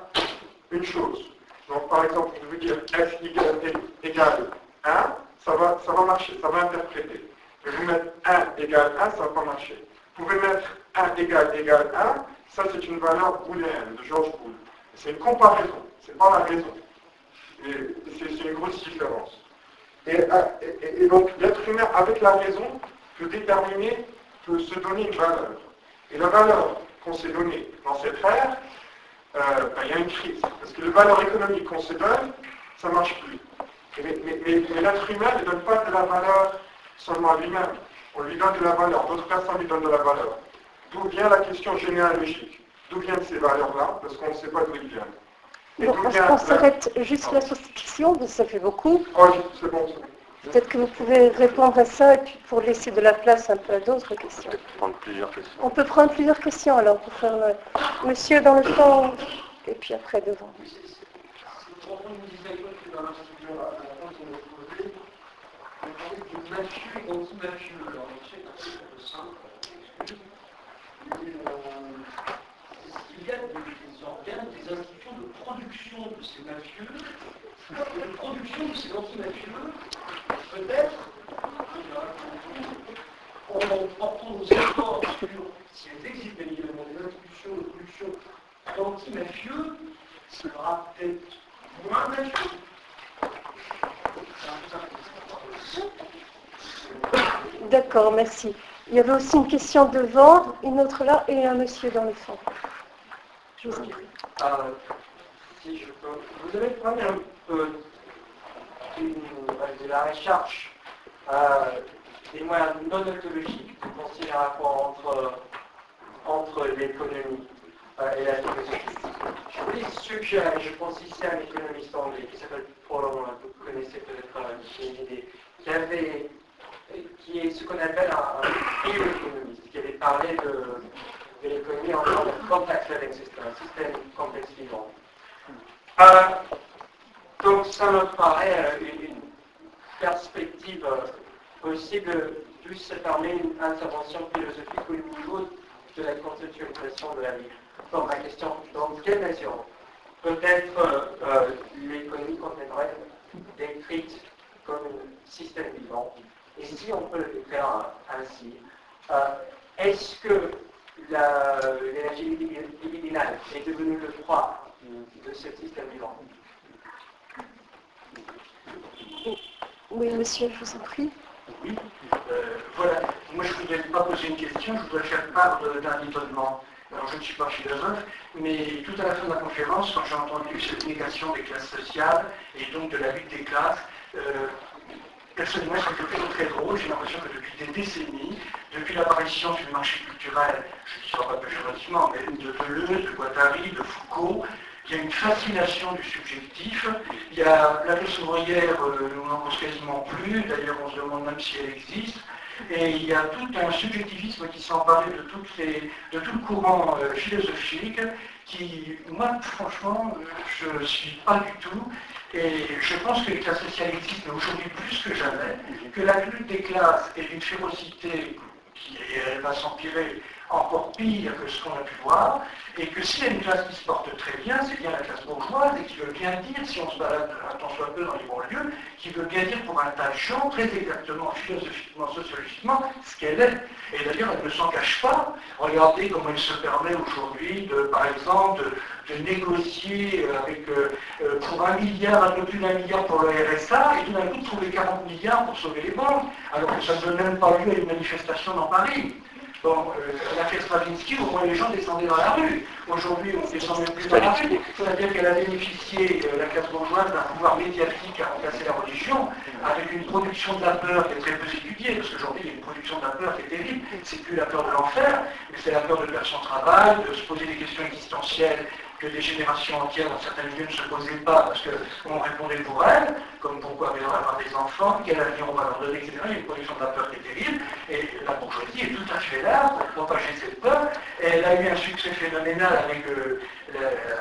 S4: une chose. Donc, par exemple, vous pouvez dire f égale, égale 1, ça va, ça va marcher, ça va interpréter. Mais vous mettre 1 égale 1, ça ne va pas marcher. Vous pouvez mettre 1 égale égale 1, ça c'est une valeur booléenne de George Boole. C'est une comparaison, c'est pas la raison. C'est une grosse différence. Et donc l'être humain, avec la raison, peut déterminer, peut se donner une valeur. Et la valeur qu'on s'est donnée dans cette ère, euh, ben, il y a une crise. Parce que les valeurs économiques qu'on se donne, ça ne marche plus. Mais, l'être humain ne donne pas de la valeur seulement à lui-même. On lui donne de la valeur, d'autres personnes lui donnent de la valeur. D'où vient la question généalogique D'où viennent ces valeurs-là Parce qu'on ne sait pas d'où ils viennent.
S2: Donc, est-ce qu'on s'arrête juste la souscription Ça fait beaucoup.
S4: Oh, c'est bon,
S2: Peut-être que vous pouvez répondre à ça et puis pour laisser de la place un peu à d'autres questions.
S1: prendre plusieurs questions.
S2: On peut prendre plusieurs questions alors pour faire le... monsieur dans le fond et puis après devant.
S5: Il y a des organes, des institutions de production de ces mafieux, de production de ces anti-mafieux, peut-être, en portant nos efforts sur, elles existent bien évidemment, de production d'anti-mafieux, sera peut-être moins mafieux.
S2: D'accord, merci. Il y avait aussi une question devant, une autre là et un monsieur dans le fond. Je vous en prie.
S6: Euh. Vous avez parlé un de la recherche euh, des moyens non ontologiques de concilier un rapport entre, entre l'économie euh, et la philosophie. Je voulais suggérer, je pense ici à un économiste anglais qui s'appelle Paul, vous connaissez peut-être une idée, qui avait qui est ce qu'on appelle un, bioéconomiste, qui avait parlé de, de l'économie en tant que complex living system, un système complexe vivant. Euh, paraît une, perspective possible, plus se permet une intervention philosophique au niveau de la conceptualisation de la vie. Donc ma question, dans quelle mesure peut-être euh, euh, l'économie contiendrait décrite comme un système vivant? Et si on peut le faire ainsi, euh, est-ce que l'énergie libidinale est devenue le droit de ce système vivant?
S2: Oui, monsieur, je vous en prie.
S5: Oui, euh, voilà. Moi, je ne voudrais pas poser une question, je voudrais faire part d'un étonnement. Alors, je ne suis pas philosophe, mais tout à la fin de la conférence, quand j'ai entendu cette négation des classes sociales et donc de la lutte des classes, euh, personnellement, quelque chose de très drôle. J'ai l'impression que depuis des décennies, depuis l'apparition du marché culturel, je ne dis pas péjorativement, mais de Deleuze, de Guattari, de Foucault, il y a une fascination du subjectif. Il y a la classe ouvrière, on n'en pense quasiment plus, d'ailleurs on se demande même si elle existe. Et il y a tout un subjectivisme qui s'est de, de tout le courant euh, philosophique qui, moi, franchement, je ne suis pas du tout. Et je pense que les classes sociales existent aujourd'hui plus que jamais, que la lutte des classes est d'une férocité qui va s'empirer encore pire que ce qu'on a pu voir, et que s'il y a une classe qui se porte très bien, c'est bien la classe bourgeoise, et qui veut bien dire, si on se balade un temps soit peu dans les banlieues, qui veut bien dire pour un tas de gens, très exactement, philosophiquement, sociologiquement, ce qu'elle est. Et d'ailleurs, elle ne s'en cache pas. Regardez comment elle se permet aujourd'hui, de, par exemple, de, négocier avec, euh, euh, pour un milliard, un peu plus d'un milliard pour le RSA, et tout d'un coup trouver 40 milliards pour sauver les banques, alors que ça ne donne même pas lieu à une manifestation dans Paris. Bon, euh, l'affaire Stravinsky, au moins les gens descendaient dans la rue. Aujourd'hui, on ne descend même plus dans la rue. C'est-à-dire qu'elle a bénéficié, euh, la classe bourgeoise, d'un pouvoir médiatique à remplacer la religion, avec une production de la peur qui est très peu étudiée, parce qu'aujourd'hui, il y a une production de la peur qui est terrible. C'est plus la peur de l'enfer, mais c'est la peur de perdre son travail, de se poser des questions existentielles que des générations entières dans certains milieux ne se posaient pas parce qu'on répondait pour elles, comme pourquoi avoir des enfants, quel avenir on va leur donner, etc. Il y a une production de la peur qui est terrible, et la bourgeoisie est tout à fait là pour propager cette peur. Et elle a eu un succès phénoménal avec, euh,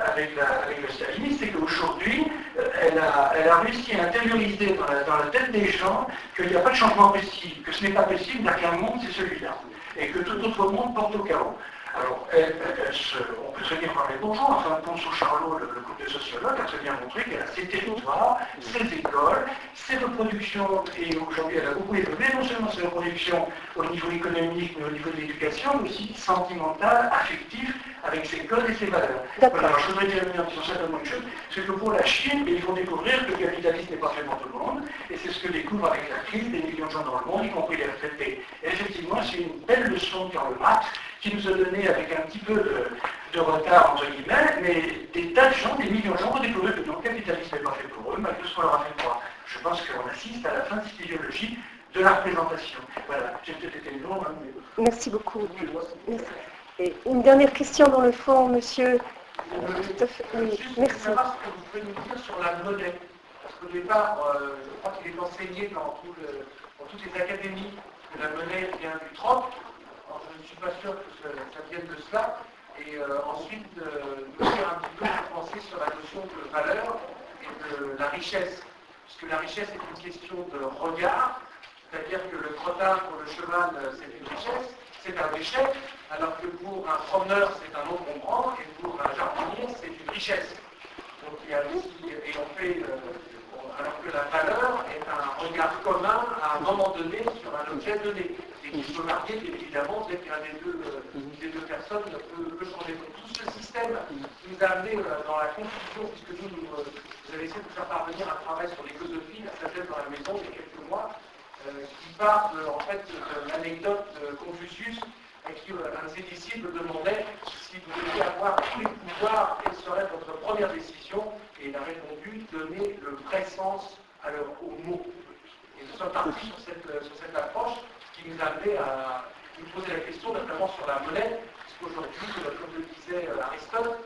S5: avec, le stalinisme, c'est qu'aujourd'hui, euh, elle, a, elle, a, réussi à intérioriser dans la, dans la tête des gens qu'il n'y a pas de changement possible, que ce n'est pas possible, il n'y a qu'un monde, c'est celui-là, et que tout autre monde porte au chaos. Alors, on peut très bien parler bonjour, enfin, Ponceau Charlot, le, le groupe de sociologues, a très bien montré qu'elle a ses territoires, ses écoles, ses reproductions, et aujourd'hui elle a beaucoup évolué, non seulement ses reproductions au niveau économique, mais au niveau de l'éducation, mais aussi sentimentale, affective,
S7: avec ses codes et ses valeurs.
S2: D'accord.
S7: Voilà, alors je voudrais terminer en disant simplement une chose, c'est que pour la Chine, ils vont découvrir que le capitalisme n'est pas fait pour tout le monde, et c'est ce que découvrent avec la crise des millions de gens dans le monde, y compris les retraités. Et effectivement, c'est une belle leçon de Karl Marx qui nous a donné avec un petit peu de, de retard, entre guillemets, mais des tas de gens, des millions de gens ont découvert que le capitalisme n'est pas fait pour eux, malgré ce qu'on leur a fait croire. Je pense qu'on assiste à la fin de cette idéologie de la représentation. Voilà, j'ai peut-être été long, hein, mais...
S2: Merci beaucoup. Merci. Et une dernière question dans le fond, monsieur. Tout à fait. Oui,
S5: Juste
S2: merci.
S5: savoir ce que vous pouvez nous dire sur la monnaie. Parce qu'au départ, euh, je crois qu'il est enseigné dans, tout le- dans toutes les académies que la monnaie vient du troc. Je ne suis pas sûr que ça, vienne de cela. Et euh, ensuite, euh, nous faire un petit peu penser sur la notion de valeur et de la richesse. Puisque la richesse est une question de regard. C'est-à-dire que le trottin pour le cheval, euh, c'est une richesse, c'est un déchet, alors que pour un promeneur, c'est un encombrant, et pour un jardinier, c'est une richesse. Donc il y a aussi, et on fait, alors que la valeur est un regard commun à un moment donné sur un objet donné, et qui peut marier bien évidemment dès qu'un des deux, euh, des deux personnes peut, peut changer. Donc tout ce système nous a amené euh, dans la confusion, puisque nous, nous, euh, vous avez essayé de faire parvenir un travail sur l'écosophie, la sagesse dans la maison il y a quelques mois, euh, qui part de, en fait, de l'anecdote de Confucius, à qui euh, un de ses disciples demandait si vous deviez avoir tous les pouvoirs, quelle serait votre première décision Et il a répondu donner le vrai sens à leur, aux mots. Et nous sommes partis sur cette, euh, sur cette approche qui nous a à nous poser la question, notamment sur la monnaie, puisqu'aujourd'hui, comme le disait euh, Aristote,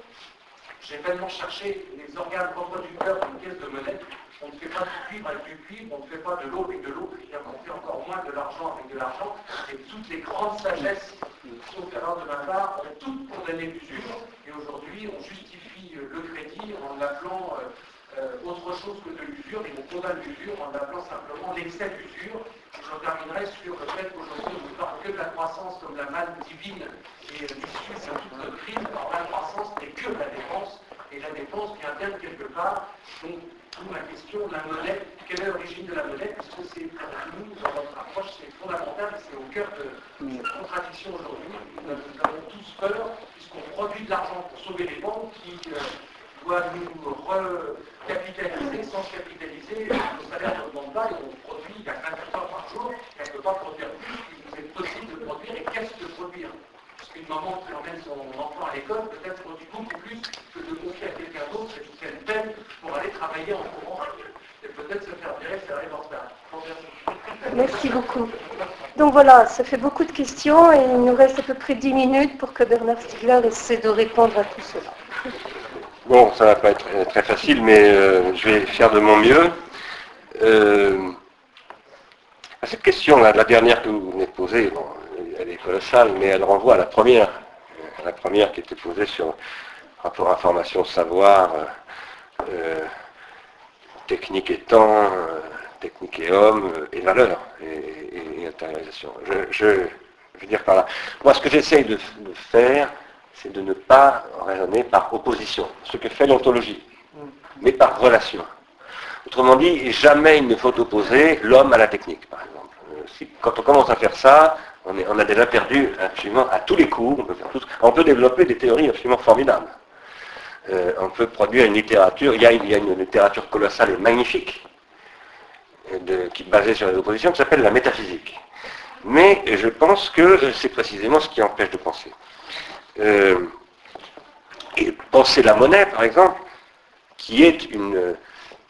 S5: j'ai tellement cherché les organes reproducteurs d'une pièce de monnaie. On ne fait pas du cuivre avec du cuivre, on ne fait pas de l'eau avec de l'eau, on fait encore moins de l'argent avec de l'argent. Et toutes les grandes sagesses, sauf l'erreur de ma part, ont toutes condamné l'usure. Et aujourd'hui, on justifie euh, le crédit en l'appelant euh, euh, autre chose que de l'usure, et on condamne l'usure en l'appelant simplement l'excès d'usure. Je terminerai sur le fait qu'aujourd'hui, on ne parle que de la croissance comme la manne divine et euh, l'issue de toute notre crise. Alors la croissance n'est que la dépense, et la dépense vient d'elle quelque part. Donc, d'où ma question, la monnaie, quelle est l'origine de la monnaie? Parce que c'est pour nous, dans notre approche, c'est fondamental, c'est au cœur de cette contradiction aujourd'hui. Nous avons tous peur, puisqu'on produit de l'argent pour sauver les banques qui euh, doivent nous recapitaliser, sans se capitaliser, le salaire n'augmente pas et on produit, il y a 24 heures par jour, et on ne peut pas produire plus, il est possible de produire, et qu'est-ce que produire? Parce qu'une maman qui emmène son enfant à l'école peut-être produit beaucoup plus que de confier à quelqu'un d'autre et qui une peine pour aller travailler en courant et peut-être se faire virer si elle.
S2: Merci beaucoup. Donc voilà, ça fait beaucoup de questions et il nous reste à peu près 10 minutes pour que Bernard Stiegler essaie de répondre à tout cela.
S1: Bon, ça va pas être très facile, mais euh, je vais faire de mon mieux. Euh, à cette question, là, la dernière que vous venez de poser, bon, elle est colossale, mais elle renvoie à la première, à la première qui était posée sur rapport information, savoir, euh, technique et temps, technique et homme, et valeur, et, et- intériorisation. Je, je, veux dire par là, moi ce que j'essaye de faire, c'est de ne pas raisonner par opposition, ce que fait l'ontologie, mais par relation. Autrement dit, jamais il ne faut opposer l'homme à la technique, par exemple. Euh, quand on commence à faire ça, on, a déjà perdu absolument à tous les coups, on peut, développer des théories absolument formidables. Euh, on peut produire une littérature, il y a, une littérature colossale et magnifique, euh, qui est basée sur les oppositions, qui s'appelle la métaphysique. Mais je pense que c'est précisément ce qui empêche de penser. Euh, et penser la monnaie, par exemple, qui est une,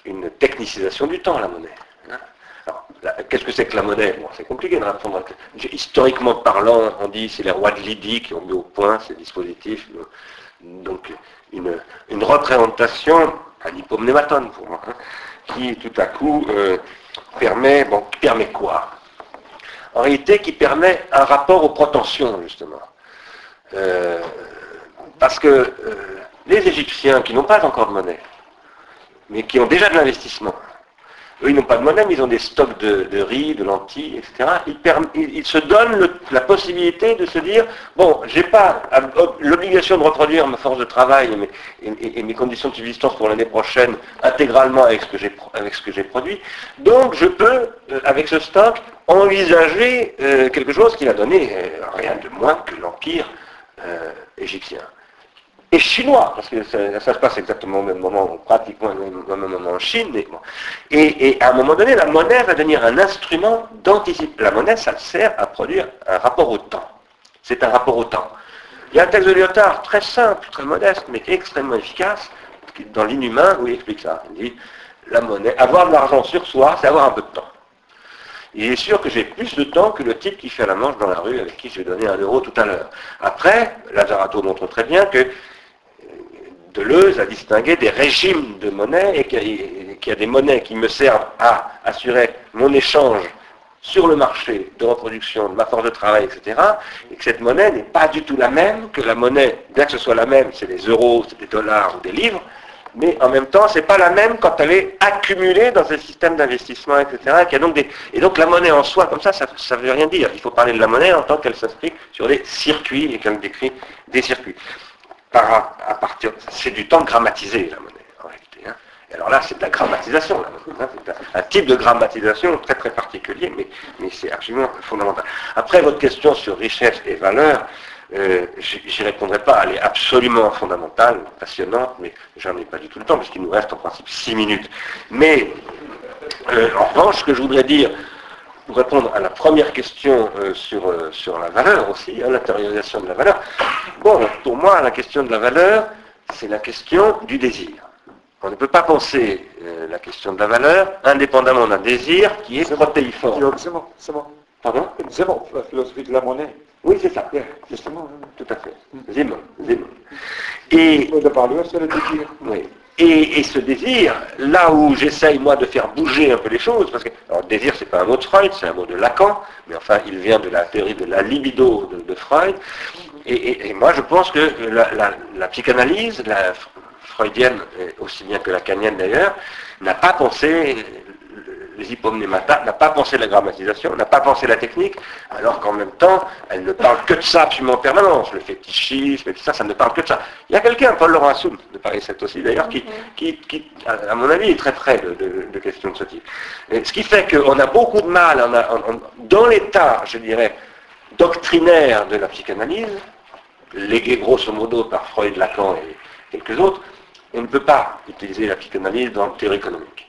S1: une technicisation du temps, la monnaie. hein. Alors, Qu'est-ce que c'est que la monnaie? C'est compliqué de répondre. Historiquement parlant, on dit c'est les rois de Lydie qui ont mis au point ces dispositifs. Donc, une, une représentation, un hypomnématone pour moi, hein, qui tout à coup euh, permet, bon, permet quoi? En réalité, qui permet un rapport aux protensions, justement. Euh, parce que euh, les Égyptiens qui n'ont pas encore de monnaie, mais qui ont déjà de l'investissement, eux ils n'ont pas de monnaie, mais ils ont des stocks de, riz, de lentilles, etc. Ils, se donnent la possibilité de se dire, bon, j'ai pas l'obligation de reproduire ma force de travail et mes, conditions de subsistance pour l'année prochaine intégralement avec ce que j'ai produit, donc je peux, euh, avec ce stock, envisager quelque chose qui donner euh, rien de moins que l'empire euh, égyptien. et chinois, parce que ça, se passe exactement au même moment, pratiquement au même, moment en Chine. Et, à un moment donné, la monnaie va devenir un instrument d'anticipation. La monnaie, ça sert à produire un rapport au temps. C'est un rapport au temps. Il y a un texte de Lyotard très simple, très modeste, mais extrêmement efficace, dans l'inhumain, où il explique ça. Il dit, la monnaie, avoir de l'argent sur soi, c'est avoir un peu de temps. Il est sûr que j'ai plus de temps que le type qui fait la manche dans la rue avec qui je vais donner un euro tout à l'heure. Après, Lazarato montre très bien que euh, Deleuze a distingué des régimes de monnaie et qu'il y a- qu'il y a des monnaies qui me servent à assurer mon échange sur le marché de reproduction de ma force de travail, etc. Et que cette monnaie n'est pas du tout la même que la monnaie, bien que ce soit la même, c'est des euros, c'est des dollars ou des livres, mais en même temps, c'est pas la même quand elle est accumulée dans un système d'investissement, etc. Et, donc des- et donc la monnaie en soi, comme ça, ça ne veut rien dire. Il faut parler de la monnaie en tant qu'elle s'inscrit sur des circuits et qu'elle décrit des circuits. À partir, c'est du temps grammatisé, la monnaie, en réalité. hein. Et alors là, c'est de la grammatisation, hein. c'est un, type de grammatisation très très particulier, mais c'est absolument fondamental. Après, votre question sur richesse et valeur, euh, j'y j'y répondrai pas, elle est absolument fondamentale, passionnante, mais j'en ai pas du tout le temps, parce qu'il nous reste en principe six minutes. Mais, euh, en revanche, ce que je voudrais dire, pour répondre à la première question euh, sur, euh, sur la valeur aussi, hein, l'intériorisation de la valeur, bon, pour moi, la question de la valeur, c'est la question du désir. On ne peut pas penser la question de la valeur indépendamment d'un désir qui est protéiforme.
S3: C'est bon, c'est bon.
S1: Pardon
S3: bon, la philosophie de la monnaie.
S1: Oui, c'est ça.
S3: Justement. hein.
S1: Tout à fait. Zimon, Zimon. Et,
S3: Le parler, c'est le désir.
S1: oui. Et, et ce désir, là où j'essaye moi de faire bouger un peu les choses, parce que alors, désir c'est pas un mot de Freud, c'est un mot de Lacan, mais enfin il vient de la théorie de la libido de, de Freud. Et, et- et moi je pense que la, la- la psychanalyse, la freudienne aussi bien que la lacanienne d'ailleurs, n'a pas pensé les hypomnématas, n'a pas pensé la grammatisation, n'a pas pensé la technique, alors qu'en même temps, elle ne parle que de ça absolument en permanence, le fétichisme et tout ça, ça ne parle que de ça. Il y a quelqu'un, Paul Laurent Assoun, de Paris 7 aussi d'ailleurs, qui, qui, qui, à mon avis, est très près de, de- de questions de ce type. Et ce qui fait qu'on a beaucoup de mal, on a- on- on- dans l'état, je dirais, doctrinaire de la psychanalyse, légué grosso modo par Freud, Lacan et quelques autres, on ne peut pas utiliser la psychanalyse dans la théorie économique.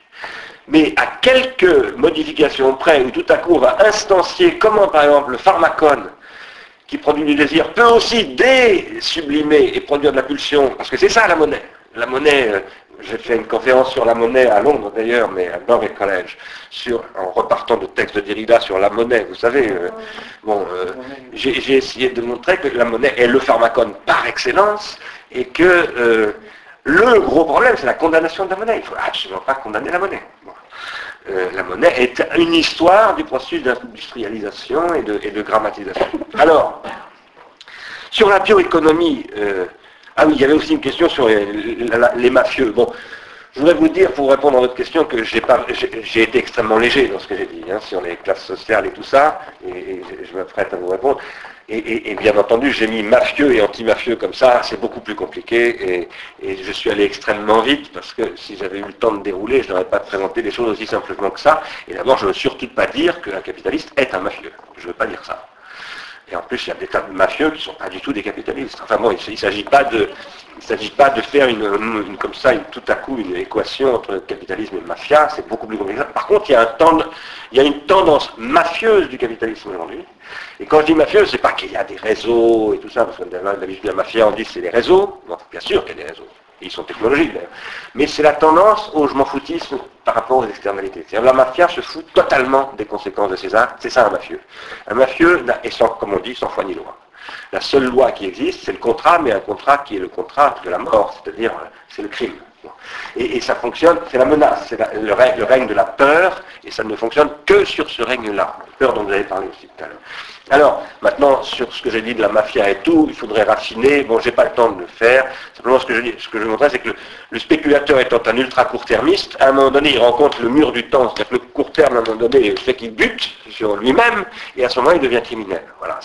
S1: Mais à quelques modifications près, où tout à coup on va instancier comment par exemple le pharmacone qui produit du désir peut aussi désublimer et produire de la pulsion, parce que c'est ça la monnaie. La monnaie, euh, j'ai fait une conférence sur la monnaie à Londres d'ailleurs, mais à Norway College, sur, en repartant de textes de Derrida sur la monnaie, vous savez, euh, bon, euh, j'ai essayé de montrer que la monnaie est le pharmacone par excellence et que le gros problème, c'est la condamnation de la monnaie. Il ne faut absolument pas condamner la monnaie. Euh, la monnaie est une histoire du processus d'industrialisation et de, grammatisation. Alors, sur la bioéconomie, euh, ah oui, il y avait aussi une question sur les, mafieux. Bon, je voudrais vous dire, pour répondre à votre question, que j'ai été extrêmement léger dans ce que j'ai dit, hein, sur les classes sociales et tout ça, et, et je- je me prête à vous répondre. Et, bien entendu, j'ai mis mafieux et anti-mafieux comme ça, c'est beaucoup plus compliqué, et, je suis allé extrêmement vite, parce que si j'avais eu le temps de dérouler, je n'aurais pas présenté les choses aussi simplement que ça. Et d'abord, je ne veux surtout pas dire qu'un capitaliste est un mafieux. Je ne veux pas dire ça. Et en plus, il y a des tas de mafieux qui ne sont pas du tout des capitalistes. Enfin bon, il ne s'agit pas de, il s'agit pas de faire une, comme ça, tout à coup, une équation entre capitalisme et mafia. C'est beaucoup plus compliqué. Par contre, il y a une tendance mafieuse du capitalisme aujourd'hui. Et quand je dis mafieux, c'est pas qu'il y a des réseaux et tout ça, parce que d'habitude la mafia, on dit c'est des réseaux. Bien sûr qu'il y a des réseaux. Et ils sont technologiques d'ailleurs. Mais c'est la tendance au je m'en foutisme par rapport aux externalités. C'est-à-dire la mafia se fout totalement des conséquences de ses actes. C'est ça un mafieux. Un mafieux est sans, comme on dit, sans foi ni loi. La seule loi qui existe, c'est le contrat, mais un contrat qui est le contrat de la mort, c'est-à-dire euh, c'est le crime. Et, ça fonctionne, c'est la menace, c'est le, règne, le règne de la peur, et ça ne fonctionne que sur ce règne-là, la peur dont vous avez parlé aussi tout à l'heure. Alors, maintenant, sur ce que j'ai dit de la mafia et tout, il faudrait raffiner. Bon, j'ai pas le temps de le faire. Simplement, ce que je, ce que je montrais, c'est que le, spéculateur étant un ultra court-termiste, à un moment donné, il rencontre le mur du temps. C'est-à-dire que le court terme, à un moment donné, fait qu'il bute sur lui-même, et à ce moment, il devient criminel. Voilà.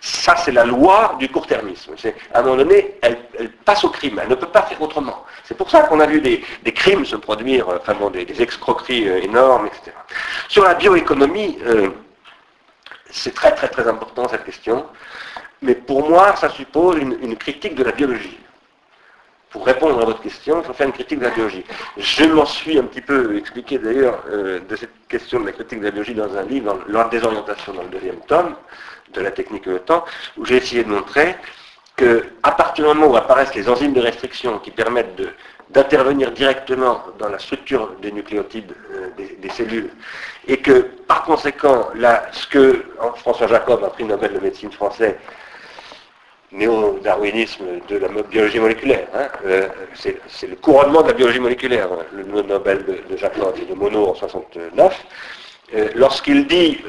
S1: Ça, c'est la loi du court-termisme. À un moment donné, elle, passe au crime. Elle ne peut pas faire autrement. C'est pour ça qu'on a vu des, crimes se produire, euh, enfin bon, des, des escroqueries euh, énormes, etc. Sur la bioéconomie, euh, c'est très très très important cette question, mais pour moi ça suppose une, critique de la biologie. pour répondre à votre question, il faut faire une critique de la biologie. Je m'en suis un petit peu expliqué d'ailleurs euh, de cette question de la critique de la biologie dans un livre, dans L'ordre des orientations dans le deuxième tome, de la technique et le temps, où j'ai essayé de montrer qu'à partir du moment où apparaissent les enzymes de restriction qui permettent d'intervenir directement dans la structure des nucléotides euh, des, cellules, et que par conséquent, là, ce que François Jacob, un prix Nobel de médecine français, néo-darwinisme de la biologie moléculaire. Hein, euh, c'est le couronnement de la biologie moléculaire, hein, le Nobel de, Jacob et de Monod en 69. Euh, lorsqu'il dit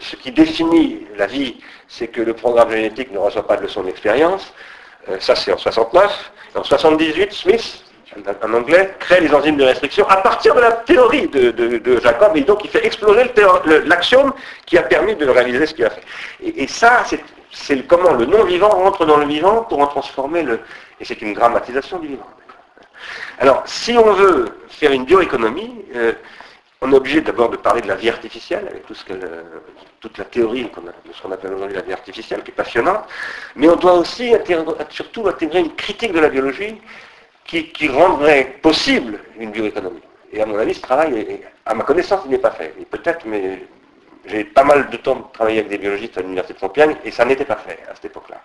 S1: ce qui définit la vie, c'est que le programme génétique ne reçoit pas de leçon d'expérience, ça c'est en 69. En 78, Smith, un anglais, crée les enzymes de restriction à partir de la théorie de, Jacob, et donc il fait exploser l'axiome qui a permis de réaliser ce qu'il a fait. Et, ça, c'est comment le non-vivant rentre dans le vivant pour en transformer le... Et c'est une grammatisation du vivant. Alors, si on veut faire une bioéconomie, euh, on est obligé d'abord de parler de la vie artificielle, avec tout ce que toute la théorie de ce qu'on appelle aujourd'hui la vie artificielle, qui est passionnante, mais on doit aussi surtout intégrer une critique de la biologie qui, rendrait possible une bioéconomie. Et à mon avis, ce travail, à ma connaissance, il n'est pas fait. Et peut-être, mais j'ai pas mal de temps de travailler avec des biologistes à l'université de Compiègne, et ça n'était pas fait à cette époque-là.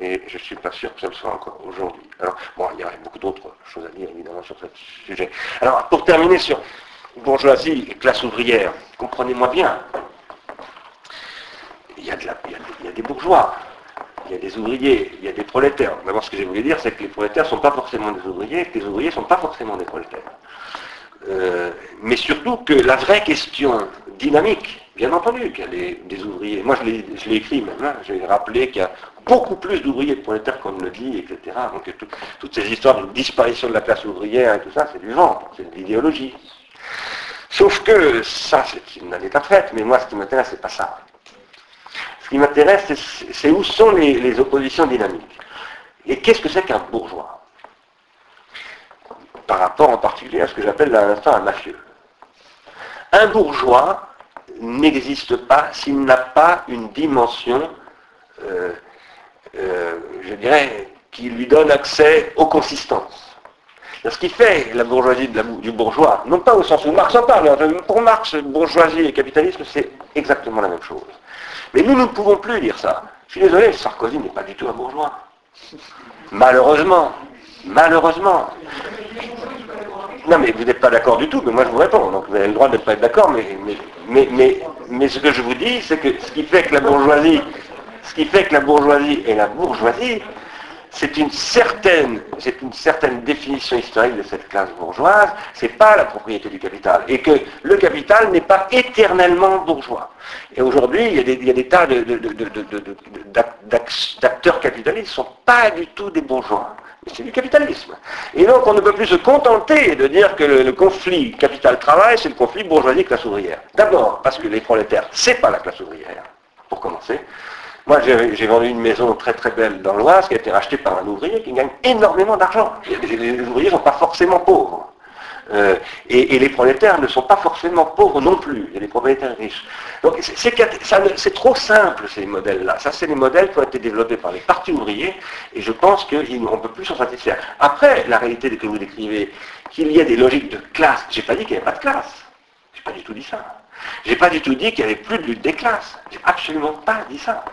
S1: Et je ne suis pas sûr que ça le soit encore aujourd'hui. Alors, bon, il y aurait beaucoup d'autres choses à dire, évidemment, sur ce sujet. Alors, pour terminer sur bourgeoisie et classe ouvrière, comprenez-moi bien, il y, a des bourgeois, il y a des ouvriers, il y a des prolétaires. D'abord, ce que je voulais dire, c'est que les prolétaires ne sont pas forcément des ouvriers, que les ouvriers ne sont pas forcément des prolétaires. Euh, mais surtout que la vraie question dynamique, bien entendu qu'il y a des, ouvriers, moi je l'ai écrit même, hein, j'ai rappelé qu'il y a beaucoup plus d'ouvriers de prolétaires qu'on ne le dit, etc. Donc toutes ces histoires de disparition de la classe ouvrière et tout ça, c'est du vent, c'est de l'idéologie. Sauf que ça, c'est une état faite, mais moi ce qui m'intéresse, c'est pas ça. Ce qui m'intéresse, c'est où sont les, oppositions dynamiques. Et qu'est-ce que c'est qu'un bourgeois? Par rapport en particulier à ce que j'appelle à l'instant un mafieux. Un bourgeois n'existe pas s'il n'a pas une dimension, euh, euh, je dirais, qui lui donne accès aux consistances. Ce qui fait la bourgeoisie du bourgeois, non pas au sens où Marx en parle, pour Marx, bourgeoisie et capitalisme, c'est exactement la même chose. Mais nous, nous ne pouvons plus dire ça. Je suis désolé, Sarkozy n'est pas du tout un bourgeois. Malheureusement. Malheureusement. Non, mais vous n'êtes pas d'accord du tout, mais moi je vous réponds. Donc vous avez le droit de ne pas être d'accord, mais, mais, mais, mais, ce que je vous dis, c'est que ce qui fait que la bourgeoisie, ce qui fait que la bourgeoisie est la bourgeoisie, c'est une certaine, c'est une certaine définition historique de cette classe bourgeoise, c'est pas la propriété du capital. Et que le capital n'est pas éternellement bourgeois. Et aujourd'hui, il, y a des tas d'acteurs capitalistes qui ne sont pas du tout des bourgeois. Mais c'est du capitalisme. Et donc on ne peut plus se contenter de dire que le, conflit capital-travail, c'est le conflit bourgeoisie-classe ouvrière. D'abord, parce que les prolétaires, c'est pas la classe ouvrière, pour commencer. Moi, j'ai vendu une maison très très belle dans l'Oise qui a été rachetée par un ouvrier qui gagne énormément d'argent. Les, ouvriers ne sont pas forcément pauvres. Euh, et, les prolétaires ne sont pas forcément pauvres non plus. Il y a des propriétaires riches. Donc c'est trop simple ces modèles-là. Ça, c'est les modèles qui ont été développés par les partis ouvriers, et je pense qu'on ne peut plus s'en satisfaire. Après, la réalité que vous décrivez, qu'il y ait des logiques de classe, j'ai pas dit qu'il n'y avait pas de classe. J'ai pas du tout dit ça. J'ai pas du tout dit qu'il n'y avait plus de lutte des classes. J'ai absolument pas dit ça.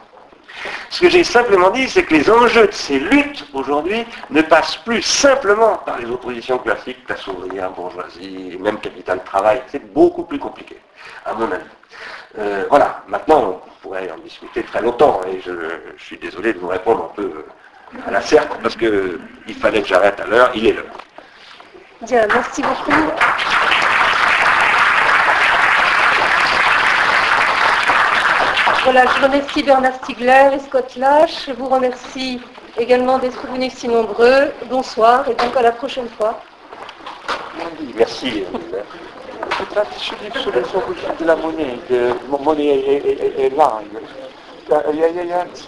S1: Ce que j'ai simplement dit, c'est que les enjeux de ces luttes aujourd'hui ne passent plus simplement par les oppositions classiques, classe ouvrière, bourgeoisie, même capital travail. C'est beaucoup plus compliqué, à mon avis. Euh, voilà, maintenant, on pourrait en discuter très longtemps, et je, suis désolé de vous répondre un peu à la serpe, parce qu'il fallait que j'arrête à l'heure, il est l'heure.
S2: Bien, merci beaucoup. Voilà, je remercie Bernard Stiegler et Scott Lash. Je vous remercie également d'être venus si nombreux. Bonsoir et donc à la prochaine fois.
S1: Merci.
S3: la monnaie, monnaie est, là.